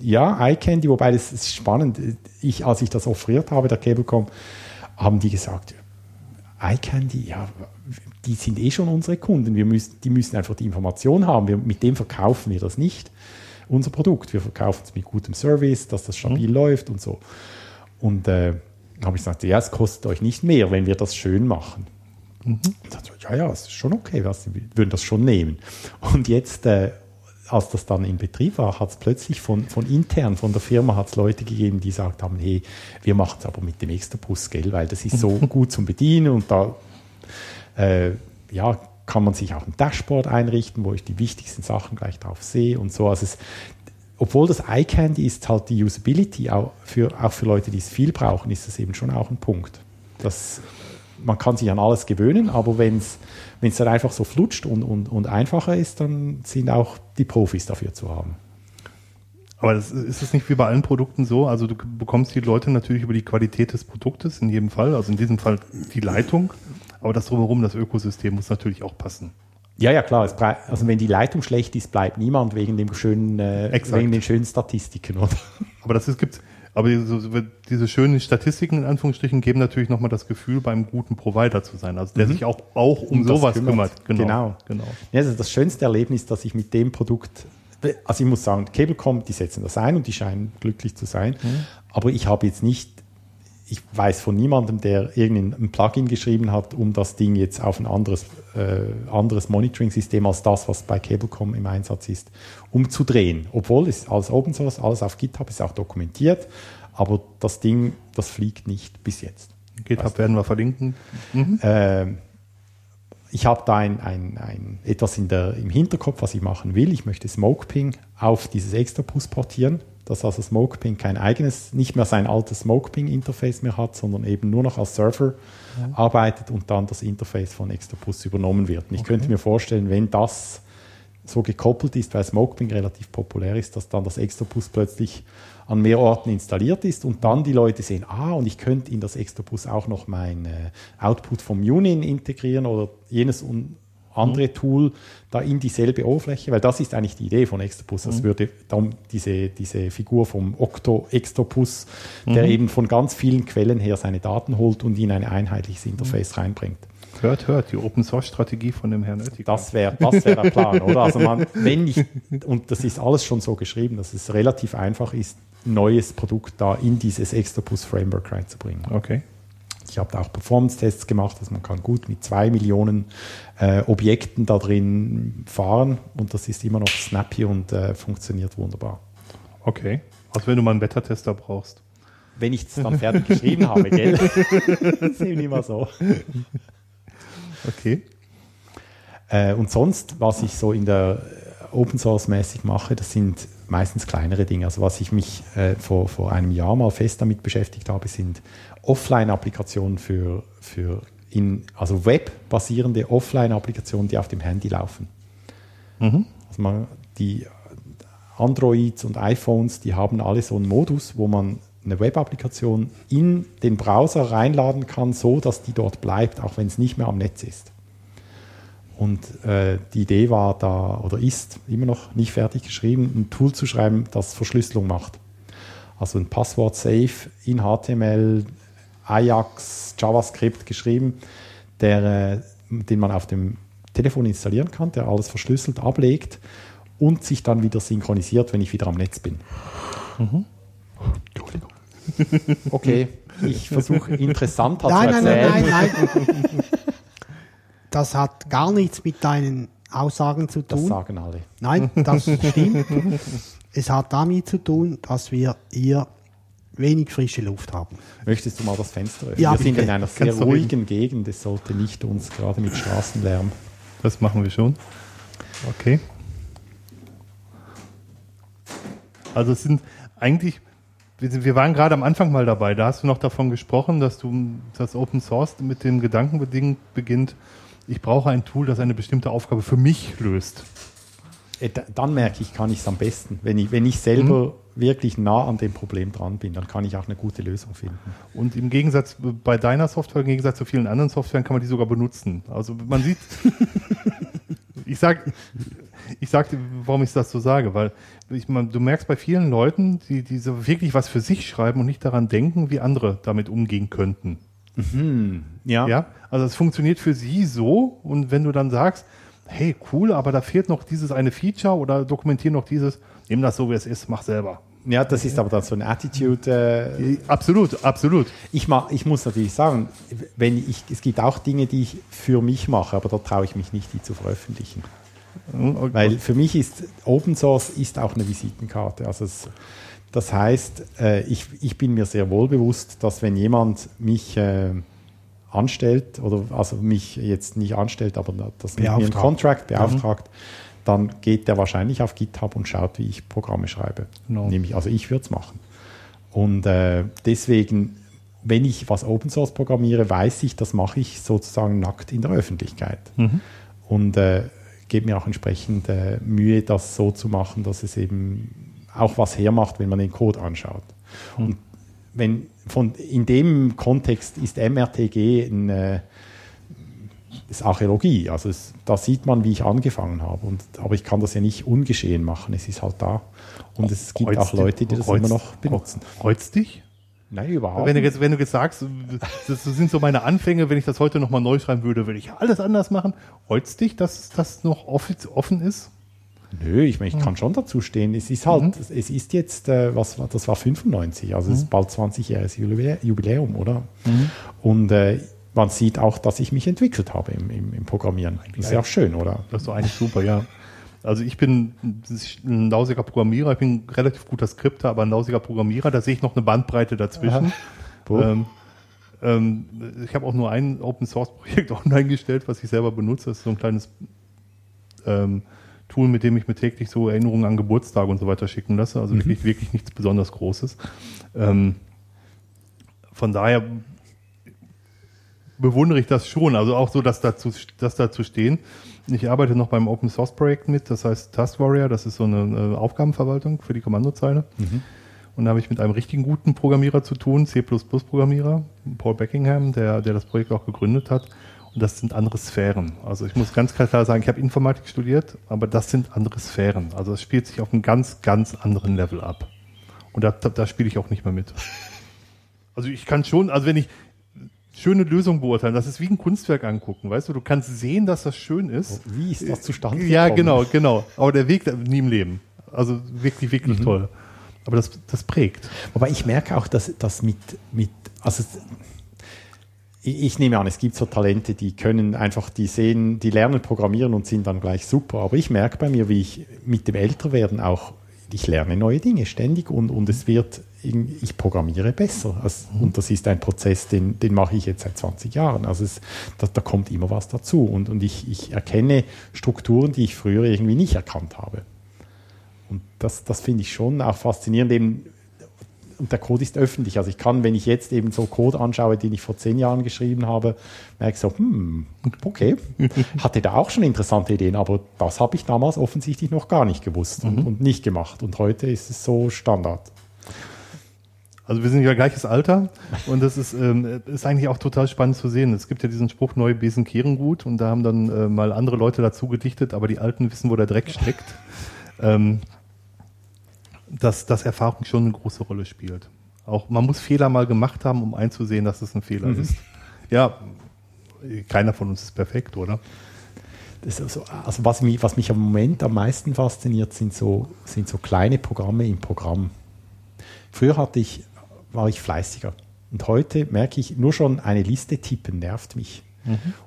ja, iCandy, wobei das ist spannend. Ich, als ich das offeriert habe, der Cablecom, haben die gesagt, iCandy, ja, die sind eh schon unsere Kunden. Wir müssen, die müssen einfach die Information haben. Wir, mit dem verkaufen wir das nicht, unser Produkt. Wir verkaufen es mit gutem Service, dass das stabil mhm. läuft und so. Und äh, habe ich gesagt, ja, es kostet euch nicht mehr, wenn wir das schön machen. Mhm. Und dachte, ja, ja, es ist schon okay, wir würden das schon nehmen. Und jetzt äh, als das dann in Betrieb war, hat es plötzlich von, von intern, von der Firma, hat es Leute gegeben, die gesagt haben, hey, wir machen es aber mit dem Extrabus, gell, weil das ist so [LAUGHS] gut zum Bedienen und da äh, ja, kann man sich auch ein Dashboard einrichten, wo ich die wichtigsten Sachen gleich drauf sehe und so. Also es, obwohl das iCandy ist halt die Usability, auch für, auch für Leute, die es viel brauchen, ist das eben schon auch ein Punkt. Das, man kann sich an alles gewöhnen, aber wenn es es dann einfach so flutscht und, und, und einfacher ist, dann sind auch die Profis dafür zu haben. Aber das, ist es nicht wie bei allen Produkten so? Also du bekommst die Leute natürlich über die Qualität des Produktes in jedem Fall, also in diesem Fall die Leitung, aber das drumherum, das Ökosystem muss natürlich auch passen. Ja, ja, klar. also wenn die Leitung schlecht ist, bleibt niemand wegen dem schönen, äh, wegen den schönen Statistiken, oder? Aber das gibt aber diese, diese, schönen Statistiken in Anführungsstrichen geben natürlich nochmal das Gefühl, beim guten Provider zu sein, also der mhm. sich auch, auch um, um sowas kümmert. kümmert. Genau. genau. genau. Ja, also das schönste Erlebnis, dass ich mit dem Produkt, also ich muss sagen, Cablecom, die setzen das ein und die scheinen glücklich zu sein, mhm. aber ich habe jetzt nicht ich weiß von niemandem, der irgendein Plugin geschrieben hat, um das Ding jetzt auf ein anderes, äh, anderes Monitoring-System als das, was bei Cablecom im Einsatz ist, umzudrehen. Obwohl es als Open Source, alles auf GitHub ist auch dokumentiert, aber das Ding, das fliegt nicht bis jetzt. GitHub weißt werden wir verlinken. Mhm. Äh, ich habe da ein, ein, ein, etwas in der, im Hinterkopf, was ich machen will. Ich möchte SmokePing auf dieses Extrapus portieren dass also SmokePing kein eigenes, nicht mehr sein altes SmokePing-Interface mehr hat, sondern eben nur noch als Server ja. arbeitet und dann das Interface von Extrapus übernommen wird. Und ich okay. könnte mir vorstellen, wenn das so gekoppelt ist, weil SmokePing relativ populär ist, dass dann das Extrapus plötzlich an mehr Orten installiert ist und dann die Leute sehen, ah, und ich könnte in das Extrapus auch noch mein äh, Output vom Unin integrieren oder jenes un andere mhm. Tool da in dieselbe Oberfläche, weil das ist eigentlich die Idee von Extopus. Das mhm. würde dann diese, diese Figur vom Octo Extopus, der mhm. eben von ganz vielen Quellen her seine Daten holt und in ein einheitliches Interface mhm. reinbringt. Hört, hört, die Open Source Strategie von dem Herrn Oettinger. Das wäre das wär der Plan, oder? Also man, [LAUGHS] wenn ich, und das ist alles schon so geschrieben, dass es relativ einfach ist, ein neues Produkt da in dieses Extopus Framework reinzubringen. Okay. Ich habe da auch Performance-Tests gemacht, dass man kann gut mit zwei Millionen äh, Objekten da drin fahren und das ist immer noch snappy und äh, funktioniert wunderbar. Okay. Also wenn du mal einen Wettertester brauchst. Wenn ich es dann fertig geschrieben habe, gell? [LAUGHS] das ist eben immer so. Okay. Äh, und sonst, was ich so in der Open Source mäßig mache, das sind meistens kleinere Dinge. Also was ich mich äh, vor, vor einem Jahr mal fest damit beschäftigt habe, sind Offline-Applikationen für, für in, also webbasierende Offline-Applikationen, die auf dem Handy laufen. Also man, die Androids und iPhones, die haben alle so einen Modus, wo man eine Web-Applikation in den Browser reinladen kann, so dass die dort bleibt, auch wenn es nicht mehr am Netz ist. Und äh, die Idee war da oder ist immer noch nicht fertig geschrieben, ein Tool zu schreiben, das Verschlüsselung macht. Also ein Passwort-Safe in HTML, Ajax, JavaScript geschrieben, der, äh, den man auf dem Telefon installieren kann, der alles verschlüsselt ablegt und sich dann wieder synchronisiert, wenn ich wieder am Netz bin. Entschuldigung. Okay, [LAUGHS] ich versuche interessanter Nein, zu nein, erzählen. nein, nein, nein. Das hat gar nichts mit deinen Aussagen zu Das tun. sagen alle. Nein, das [LAUGHS] stimmt. Es hat damit zu tun, dass wir hier wenig frische Luft haben. Möchtest du mal das Fenster öffnen? Ja, Wir sind in einer sehr Kannst ruhigen Gegend. Es sollte nicht uns gerade mit Straßenlärm. Das machen wir schon. Okay. Also es sind eigentlich, wir, waren gerade am Anfang mal dabei, da hast du noch davon gesprochen, dass du das Open Source mit dem Gedanken beginnt, ich brauche ein Tool, das eine bestimmte Aufgabe für mich löst. Äh, da- Dann merke ich, kann ich es am besten. Wenn ich, wenn ich selber wirklich nah an dem Problem dran bin, dann kann ich auch eine gute Lösung finden. Und im Gegensatz bei deiner Software, im Gegensatz zu vielen anderen Softwaren, kann man die sogar benutzen. Also man sieht, [LAUGHS] ich sag, ich sag, dir, warum ich das so sage, weil ich, man, du merkst bei vielen Leuten, die, die so wirklich was für sich schreiben und nicht daran denken, wie andere damit umgehen könnten. Ja. Ja, also es funktioniert für sie so und wenn du dann sagst, hey, cool, aber da fehlt noch dieses eine Feature oder dokumentier noch dieses, nimm das so, wie es ist, mach selber. Ja, das ist aber dann so eine Attitude. Äh, Absolut, absolut. ich, ma, ich muss natürlich sagen, wenn ich, es gibt auch Dinge, die ich für mich mache, aber da traue ich mich nicht, die zu veröffentlichen. Weil für mich ist Open Source ist auch eine Visitenkarte. Also es, das heißt, äh, ich, ich bin mir sehr wohl bewusst, dass wenn jemand mich äh, anstellt oder also mich jetzt nicht anstellt, aber das mit mir einen. Contract beauftragt, dann geht der wahrscheinlich auf GitHub und schaut, wie ich Programme schreibe. Genau. Nämlich, also ich würde es machen. Und äh, deswegen, wenn ich was Open Source programmiere, weiß ich, das mache ich sozusagen nackt in der Öffentlichkeit. Und äh, gebe mir auch entsprechend äh, Mühe, das so zu machen, dass es eben auch was hermacht, wenn man den Code anschaut. Und wenn von, in dem Kontext ist MRTG ein, äh, ist Archäologie. Also es, da sieht man, wie ich angefangen habe. Und, aber ich kann das ja nicht ungeschehen machen. Es ist halt da. Und es gibt Kreuzt auch Leute, die das kreuzt- immer noch benutzen. Kreuzt dich? Nein, überhaupt Wenn du, nicht. jetzt, wenn du jetzt sagst, das sind so meine Anfänge, wenn ich das heute nochmal neu schreiben würde, würde ich alles anders machen. Holzt dich, dass das noch offen ist? Nö, ich, meine, ich kann schon dazu stehen. Es ist halt, Mhm. es ist jetzt, äh, was war, das war 95, also es ist bald 20-jähriges Jubilä- Jubiläum, oder? Mhm. Und äh, man sieht auch, dass ich mich entwickelt habe im, im, im Programmieren. Das ist ja auch schön, oder? Das ist doch eigentlich super, ja. Also ich bin ein lausiger Programmierer, ich bin ein relativ guter Skripter, aber ein lausiger Programmierer, da sehe ich noch eine Bandbreite dazwischen. Ähm, ähm, ich habe auch nur ein Open Source Projekt [LAUGHS] online gestellt, was ich selber benutze. Das ist so ein kleines ähm, Tool, mit dem ich mir täglich so Erinnerungen an Geburtstage und so weiter schicken lasse. Also wirklich, wirklich nichts besonders Großes. Ähm, von daher bewundere ich das schon. Also auch so, dass dazu, dass dazu stehen. Ich arbeite noch beim Open Source Projekt mit, das heißt Task Warrior, das ist so eine äh, Aufgabenverwaltung für die Kommandozeile. Und da habe ich mit einem richtigen guten Programmierer zu tun, C++-Programmierer, Paul Beckingham, der, der das Projekt auch gegründet hat. Das sind andere Sphären. Also ich muss ganz klar sagen, ich habe Informatik studiert, aber das sind andere Sphären. Also es spielt sich auf einem ganz, ganz anderen Level ab. Und da, da, da spiele ich auch nicht mehr mit. Also ich kann schon, also wenn ich schöne Lösung beurteilen, das ist wie ein Kunstwerk angucken, weißt du, du kannst sehen, dass das schön ist. Wie ist das zustande Ja, gekommen? genau, genau. Aber der Weg nie im Leben. Also wirklich, wirklich toll. Aber das, das prägt. Wobei ich merke auch, dass das mit, mit also ich nehme an, es gibt so Talente, die können einfach, die sehen, die lernen programmieren und sind dann gleich super. Aber ich merke bei mir, wie ich mit dem Älterwerden auch, ich lerne neue Dinge ständig und, und es wird, ich programmiere besser. Also, und das ist ein Prozess, den, den mache ich jetzt seit 20 Jahren. Also es, da, da kommt immer was dazu. Und, und ich, ich erkenne Strukturen, die ich früher irgendwie nicht erkannt habe. Und das, das finde ich schon auch faszinierend. Eben, und der Code ist öffentlich. Also ich kann, wenn ich jetzt eben so Code anschaue, den ich vor zehn Jahren geschrieben habe, merke ich so, hm, okay, [LAUGHS] hatte da auch schon interessante Ideen, aber das habe ich damals offensichtlich noch gar nicht gewusst und, Mhm. und nicht gemacht. Und heute ist es so Standard. Also wir sind ja gleiches Alter und das ist, ähm, ist eigentlich auch total spannend zu sehen. Es gibt ja diesen Spruch, neue Besen kehren gut und da haben dann äh, mal andere Leute dazu gedichtet, aber die Alten wissen, wo der Dreck steckt. ähm, dass, dass Erfahrung schon eine große Rolle spielt. Auch man muss Fehler mal gemacht haben, um einzusehen, dass es ein Fehler ist. Ja, keiner von uns ist perfekt, oder? Das ist so, also was mich, was mich am Moment am meisten fasziniert, sind so, sind so kleine Programme im Programm. Früher hatte ich, war ich fleißiger. Und heute merke ich, nur schon eine Liste tippen nervt mich.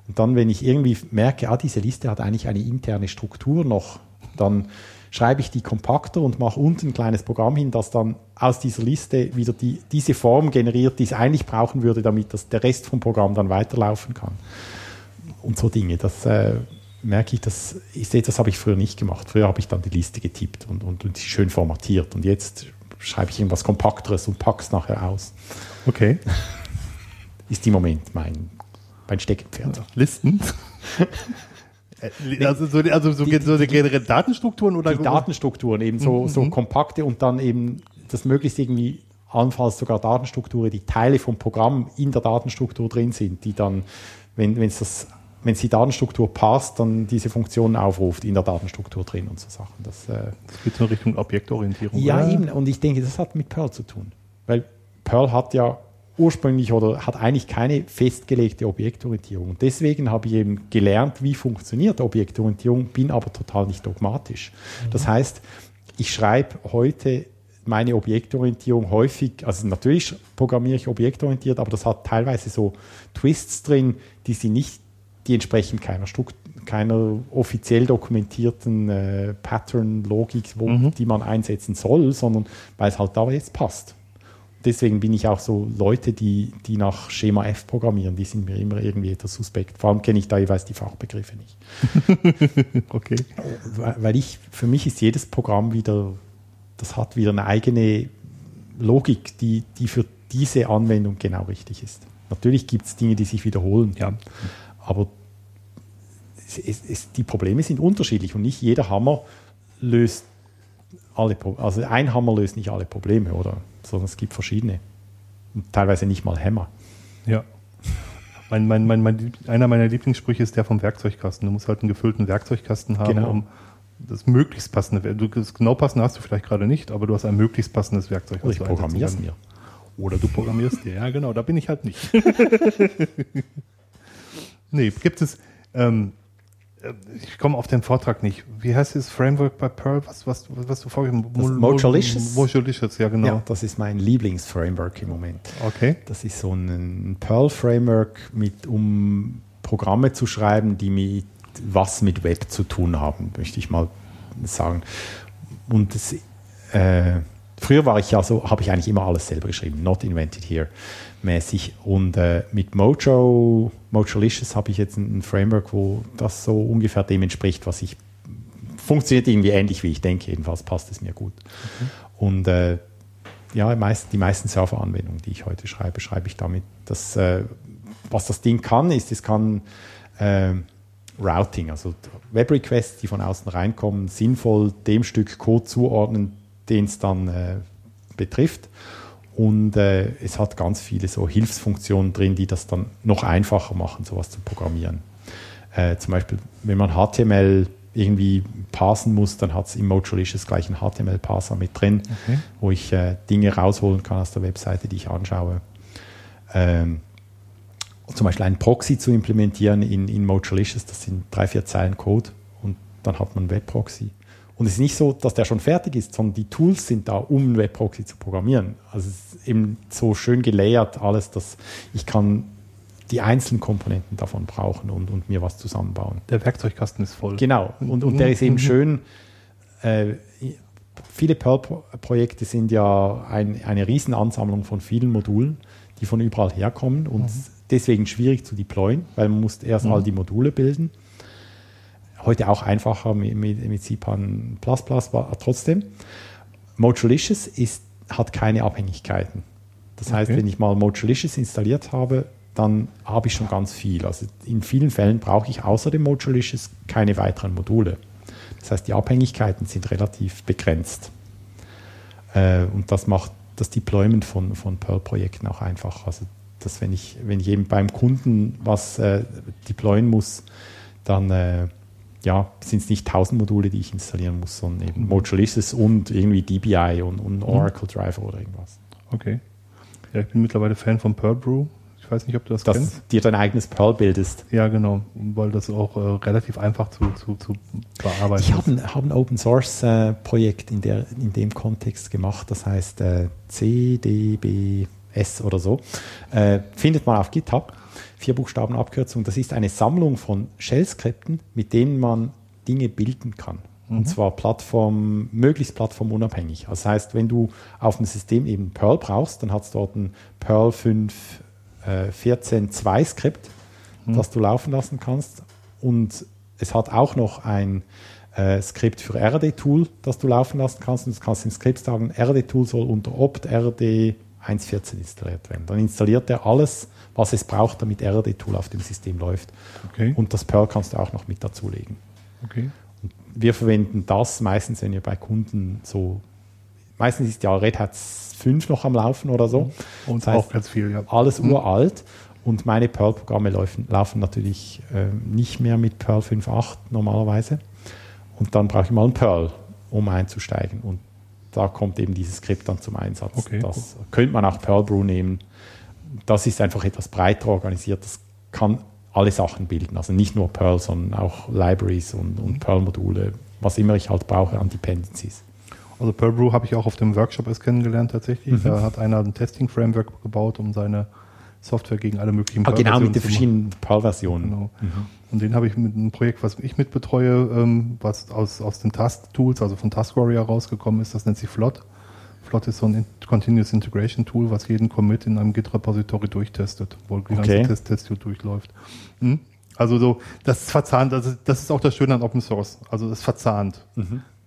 Und dann, wenn ich irgendwie merke, ah, diese Liste hat eigentlich eine interne Struktur noch, dann schreibe ich die kompakter und mache unten ein kleines Programm hin, das dann aus dieser Liste wieder die, diese Form generiert, die es eigentlich brauchen würde, damit das, der Rest vom Programm dann weiterlaufen kann und so Dinge. Das äh, merke ich, das ist etwas, habe ich früher nicht gemacht. Früher habe ich dann die Liste getippt und, und, und sie schön formatiert. Und jetzt schreibe ich irgendwas Kompakteres und packe es nachher aus. Okay. [LAUGHS] Ist im Moment mein, mein Steckenpferd. Listen. [LAUGHS] Äh, also so, also so, so die generellen Datenstrukturen oder Die Datenstrukturen eben so, so kompakte und dann eben das möglichst irgendwie allenfalls sogar Datenstrukturen, die Teile vom Programm in der Datenstruktur drin sind, die dann, wenn wenn es das wenn die Datenstruktur passt, dann diese Funktionen aufruft in der Datenstruktur drin und so Sachen. Das, äh, Das geht so in Richtung Objektorientierung. ja, oder? eben. Und ich denke, das hat mit Perl zu tun. Weil Perl hat ja ursprünglich oder hat eigentlich keine festgelegte Objektorientierung. Und deswegen habe ich eben gelernt, wie funktioniert Objektorientierung, bin aber total nicht dogmatisch. Das heißt, ich schreibe heute meine Objektorientierung häufig, also natürlich programmiere ich objektorientiert, aber das hat teilweise so Twists drin, die sie nicht, die entsprechen keiner Struktur, keiner offiziell dokumentierten äh, Pattern-Logik, wo, die man einsetzen soll, sondern weil es halt da jetzt passt. Deswegen bin ich auch so Leute, die, die nach Schema F programmieren, die sind mir immer irgendwie etwas suspekt. Vor allem kenne ich da jeweils die Fachbegriffe nicht. [LAUGHS] Okay. Weil weil ich, für mich ist jedes Programm wieder, das hat wieder eine eigene Logik, die, die für diese Anwendung genau richtig ist. Natürlich gibt es Dinge, die sich wiederholen. Ja. Aber es, es, es, die Probleme sind unterschiedlich und nicht jeder Hammer löst alle Probleme. Also ein Hammer löst nicht alle Probleme, oder? Sondern es gibt verschiedene. Und teilweise nicht mal Hämmer. Ja. Mein, mein, mein, einer meiner Lieblingssprüche ist der vom Werkzeugkasten. Du musst halt einen gefüllten Werkzeugkasten haben, Genau. um das möglichst passende, das genau passende hast du vielleicht gerade nicht, aber du hast ein möglichst passendes Werkzeug. Oder ich programmiere es mir. Oder du programmierst dir, ja genau, da bin ich halt nicht. [LAUGHS] nee, gibt es, ähm, äh, ich komme auf den Vortrag nicht. Wie heißt das Framework bei Perl? Was, was, was du Mojalicious? Mojalicious, ja genau. Ja, das ist mein Lieblingsframework im Moment. Okay. Das ist so ein Perl-Framework, mit, um Programme zu schreiben, die mit was mit Web zu tun haben, möchte ich mal sagen. Und das, äh, früher war ich ja so, habe ich eigentlich immer alles selber geschrieben, not invented here mäßig. Und äh, mit Mojo, Mojalicious habe ich jetzt ein, Framework, wo das so ungefähr dem entspricht, was ich funktioniert irgendwie ähnlich, wie ich denke. Jedenfalls passt es mir gut. Und äh, ja, meist, die meisten Serveranwendungen, die ich heute schreibe, schreibe ich damit. Das, äh, was das Ding kann, ist, es kann äh, Routing, also Web-Requests, die von außen reinkommen, sinnvoll dem Stück Code zuordnen, den es dann äh, betrifft. Und äh, es hat ganz viele so Hilfsfunktionen drin, die das dann noch einfacher machen, sowas zu programmieren. Äh, zum Beispiel, wenn man HTML irgendwie parsen muss, dann hat es im Mojalicious gleich einen HTML-Parser mit drin, wo ich äh, Dinge rausholen kann aus der Webseite, die ich anschaue. Ähm, zum Beispiel einen Proxy zu implementieren in, in Mojalicious, das sind drei, vier Zeilen Code und dann hat man Webproxy. Und es ist nicht so, dass der schon fertig ist, sondern die Tools sind da, um Webproxy zu programmieren. Also es ist eben so schön gelayert alles, dass ich kann die einzelnen Komponenten davon brauchen und, und mir was zusammenbauen. Der Werkzeugkasten ist voll. Genau. Und, und der ist eben schön. Äh, viele Perl-Projekte sind ja ein, eine Riesenansammlung von vielen Modulen, die von überall herkommen und deswegen schwierig zu deployen, weil man muss erst all die Module bilden. Heute auch einfacher mit, mit, mit CPAN++, war trotzdem. Mojalicious ist hat keine Abhängigkeiten. Das heißt, Okay. wenn ich mal Modelicious installiert habe, dann habe ich schon ganz viel. Also in vielen Fällen brauche ich außer dem Modelicious keine weiteren Module. Das heißt, die Abhängigkeiten sind relativ begrenzt. Äh, und das macht das Deployment von, von Perl-Projekten auch einfach. Also, dass wenn ich, wenn ich eben beim Kunden was äh, deployen muss, dann äh, ja, sind es nicht 1000 Module, die ich installieren muss, sondern eben Modulisis und irgendwie DBI und, und Oracle Driver oder irgendwas. Okay. Ja, ich bin mittlerweile Fan von Pearl Brew. Ich weiß nicht, ob du das, Dass kennst. dir dein eigenes Perl bildest. Ja, genau. Weil das auch äh, relativ einfach zu, zu, zu bearbeiten Ich habe ein, hab ein Open Source äh, Projekt in, der, in dem Kontext gemacht, das heißt äh, CDBS oder so. Äh, findet man auf GitHub. Vier Buchstaben Abkürzung. Das ist eine Sammlung von Shell-Skripten, mit denen man Dinge bilden kann. Und zwar Plattform, möglichst plattformunabhängig. Das heißt, wenn du auf dem System eben Perl brauchst, dann hat es dort ein Perl 5 äh, 14.2 Skript, das du laufen lassen kannst. Und es hat auch noch ein äh, Skript für RD-Tool, das du laufen lassen kannst. Und du kannst im Skript sagen, RD-Tool soll unter opt RD 1.14 installiert werden. Dann installiert er alles, was es braucht, damit RD-Tool auf dem System läuft. Okay. Und das Perl kannst du auch noch mit dazulegen. Okay. Wir verwenden das meistens, wenn wir bei Kunden so, meistens ist ja Red Hat 5 noch am Laufen oder so. Und Das heißt, auch ganz viel, ja. alles uralt und meine Perl-Programme laufen, laufen natürlich ähm, nicht mehr mit Perl 5.8 normalerweise. Und dann brauche ich mal ein Perl, um einzusteigen. Und da kommt eben dieses Skript dann zum Einsatz. Okay, das könnte man auch Perl Brew nehmen. Das ist einfach etwas breiter organisiert. Das kann alle Sachen bilden. Also nicht nur Perl, sondern auch Libraries und, und Perl-Module, was immer ich halt brauche an Dependencies. Also Pearl Brew habe ich auch auf dem Workshop erst kennengelernt tatsächlich. Da hat einer ein Testing-Framework gebaut, um seine Software gegen alle möglichen Ah, genau, mit den verschiedenen Perl-Versionen. Genau. Und den habe ich mit einem Projekt, was ich mitbetreue, ähm, was aus, aus den Task-Tools, also von Task Warrior rausgekommen ist, das nennt sich Flot. Flot ist so ein In- Continuous Integration Tool, was jeden Commit in einem Git-Repository durchtestet, wo die Okay. ganze Test Test durchläuft. Hm? Also so, das ist verzahnt, das ist, das ist auch das Schöne an Open Source. Also es ist verzahnt.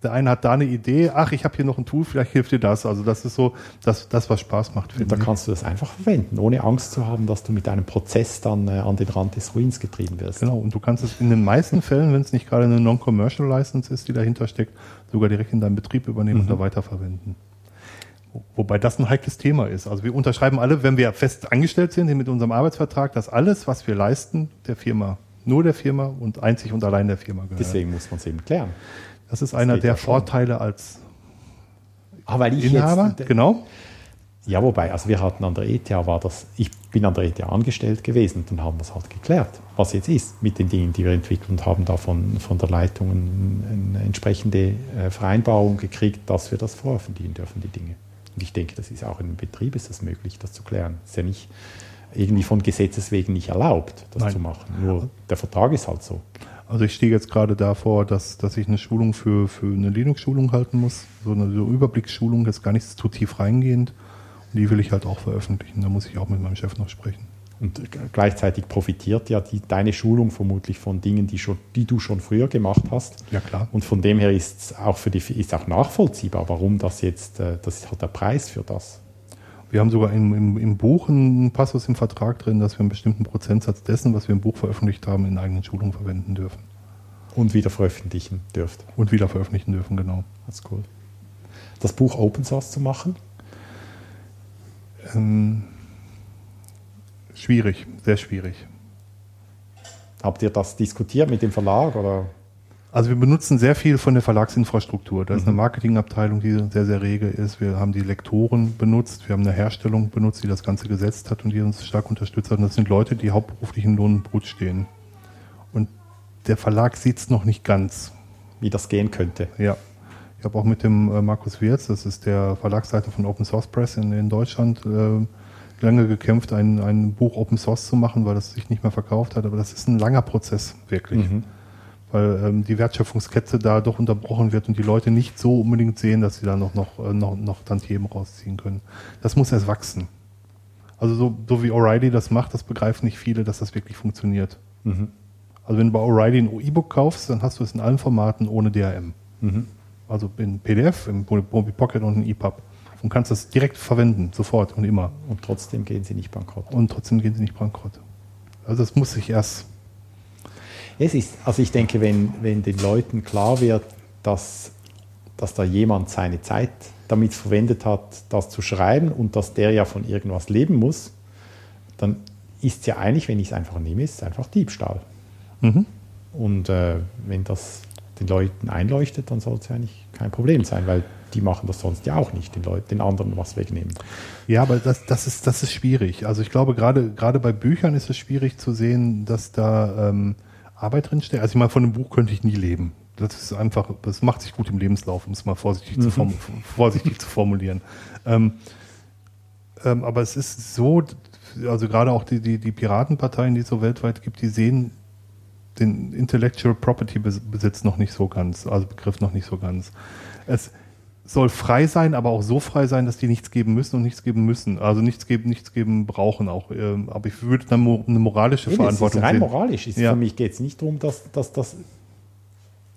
Der eine hat da eine Idee, ach, ich habe hier noch ein Tool, vielleicht hilft dir das. Also das ist so, das, das was Spaß macht, Und da ich. kannst du das einfach verwenden, ohne Angst zu haben, dass du mit einem Prozess dann äh, an den Rand des Ruins getrieben wirst. Genau, und du kannst es in den meisten Fällen, wenn es nicht gerade eine Non-Commercial License ist, die dahinter steckt, sogar direkt in deinen Betrieb übernehmen und da weiterverwenden. Wo- Wobei das ein heikles Thema ist. Also wir unterschreiben alle, wenn wir fest angestellt sind mit unserem Arbeitsvertrag, dass alles, was wir leisten, der Firma, nur der Firma und einzig und allein der Firma gehört. Deswegen muss man es eben klären. Das ist einer geht der. Vorteile als Ah, weil ich Inhaber. jetzt, genau. ja, wobei, also wir hatten an der ETH war das, ich bin an der ETH angestellt gewesen und dann haben wir es halt geklärt, was jetzt ist mit den Dingen, die wir entwickeln und haben da von, von der Leitung ein- eine entsprechende äh, Vereinbarung gekriegt, dass wir das veröffentlichen dürfen, die Dinge. Und ich denke, das ist auch im Betrieb ist das möglich, das zu klären. Ist ja nicht irgendwie von Gesetzes wegen nicht erlaubt, das Nein. zu machen. Nur der Vertrag ist halt so. Also ich stehe jetzt gerade davor, dass, dass ich eine Schulung für, für eine Linux-Schulung halten muss. So eine so Überblicksschulung, ist gar nicht zu tief reingehend. Und die will ich halt auch veröffentlichen. Da muss ich auch mit meinem Chef noch sprechen. Und gleichzeitig profitiert ja die, deine Schulung vermutlich von Dingen, die, schon, die du schon früher gemacht hast. Ja, klar. Und von dem her ist es auch für die ist auch nachvollziehbar, warum das jetzt, äh, das ist halt der Preis für das. Wir haben sogar im, im, im Buch einen Passus im Vertrag drin, dass wir einen bestimmten Prozentsatz dessen, was wir im Buch veröffentlicht haben, in eigenen Schulungen verwenden dürfen. Und wieder veröffentlichen dürft. Und wieder veröffentlichen dürfen, genau. Das ist cool. Das Buch Open Source zu machen, Ähm, schwierig, sehr schwierig. habt ihr das diskutiert mit dem Verlag oder? Also wir benutzen sehr viel von der Verlagsinfrastruktur. Da ist eine Marketingabteilung, die sehr, sehr rege ist. Wir haben die Lektoren benutzt, wir haben eine Herstellung benutzt, die das Ganze gesetzt hat und die uns stark unterstützt hat. Und das sind Leute, die hauptberuflich in Lohn und Brot stehen. Und der Verlag sieht es noch nicht ganz. Wie das gehen könnte. Ja. Ich habe auch mit dem äh, Markus Wirz, das ist der Verlagsleiter von Open Source Press in, in Deutschland, äh, lange gekämpft, ein, ein Buch Open Source zu machen, weil das sich nicht mehr verkauft hat. Aber das ist ein langer Prozess, wirklich. Weil ähm, die Wertschöpfungskette da doch unterbrochen wird und die Leute nicht so unbedingt sehen, dass sie da noch, noch, äh, noch, noch Tantiemen rausziehen können. Das muss erst wachsen. Also so, so wie O'Reilly das macht, das begreifen nicht viele, dass das wirklich funktioniert. Also wenn du bei O'Reilly ein E-Book kaufst, dann hast du es in allen Formaten ohne DRM. Also in PDF, im Mobi Pocket und in EPUB. und kannst das direkt verwenden, sofort und immer. Und trotzdem gehen sie nicht bankrott. Und trotzdem gehen sie nicht bankrott. Also das muss sich erst. Es ist, also ich denke, wenn, wenn den Leuten klar wird, dass, dass da jemand seine Zeit damit verwendet hat, das zu schreiben und dass der ja von irgendwas leben muss, dann ist es ja eigentlich, wenn ich es einfach nehme, ist es einfach Diebstahl. Mhm. Und äh, wenn das den Leuten einleuchtet, dann soll es ja eigentlich kein Problem sein, weil die machen das sonst ja auch nicht, den, Leuten, den anderen was wegnehmen. Ja, aber das, das, ist, das ist schwierig. Also ich glaube, gerade, gerade bei Büchern ist es schwierig zu sehen, dass da ähm, Arbeit drinsteckt. Also ich meine, von einem Buch könnte ich nie leben. Das ist einfach, das macht sich gut im Lebenslauf, um es mal vorsichtig, zu, form, vorsichtig zu formulieren. Ähm, ähm, aber es ist so, also gerade auch die, die, die Piratenparteien, die es so weltweit gibt, die sehen den Intellectual Property Besitz noch nicht so ganz, also Begriff noch nicht so ganz. Es soll frei sein, aber auch so frei sein, dass die nichts geben müssen und nichts geben müssen. Also nichts geben, nichts geben brauchen auch. Ähm, aber ich würde dann eine moralische Eben, Verantwortung es ist rein sehen. moralisch. Ist Ja. Für mich geht es nicht darum, dass, dass, dass,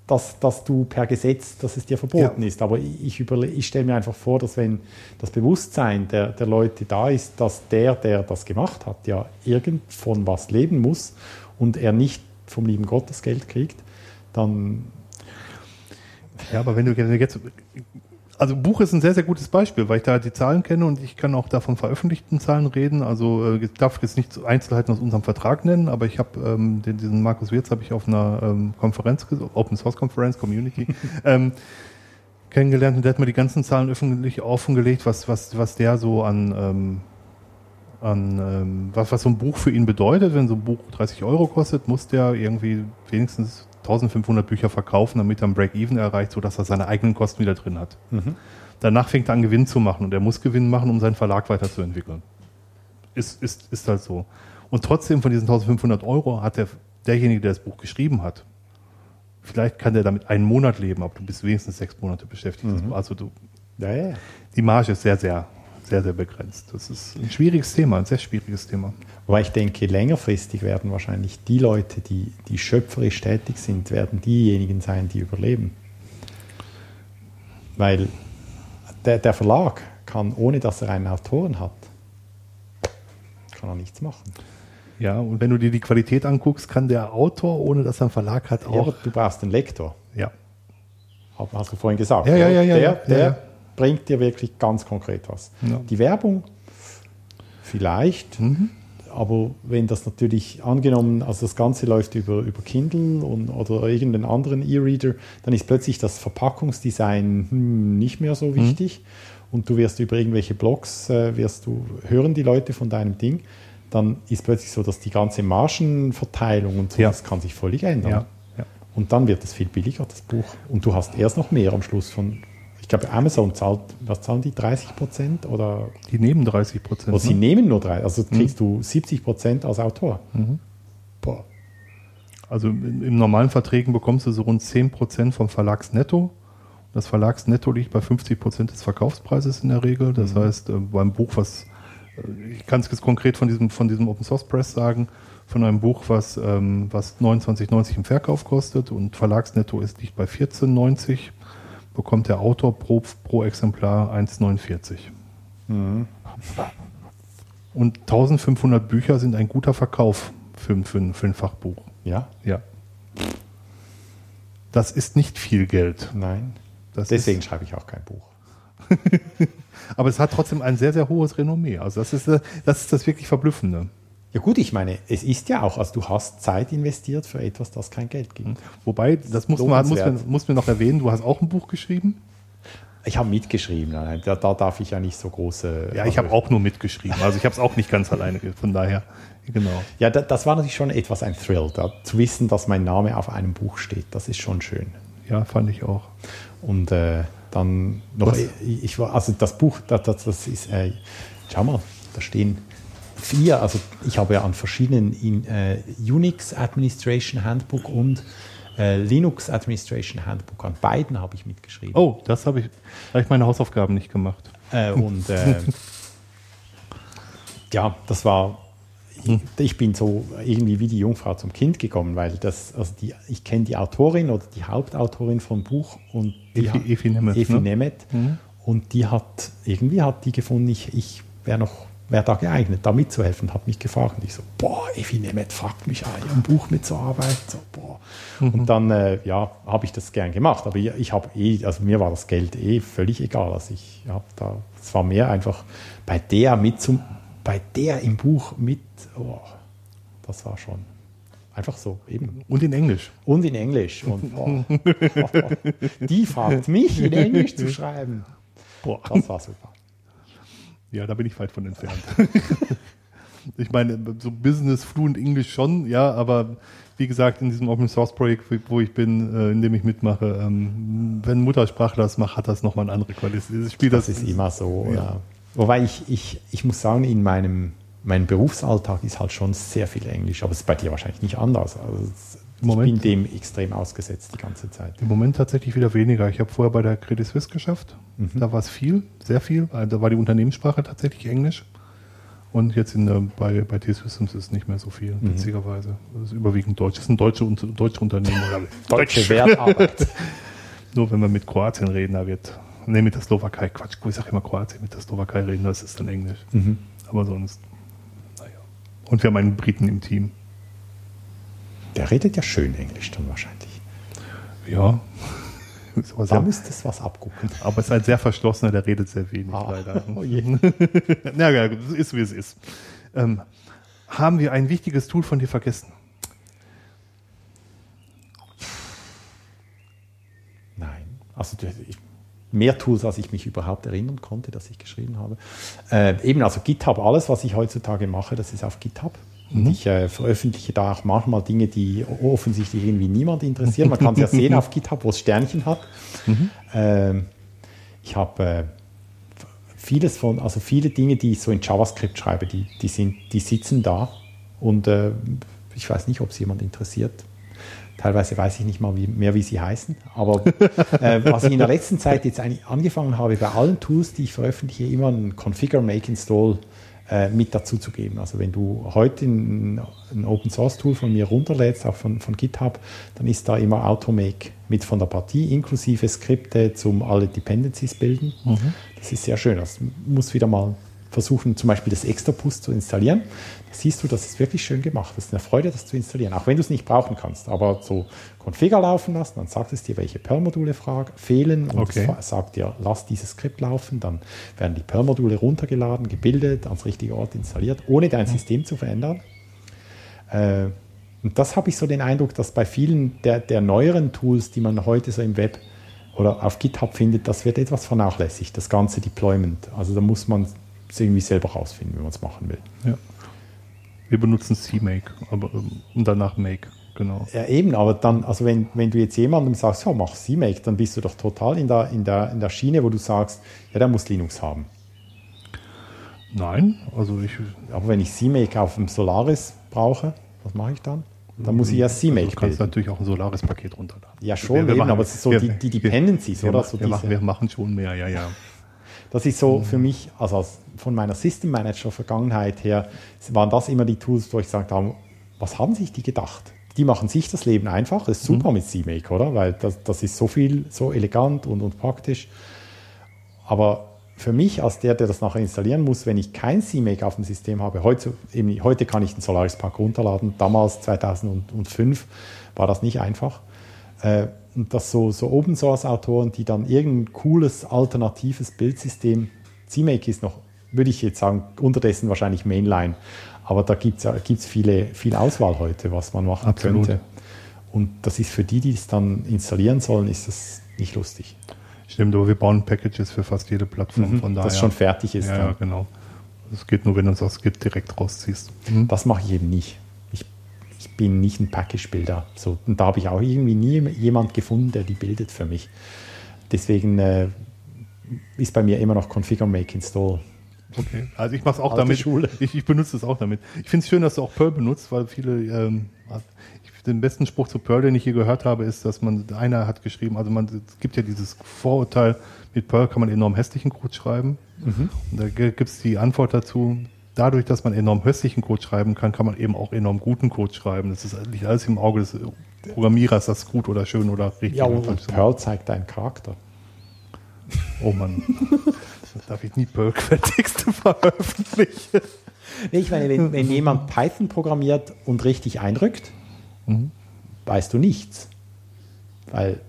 dass, dass du per Gesetz, dass es dir verboten Ja. ist. Aber ich, überle- ich stelle mir einfach vor, dass wenn das Bewusstsein der, der Leute da ist, dass der, der das gemacht hat, ja irgend von was leben muss und er nicht vom lieben Gott das Geld kriegt, dann Ja, aber wenn du jetzt. Also Buch ist ein sehr, sehr gutes Beispiel, weil ich da die Zahlen kenne und ich kann auch davon veröffentlichten Zahlen reden. Also äh, ich darf jetzt nicht Einzelheiten aus unserem Vertrag nennen, aber ich habe ähm, den, diesen Markus Wirz habe ich auf einer ähm, Konferenz, Open Source Conference, Community, [LAUGHS] ähm, kennengelernt und der hat mir die ganzen Zahlen öffentlich offengelegt, was, was, was der so an, ähm, an ähm, was, was so ein Buch für ihn bedeutet. Wenn so ein Buch 30 Euro kostet, muss der irgendwie wenigstens 1500 Bücher verkaufen, damit er ein Break-Even erreicht, sodass er seine eigenen Kosten wieder drin hat. Danach fängt er an, Gewinn zu machen und er muss Gewinn machen, um seinen Verlag weiterzuentwickeln. Ist, ist, ist halt so. Und trotzdem von diesen 1500 Euro hat der, derjenige, der das Buch geschrieben hat, vielleicht kann der damit einen Monat leben, aber du bist wenigstens sechs Monate beschäftigt. Also du, ja, ja. die Marge ist sehr, sehr, sehr, sehr begrenzt. Das ist ein schwieriges Thema, ein sehr schwieriges Thema. Aber ich denke, längerfristig werden wahrscheinlich die Leute, die, die schöpferisch tätig sind, werden diejenigen sein, die überleben. Weil der, der Verlag kann, ohne dass er einen Autoren hat, kann er nichts machen. Ja, und wenn du dir die Qualität anguckst, kann der Autor, ohne dass er einen Verlag hat, Ja, auch. aber du brauchst einen Lektor, Ja. hast du vorhin gesagt. Ja, ja, ja, ja, der ja, der ja, ja. bringt dir wirklich ganz konkret was. Ja. Die Werbung, vielleicht, Mhm. Aber wenn das natürlich angenommen, also das Ganze läuft über, über Kindle und, oder irgendeinen anderen E-Reader, dann ist plötzlich das Verpackungsdesign hm, nicht mehr Mhm. so wichtig und du wirst über irgendwelche Blogs, äh, wirst du, hören die Leute von deinem Ding, dann ist plötzlich so, dass die ganze Margenverteilung und so, Ja. das kann sich völlig ändern. Ja, ja. Und dann wird es viel billiger, das Buch. Und du hast erst noch mehr am Schluss von, ich glaube, Amazon zahlt, was zahlen die, 30 Prozent? Oder, Die nehmen 30 Prozent. oder sie Ne? nehmen nur drei, also kriegst du 70 Prozent als Autor. Boah. Also in, im normalen Verträgen bekommst du so rund 10 Prozent vom Verlagsnetto. Das Verlagsnetto liegt bei 50 Prozent des Verkaufspreises in der Regel. Das heißt, äh, beim Buch, was, äh, ich kann es jetzt konkret von diesem, von diesem Open Source Press sagen, von einem Buch, was, ähm, was 29,90 im Verkauf kostet und Verlagsnetto ist, liegt bei 14,90, bekommt der Autor pro, pro Exemplar 1,49. Und 1500 Bücher sind ein guter Verkauf für, für, für ein Fachbuch. Ja? Ja. Das ist nicht viel Geld. Nein. Das Deswegen schreibe ich auch kein Buch. [LAUGHS] aber es hat trotzdem ein sehr, sehr hohes Renommee. Also das ist, äh, das ist das wirklich Verblüffende. Ja gut, ich meine, es ist ja auch, also du hast Zeit investiert für etwas, das kein Geld gibt. Wobei, das muss man, muss, man, muss man noch erwähnen, du hast auch ein Buch geschrieben. Ich habe mitgeschrieben, nein, da, da darf ich ja nicht so große... Ja, ich habe auch nur mitgeschrieben. Also ich habe es auch nicht ganz alleine. Von daher, genau. Ja, da, das war natürlich schon etwas ein Thrill, da, zu wissen, dass mein Name auf einem Buch steht. Das ist schon schön. Ja, fand ich auch. Und äh, dann noch, Was? ich war, also das Buch, das, das, das ist, äh, schau mal, da stehen vier, also ich habe ja an verschiedenen in, äh, Unix Administration Handbook und äh, Linux Administration Handbook, an beiden habe ich mitgeschrieben. Oh, das habe ich, habe ich meine Hausaufgaben nicht gemacht. Äh, und äh, [LAUGHS] ja, das war. Ich, ich bin so irgendwie wie die Jungfrau zum Kind gekommen, weil das, also die, ich kenne die Autorin oder die Hauptautorin vom Buch und die Efi- Efi Nemeth, Efi ne? Nemeth. Und die hat, irgendwie hat die gefunden, ich, ich wäre noch wäre da geeignet, da mitzuhelfen, hat mich gefragt. Und ich so, boah, Evi Nemeth fragt mich ein, Buch mitzuarbeiten. So, boah. Mhm. Und dann, äh, ja, habe ich das gern gemacht. Aber ich, ich habe eh, also mir war das Geld eh völlig egal. Also ich habe da, es war mehr einfach bei der mit zum, bei der im Buch mit, oh, das war schon einfach so eben. Und in Englisch. Und in Englisch. Und [LAUGHS] oh, die fragt mich in Englisch zu schreiben. Boah, das war super. Ja, da bin ich weit von entfernt. [LAUGHS] ich meine, so Business Fluent Englisch schon, ja, aber wie gesagt, in diesem Open Source Projekt, wo ich bin, äh, in dem ich mitmache, ähm, wenn Muttersprachler das macht, hat das nochmal eine andere Qualität. Das, Spiel, das, das ist immer so, ja. ja. Wobei ich, ich, ich muss sagen, in meinem, meinem Berufsalltag ist halt schon sehr viel Englisch, aber es ist bei dir wahrscheinlich nicht anders. Also ich Moment, bin dem extrem ausgesetzt die ganze Zeit. Im Moment tatsächlich wieder weniger. Ich habe vorher bei der Credit Suisse geschafft. Mhm. Da war es viel, sehr viel. Also da war die Unternehmenssprache tatsächlich Englisch. Und jetzt in der, bei, bei T-Systems ist es nicht mehr so viel, mhm. witzigerweise. Das ist überwiegend Deutsch. Das sind deutsche, deutsche Unternehmen. [LAUGHS] deutsche Wertarbeit. [LAUGHS] Nur wenn wir mit Kroatien reden, da wird, ne, mit der Slowakei, Quatsch, ich sage immer Kroatien, mit der Slowakei reden, das ist dann Englisch. Mhm. Aber sonst, naja. Und wir haben einen Briten im Team. Der redet ja schön Englisch dann wahrscheinlich. Ja. da müsste es was abgucken. Aber es ist ein sehr verschlossener, der redet sehr wenig ah, leider. [LAUGHS] Oh je. [LAUGHS] Na ja, ist wie es ist. Ähm, haben wir ein wichtiges Tool von dir vergessen? Nein. Also ich, mehr Tools, als ich mich überhaupt erinnern konnte, dass ich geschrieben habe. Äh, eben, also GitHub, alles, was ich heutzutage mache, das ist auf GitHub. Und mhm. ich äh, veröffentliche da auch manchmal Dinge, die offensichtlich irgendwie niemand interessieren. Man kann es ja sehen [LAUGHS] auf GitHub, wo es Sternchen hat. Mhm. Ähm, ich habe äh, vieles von, also viele Dinge, die ich so in JavaScript schreibe, die, die, sind, die sitzen da und äh, ich weiß nicht, ob es jemand interessiert. Teilweise weiß ich nicht mal wie, mehr, wie sie heißen. Aber [LAUGHS] äh, was ich in der letzten Zeit jetzt eigentlich angefangen habe, bei allen Tools, die ich veröffentliche, immer ein Configure, Make, Install äh, mit dazu zu geben. Also wenn du heute ein, ein, Open Source Tool von mir runterlädst, auch von, von GitHub, dann ist da immer Automake mit von der Partie, inklusive Skripte zum alle Dependencies bilden. Mhm. Das ist sehr schön. Das muss wieder mal versuchen, zum Beispiel das Extrapus zu installieren. Siehst du, das ist wirklich schön gemacht. Das ist eine Freude, das zu installieren, auch wenn du es nicht brauchen kannst. Aber so Configure laufen lassen, dann sagt es dir, welche Perl-Module fehlen und okay. es sagt dir, lass dieses Skript laufen. Dann werden die Perl-Module runtergeladen, gebildet, ans richtige Ort installiert, ohne dein System zu verändern. Äh, und das habe ich so den Eindruck, dass bei vielen der, der neueren Tools, die man heute so im Web oder auf GitHub findet, das wird etwas vernachlässigt, das ganze Deployment. Also da muss man es irgendwie selber rausfinden, wie man es machen will. Ja. Wir benutzen CMake, aber ähm, und danach Make, genau. Ja, eben, aber dann, also wenn, wenn du jetzt jemandem sagst, ja, mach CMake, dann bist du doch total in der, in, der, in der Schiene, wo du sagst, ja, der muss Linux haben. Nein, also ich. Aber wenn ich CMake auf dem Solaris brauche, was mache ich dann? Dann muss ich ja CMake also Du kannst bilden. natürlich auch ein Solaris-Paket runterladen. Ja, schon, wir, wir eben, machen, aber es ist so wir, die, die Dependencies, wir, oder? So wir, machen, wir machen schon mehr, ja, ja. Das ist so mhm. für mich, also von meiner System Manager Vergangenheit her, waren das immer die Tools, wo ich gesagt habe, was haben sich die gedacht? Die machen sich das Leben einfach. Das ist super mhm. mit CMake, oder? Weil das, das ist so viel, so elegant und, und praktisch. Aber für mich als der, der das nachher installieren muss, wenn ich kein CMake auf dem System habe, heute, eben, heute kann ich den Solaris Pack runterladen. Damals, 2005, war das nicht einfach. Äh, und dass so, so Open Source Autoren, die dann irgendein cooles alternatives Bildsystem, CMake ist noch, würde ich jetzt sagen, unterdessen wahrscheinlich Mainline, aber da gibt es gibt's viele, viel Auswahl heute, was man machen Absolut. könnte. Und das ist für die, die es dann installieren sollen, ist das nicht lustig. Stimmt, aber wir bauen Packages für fast jede Plattform mhm, von daher. Das schon fertig ist. Ja, ja genau. Das geht nur, wenn du es aus Git direkt rausziehst. Mhm. Das mache ich eben nicht bin nicht ein Package-Bilder. So, und da habe ich auch irgendwie nie jemand gefunden, der die bildet für mich. Deswegen äh, ist bei mir immer noch Configure Make Install. Okay, also ich mache es auch Alte damit. Schule. Ich, ich benutze es auch damit. Ich finde es schön, dass du auch Perl benutzt, weil viele ähm, den besten Spruch zu Perl, den ich hier gehört habe, ist, dass man, einer hat geschrieben, also man, es gibt ja dieses Vorurteil, mit Perl kann man enorm hässlichen Code schreiben. Mhm. Und da gibt es die Antwort dazu, dadurch, dass man enorm hässlichen Code schreiben kann, kann man eben auch enorm guten Code schreiben. Das ist nicht alles im Auge des Programmierers, das gut oder schön oder richtig. Ja, und, und Perl zeigt deinen Charakter. Oh Mann. [LAUGHS] Darf ich nie Perl-Quelltexte [LAUGHS] veröffentlichen? Nee, ich meine, wenn, wenn jemand Python programmiert und richtig eindrückt, Mhm. weißt du nichts. Weil,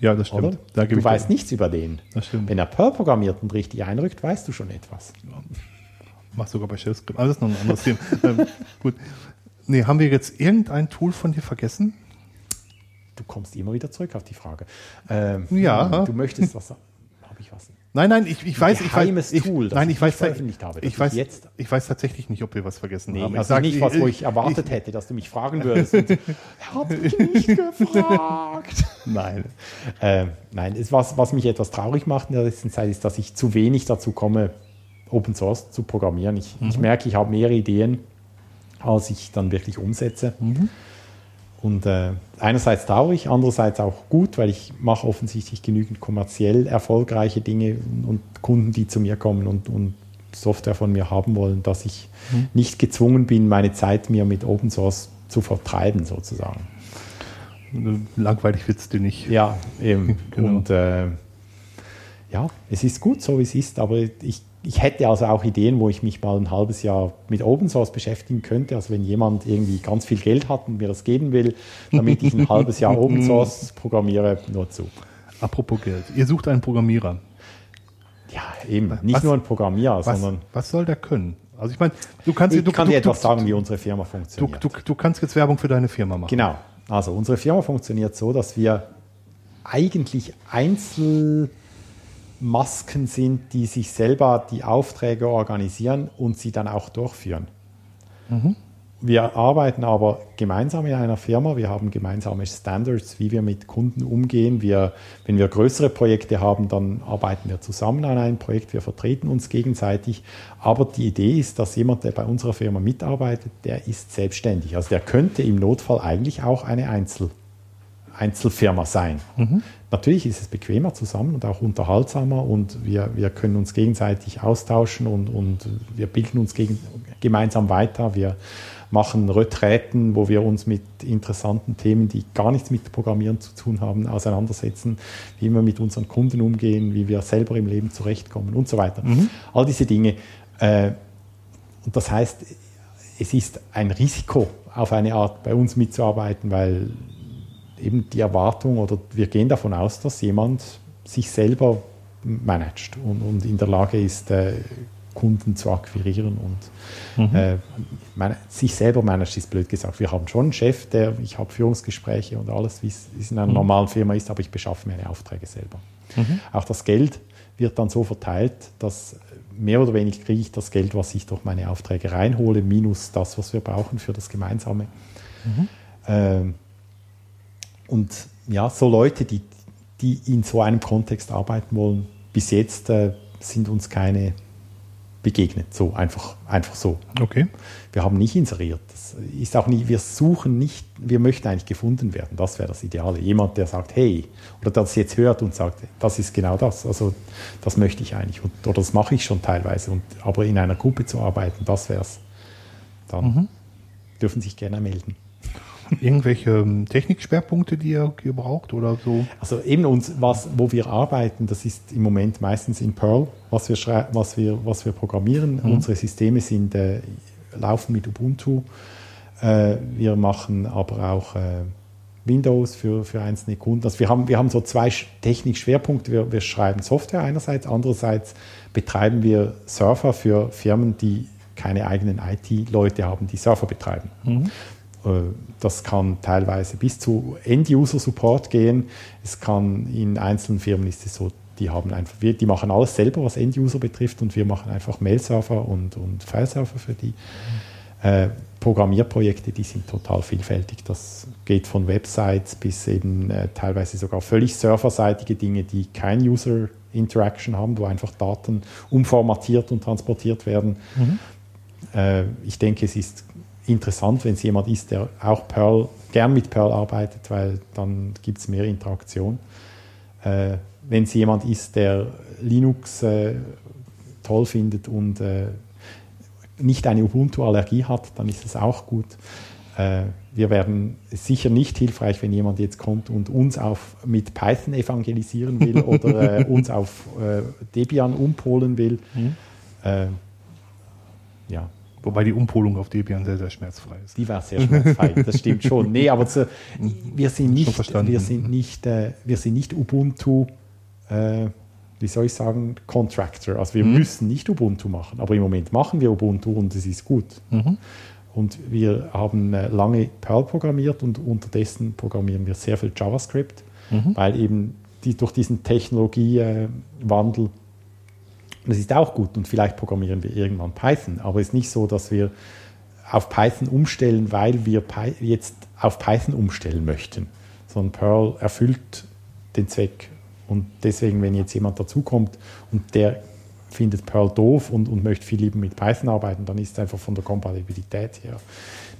Ja, das stimmt. Da du weißt nichts über den. Das stimmt. Wenn er Perl programmiert und richtig einrückt, weißt du schon etwas. Mach sogar bei Shell Script. Aber das ist noch ein anderes Thema. [LAUGHS] ähm, gut. Nee, haben wir jetzt irgendein Tool von dir vergessen? Du kommst immer wieder zurück auf die Frage. Ähm, Ja. Du möchtest was sagen. Habe ich was? Nein, nein, ich, ich weiß, ich geheimes weiß, ich, Tool, das nein, ich ich weiß, nicht veröffentlicht habe, ich ich weiß, jetzt- ich weiß tatsächlich nicht, ob wir was vergessen Nee, haben. also sag- nicht was, wo ich erwartet hätte, dass du mich fragen würdest. Und, [LAUGHS] Hab ich nicht gefragt. [LAUGHS] Nein. Ähm, nein, es, was, was mich etwas traurig macht in der letzten Zeit, ist, dass ich zu wenig dazu komme, Open Source zu programmieren. Ich, ich merke, ich habe mehr Ideen, als ich dann wirklich umsetze. Und äh, einerseits traurig, andererseits auch gut, weil ich mache offensichtlich genügend kommerziell erfolgreiche Dinge und Kunden, die zu mir kommen und, und Software von mir haben wollen, dass ich nicht gezwungen bin, meine Zeit mir mit Open Source zu vertreiben, sozusagen. Langweilig wird's dir nicht. Ja, eben. [LAUGHS] Genau. Und äh, ja, es ist gut so, wie es ist, aber ich, ich hätte also auch Ideen, wo ich mich mal ein halbes Jahr mit Open Source beschäftigen könnte. Also wenn jemand irgendwie ganz viel Geld hat und mir das geben will, damit ich ein [LAUGHS] halbes Jahr Open Source programmiere, nur zu. Apropos Geld. Ihr sucht einen Programmierer. Ja, eben. Nicht Was- nur ein Programmierer, Was, sondern was soll der können? Also ich meine, du kannst ich du, kann du, dir etwas du, sagen, wie unsere Firma funktioniert. du, du kannst jetzt Werbung für deine Firma machen. Genau. Also unsere Firma funktioniert so, dass wir eigentlich Einzelmasken sind, die sich selber die Aufträge organisieren und sie dann auch durchführen. Wir arbeiten aber gemeinsam in einer Firma. Wir haben gemeinsame Standards, wie wir mit Kunden umgehen. Wir, wenn wir größere Projekte haben, dann arbeiten wir zusammen an einem Projekt. Wir vertreten uns gegenseitig. Aber die Idee ist, dass jemand, der bei unserer Firma mitarbeitet, der ist selbstständig. Also der könnte im Notfall eigentlich auch eine Einzel, Einzelfirma sein. Natürlich ist es bequemer zusammen und auch unterhaltsamer und wir, wir können uns gegenseitig austauschen und, und wir bilden uns gegen, gemeinsam weiter. Wir machen Reträten, wo wir uns mit interessanten Themen, die gar nichts mit Programmieren zu tun haben, auseinandersetzen, wie wir mit unseren Kunden umgehen, wie wir selber im Leben zurechtkommen und so weiter. All diese Dinge. Äh, und das heißt, es ist ein Risiko, auf eine Art bei uns mitzuarbeiten, weil eben die Erwartung oder wir gehen davon aus, dass jemand sich selber managt und, und in der Lage ist, äh, Kunden zu akquirieren und äh, man, sich selber managt, ist blöd gesagt. Wir haben schon einen Chef, der, ich habe Führungsgespräche und alles, wie es in einer normalen Firma ist, aber ich beschaffe mir meine Aufträge selber. Auch das Geld wird dann so verteilt, dass mehr oder weniger kriege ich das Geld, was ich durch meine Aufträge reinhole, minus das, was wir brauchen für das Gemeinsame. Ähm, und ja, so Leute, die, die in so einem Kontext arbeiten wollen, bis jetzt äh, sind uns keine begegnet. So, einfach, einfach so. Okay. Wir haben nicht inseriert. Das ist auch nie, wir suchen nicht, wir möchten eigentlich gefunden werden. Das wäre das Ideale. Jemand, der sagt, hey, oder das jetzt hört und sagt, das ist genau das. Also das möchte ich eigentlich. Und, oder das mache ich schon teilweise. Und, aber in einer Gruppe zu arbeiten, das wäre es. Dann dürfen sich gerne melden. Irgendwelche ähm, Technikschwerpunkte, die ihr, ihr braucht oder so? Also eben uns, was, wo wir arbeiten, das ist im Moment meistens in Perl, was wir, was wir, was wir programmieren. Unsere Systeme sind, äh, laufen mit Ubuntu. Äh, wir machen aber auch äh, Windows für, für einzelne Kunden. Also wir haben, wir haben so zwei Sch- Technikschwerpunkte. Wir, wir schreiben Software einerseits, andererseits betreiben wir Server für Firmen, die keine eigenen IT-Leute haben, die Server betreiben. Äh, Das kann teilweise bis zu End-User-Support gehen. Es kann in einzelnen Firmen ist es so, die haben einfach, wir, die machen alles selber, was End-User betrifft, und wir machen einfach Mail-Server und, und File-Server für die. Äh, Programmierprojekte, die sind total vielfältig. Das geht von Websites bis eben äh, teilweise sogar völlig serverseitige Dinge, die kein User Interaction haben, wo einfach Daten umformatiert und transportiert werden. Äh, ich denke, es ist interessant, wenn es jemand ist, der auch Perl, gern mit Perl arbeitet, weil dann gibt es mehr Interaktion. Äh, wenn es jemand ist, der Linux äh, toll findet und äh, nicht eine Ubuntu-Allergie hat, dann ist es auch gut. Äh, wir werden sicher nicht hilfreich, wenn jemand jetzt kommt und uns auf, mit Python evangelisieren will [LAUGHS] oder äh, uns auf äh, Debian umpolen will. Mhm. Ja, Wobei die Umpolung auf Debian sehr, sehr schmerzfrei ist. die war sehr schmerzfrei, das stimmt schon. Nee, aber zu, wir sind nicht, wir sind nicht, äh, wir sind nicht Ubuntu, äh, wie soll ich sagen, Contractor. Also wir Mhm. müssen nicht Ubuntu machen, aber im Moment machen wir Ubuntu und es ist gut. Mhm. Und wir haben äh, lange Perl programmiert und unterdessen programmieren wir sehr viel JavaScript, Mhm. weil eben die, durch diesen Technologiewandel, das ist auch gut und vielleicht programmieren wir irgendwann Python, aber es ist nicht so, dass wir auf Python umstellen, weil wir jetzt auf Python umstellen möchten, sondern Perl erfüllt den Zweck. Und deswegen, wenn jetzt jemand dazukommt und der findet Perl doof und, und möchte viel lieber mit Python arbeiten, dann ist es einfach von der Kompatibilität her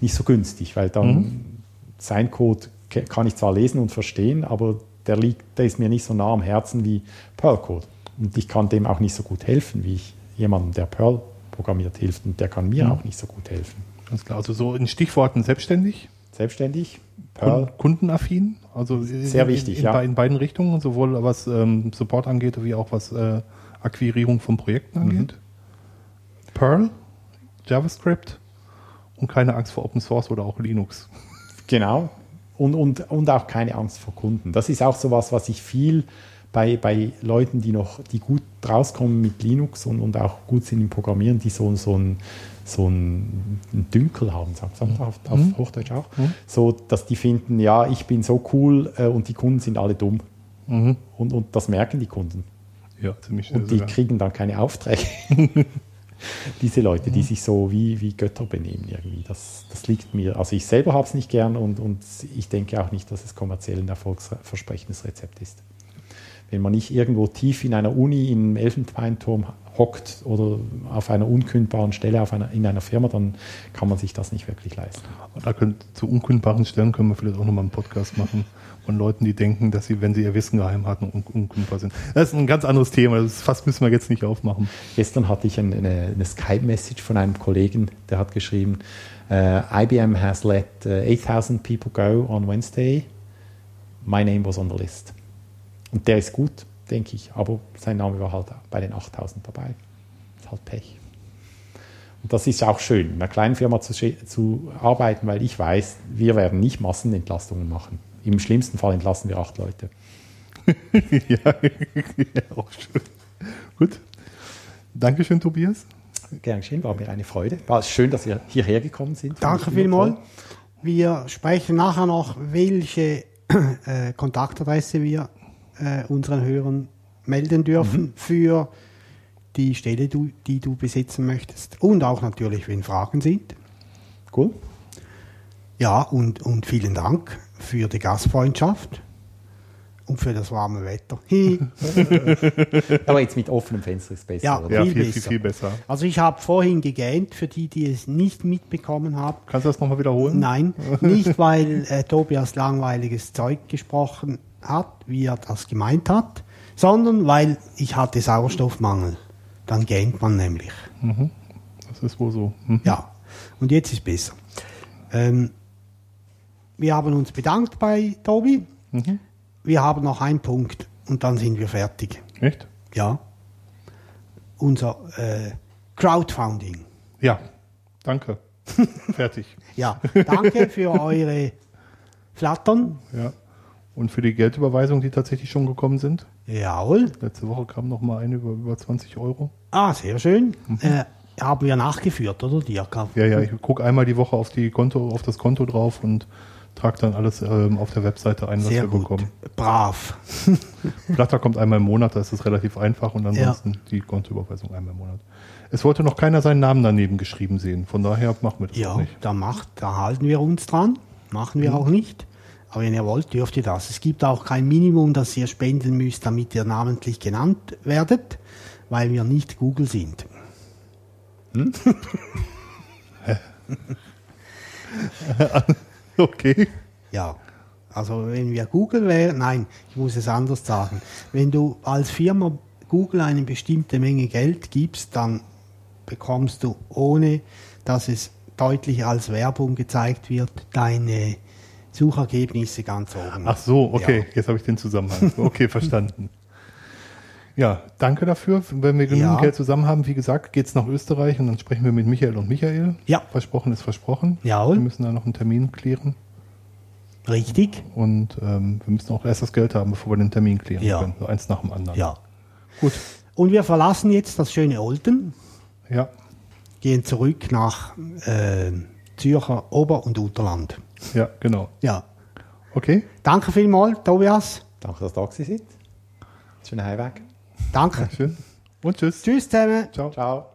nicht so günstig, weil dann sein Code kann ich zwar lesen und verstehen, aber der, liegt, der ist mir nicht so nah am Herzen wie Perl-Code. Und ich kann dem auch nicht so gut helfen, wie ich jemandem, der Perl programmiert, hilft. Und der kann mir Mhm. auch nicht so gut helfen. Ganz klar. Also so in Stichworten selbstständig, Selbstständig, Perl, Kun- kundenaffin, also Sehr in, wichtig, in, ja. in beiden Richtungen, sowohl was ähm, Support angeht, wie auch was äh, Akquirierung von Projekten Mhm. angeht. Perl, JavaScript und keine Angst vor Open Source oder auch Linux. Genau. Und, und, und auch keine Angst vor Kunden. Das ist auch so was, was ich viel bei, bei Leuten, die noch, die gut rauskommen mit Linux und, und auch gut sind im Programmieren, die so, so ein so ein Dünkel haben, sagt man auf, auf Hochdeutsch auch, so dass die finden, ja, ich bin so cool äh, und die Kunden sind alle dumm. Und, und das merken die Kunden. Ja, ziemlich Und die sogar. kriegen dann keine Aufträge. [LAUGHS] Diese Leute, die sich so wie, wie Götter benehmen irgendwie, das, das liegt mir. Also ich selber habe es nicht gern und, und ich denke auch nicht, dass es kommerziell ein erfolgsversprechendes Rezept ist. Wenn man nicht irgendwo tief in einer Uni im Elfenbeinturm hockt oder auf einer unkündbaren Stelle auf einer, in einer Firma, dann kann man sich das nicht wirklich leisten. Und Da könnt, zu unkündbaren Stellen können wir vielleicht auch nochmal einen Podcast machen von Leuten, die denken, dass sie, wenn sie ihr Wissen geheim hatten, un unkündbar sind. Das ist ein ganz anderes Thema. Das fast müssen wir jetzt nicht aufmachen. Gestern hatte ich eine, eine, eine Skype-Message von einem Kollegen, der hat geschrieben, äh, IBM has let uh, 8000 people go on Wednesday. My name was on the list. Und der ist gut, denke ich, aber sein Name war halt bei den 8000 dabei. Ist halt Pech. Und das ist auch schön, in einer kleinen Firma zu, zu arbeiten, weil ich weiß, wir werden nicht Massenentlastungen machen. Im schlimmsten Fall entlassen wir acht Leute. [LAUGHS] ja, [LAUGHS] ja, auch schön. Gut. Dankeschön, Tobias. Gern geschehen, war mir eine Freude. War schön, dass ihr hierher gekommen sind. Danke vielmals. Wir sprechen nachher noch, welche [CLEARS THROAT] äh, Kontaktadresse wir äh, unseren Hörern melden dürfen für die Stelle, du, die du besitzen möchtest. Und auch natürlich, wenn Fragen sind. Cool. Ja, und, und vielen Dank für die Gastfreundschaft und für das warme Wetter. [LAUGHS] Hi. [LAUGHS] Aber jetzt mit offenem Fenster ist besser. Ja. oder? Ja, Viel viel, viel, besser. viel besser. Also ich habe vorhin gegähnt, für die, die es nicht mitbekommen haben. Kannst du das nochmal wiederholen? Nein, [LAUGHS] nicht weil äh, Tobias langweiliges Zeug gesprochen hat, wie er das gemeint hat, sondern weil ich hatte Sauerstoffmangel. Dann gähnt man nämlich. Das ist wohl so. Hm? Ja, und jetzt ist besser. Ähm, wir haben uns bedankt bei Tobi. Wir haben noch einen Punkt und dann sind wir fertig. Echt? Ja. Unser äh, Crowdfunding. Ja. Danke. [LAUGHS] Fertig. Ja, danke für [LAUGHS] eure Flattern. Ja. Und für die Geldüberweisungen, die tatsächlich schon gekommen sind. Jawohl. Letzte Woche kam noch mal eine über, über 20 Euro. Ah, sehr schön. Äh, haben wir nachgeführt, oder Dirk? Ja, ja, ich gucke einmal die Woche auf, die Konto, auf das Konto drauf und trage dann alles ähm, auf der Webseite ein, was Sehr wir gut. bekommen. Brav. [LAUGHS] Flatter kommt einmal im Monat, da ist es relativ einfach und ansonsten die Kontoüberweisung einmal im Monat. Es wollte noch keiner seinen Namen daneben geschrieben sehen, von daher machen wir das Ja, nicht. da, macht, da halten wir uns dran. Machen wir auch nicht. Aber wenn ihr wollt, dürft ihr das. Es gibt auch kein Minimum, das ihr spenden müsst, damit ihr namentlich genannt werdet, weil wir nicht Google sind. [LAUGHS] Okay. Ja, also wenn wir Google wären, nein, ich muss es anders sagen. Wenn du als Firma Google eine bestimmte Menge Geld gibst, dann bekommst du, ohne dass es deutlich als Werbung gezeigt wird, deine Suchergebnisse ganz oben. Ach so, okay, Ja. jetzt habe ich den Zusammenhang. Okay, verstanden. Ja, danke dafür. Wenn wir genügend Ja. Geld zusammen haben, wie gesagt, geht's nach Österreich und dann sprechen wir mit Michael und Michael. Ja. Versprochen ist versprochen. Jawohl. Wir müssen da noch einen Termin klären Richtig? und ähm, wir müssen auch erst das Geld haben, bevor wir den Termin klären Ja. können. So eins nach dem anderen. Ja. Gut. Und wir verlassen jetzt das schöne Olten, Ja. gehen zurück nach äh, Zürcher Ober- und Unterland. Ja, genau. Ja. Okay. Danke vielmals, Tobias. Danke, dass ihr da gewesen seid. Schönen Heimweg. Danke. Schön. Und tschüss. Tschüss zusammen. Ciao. Ciao.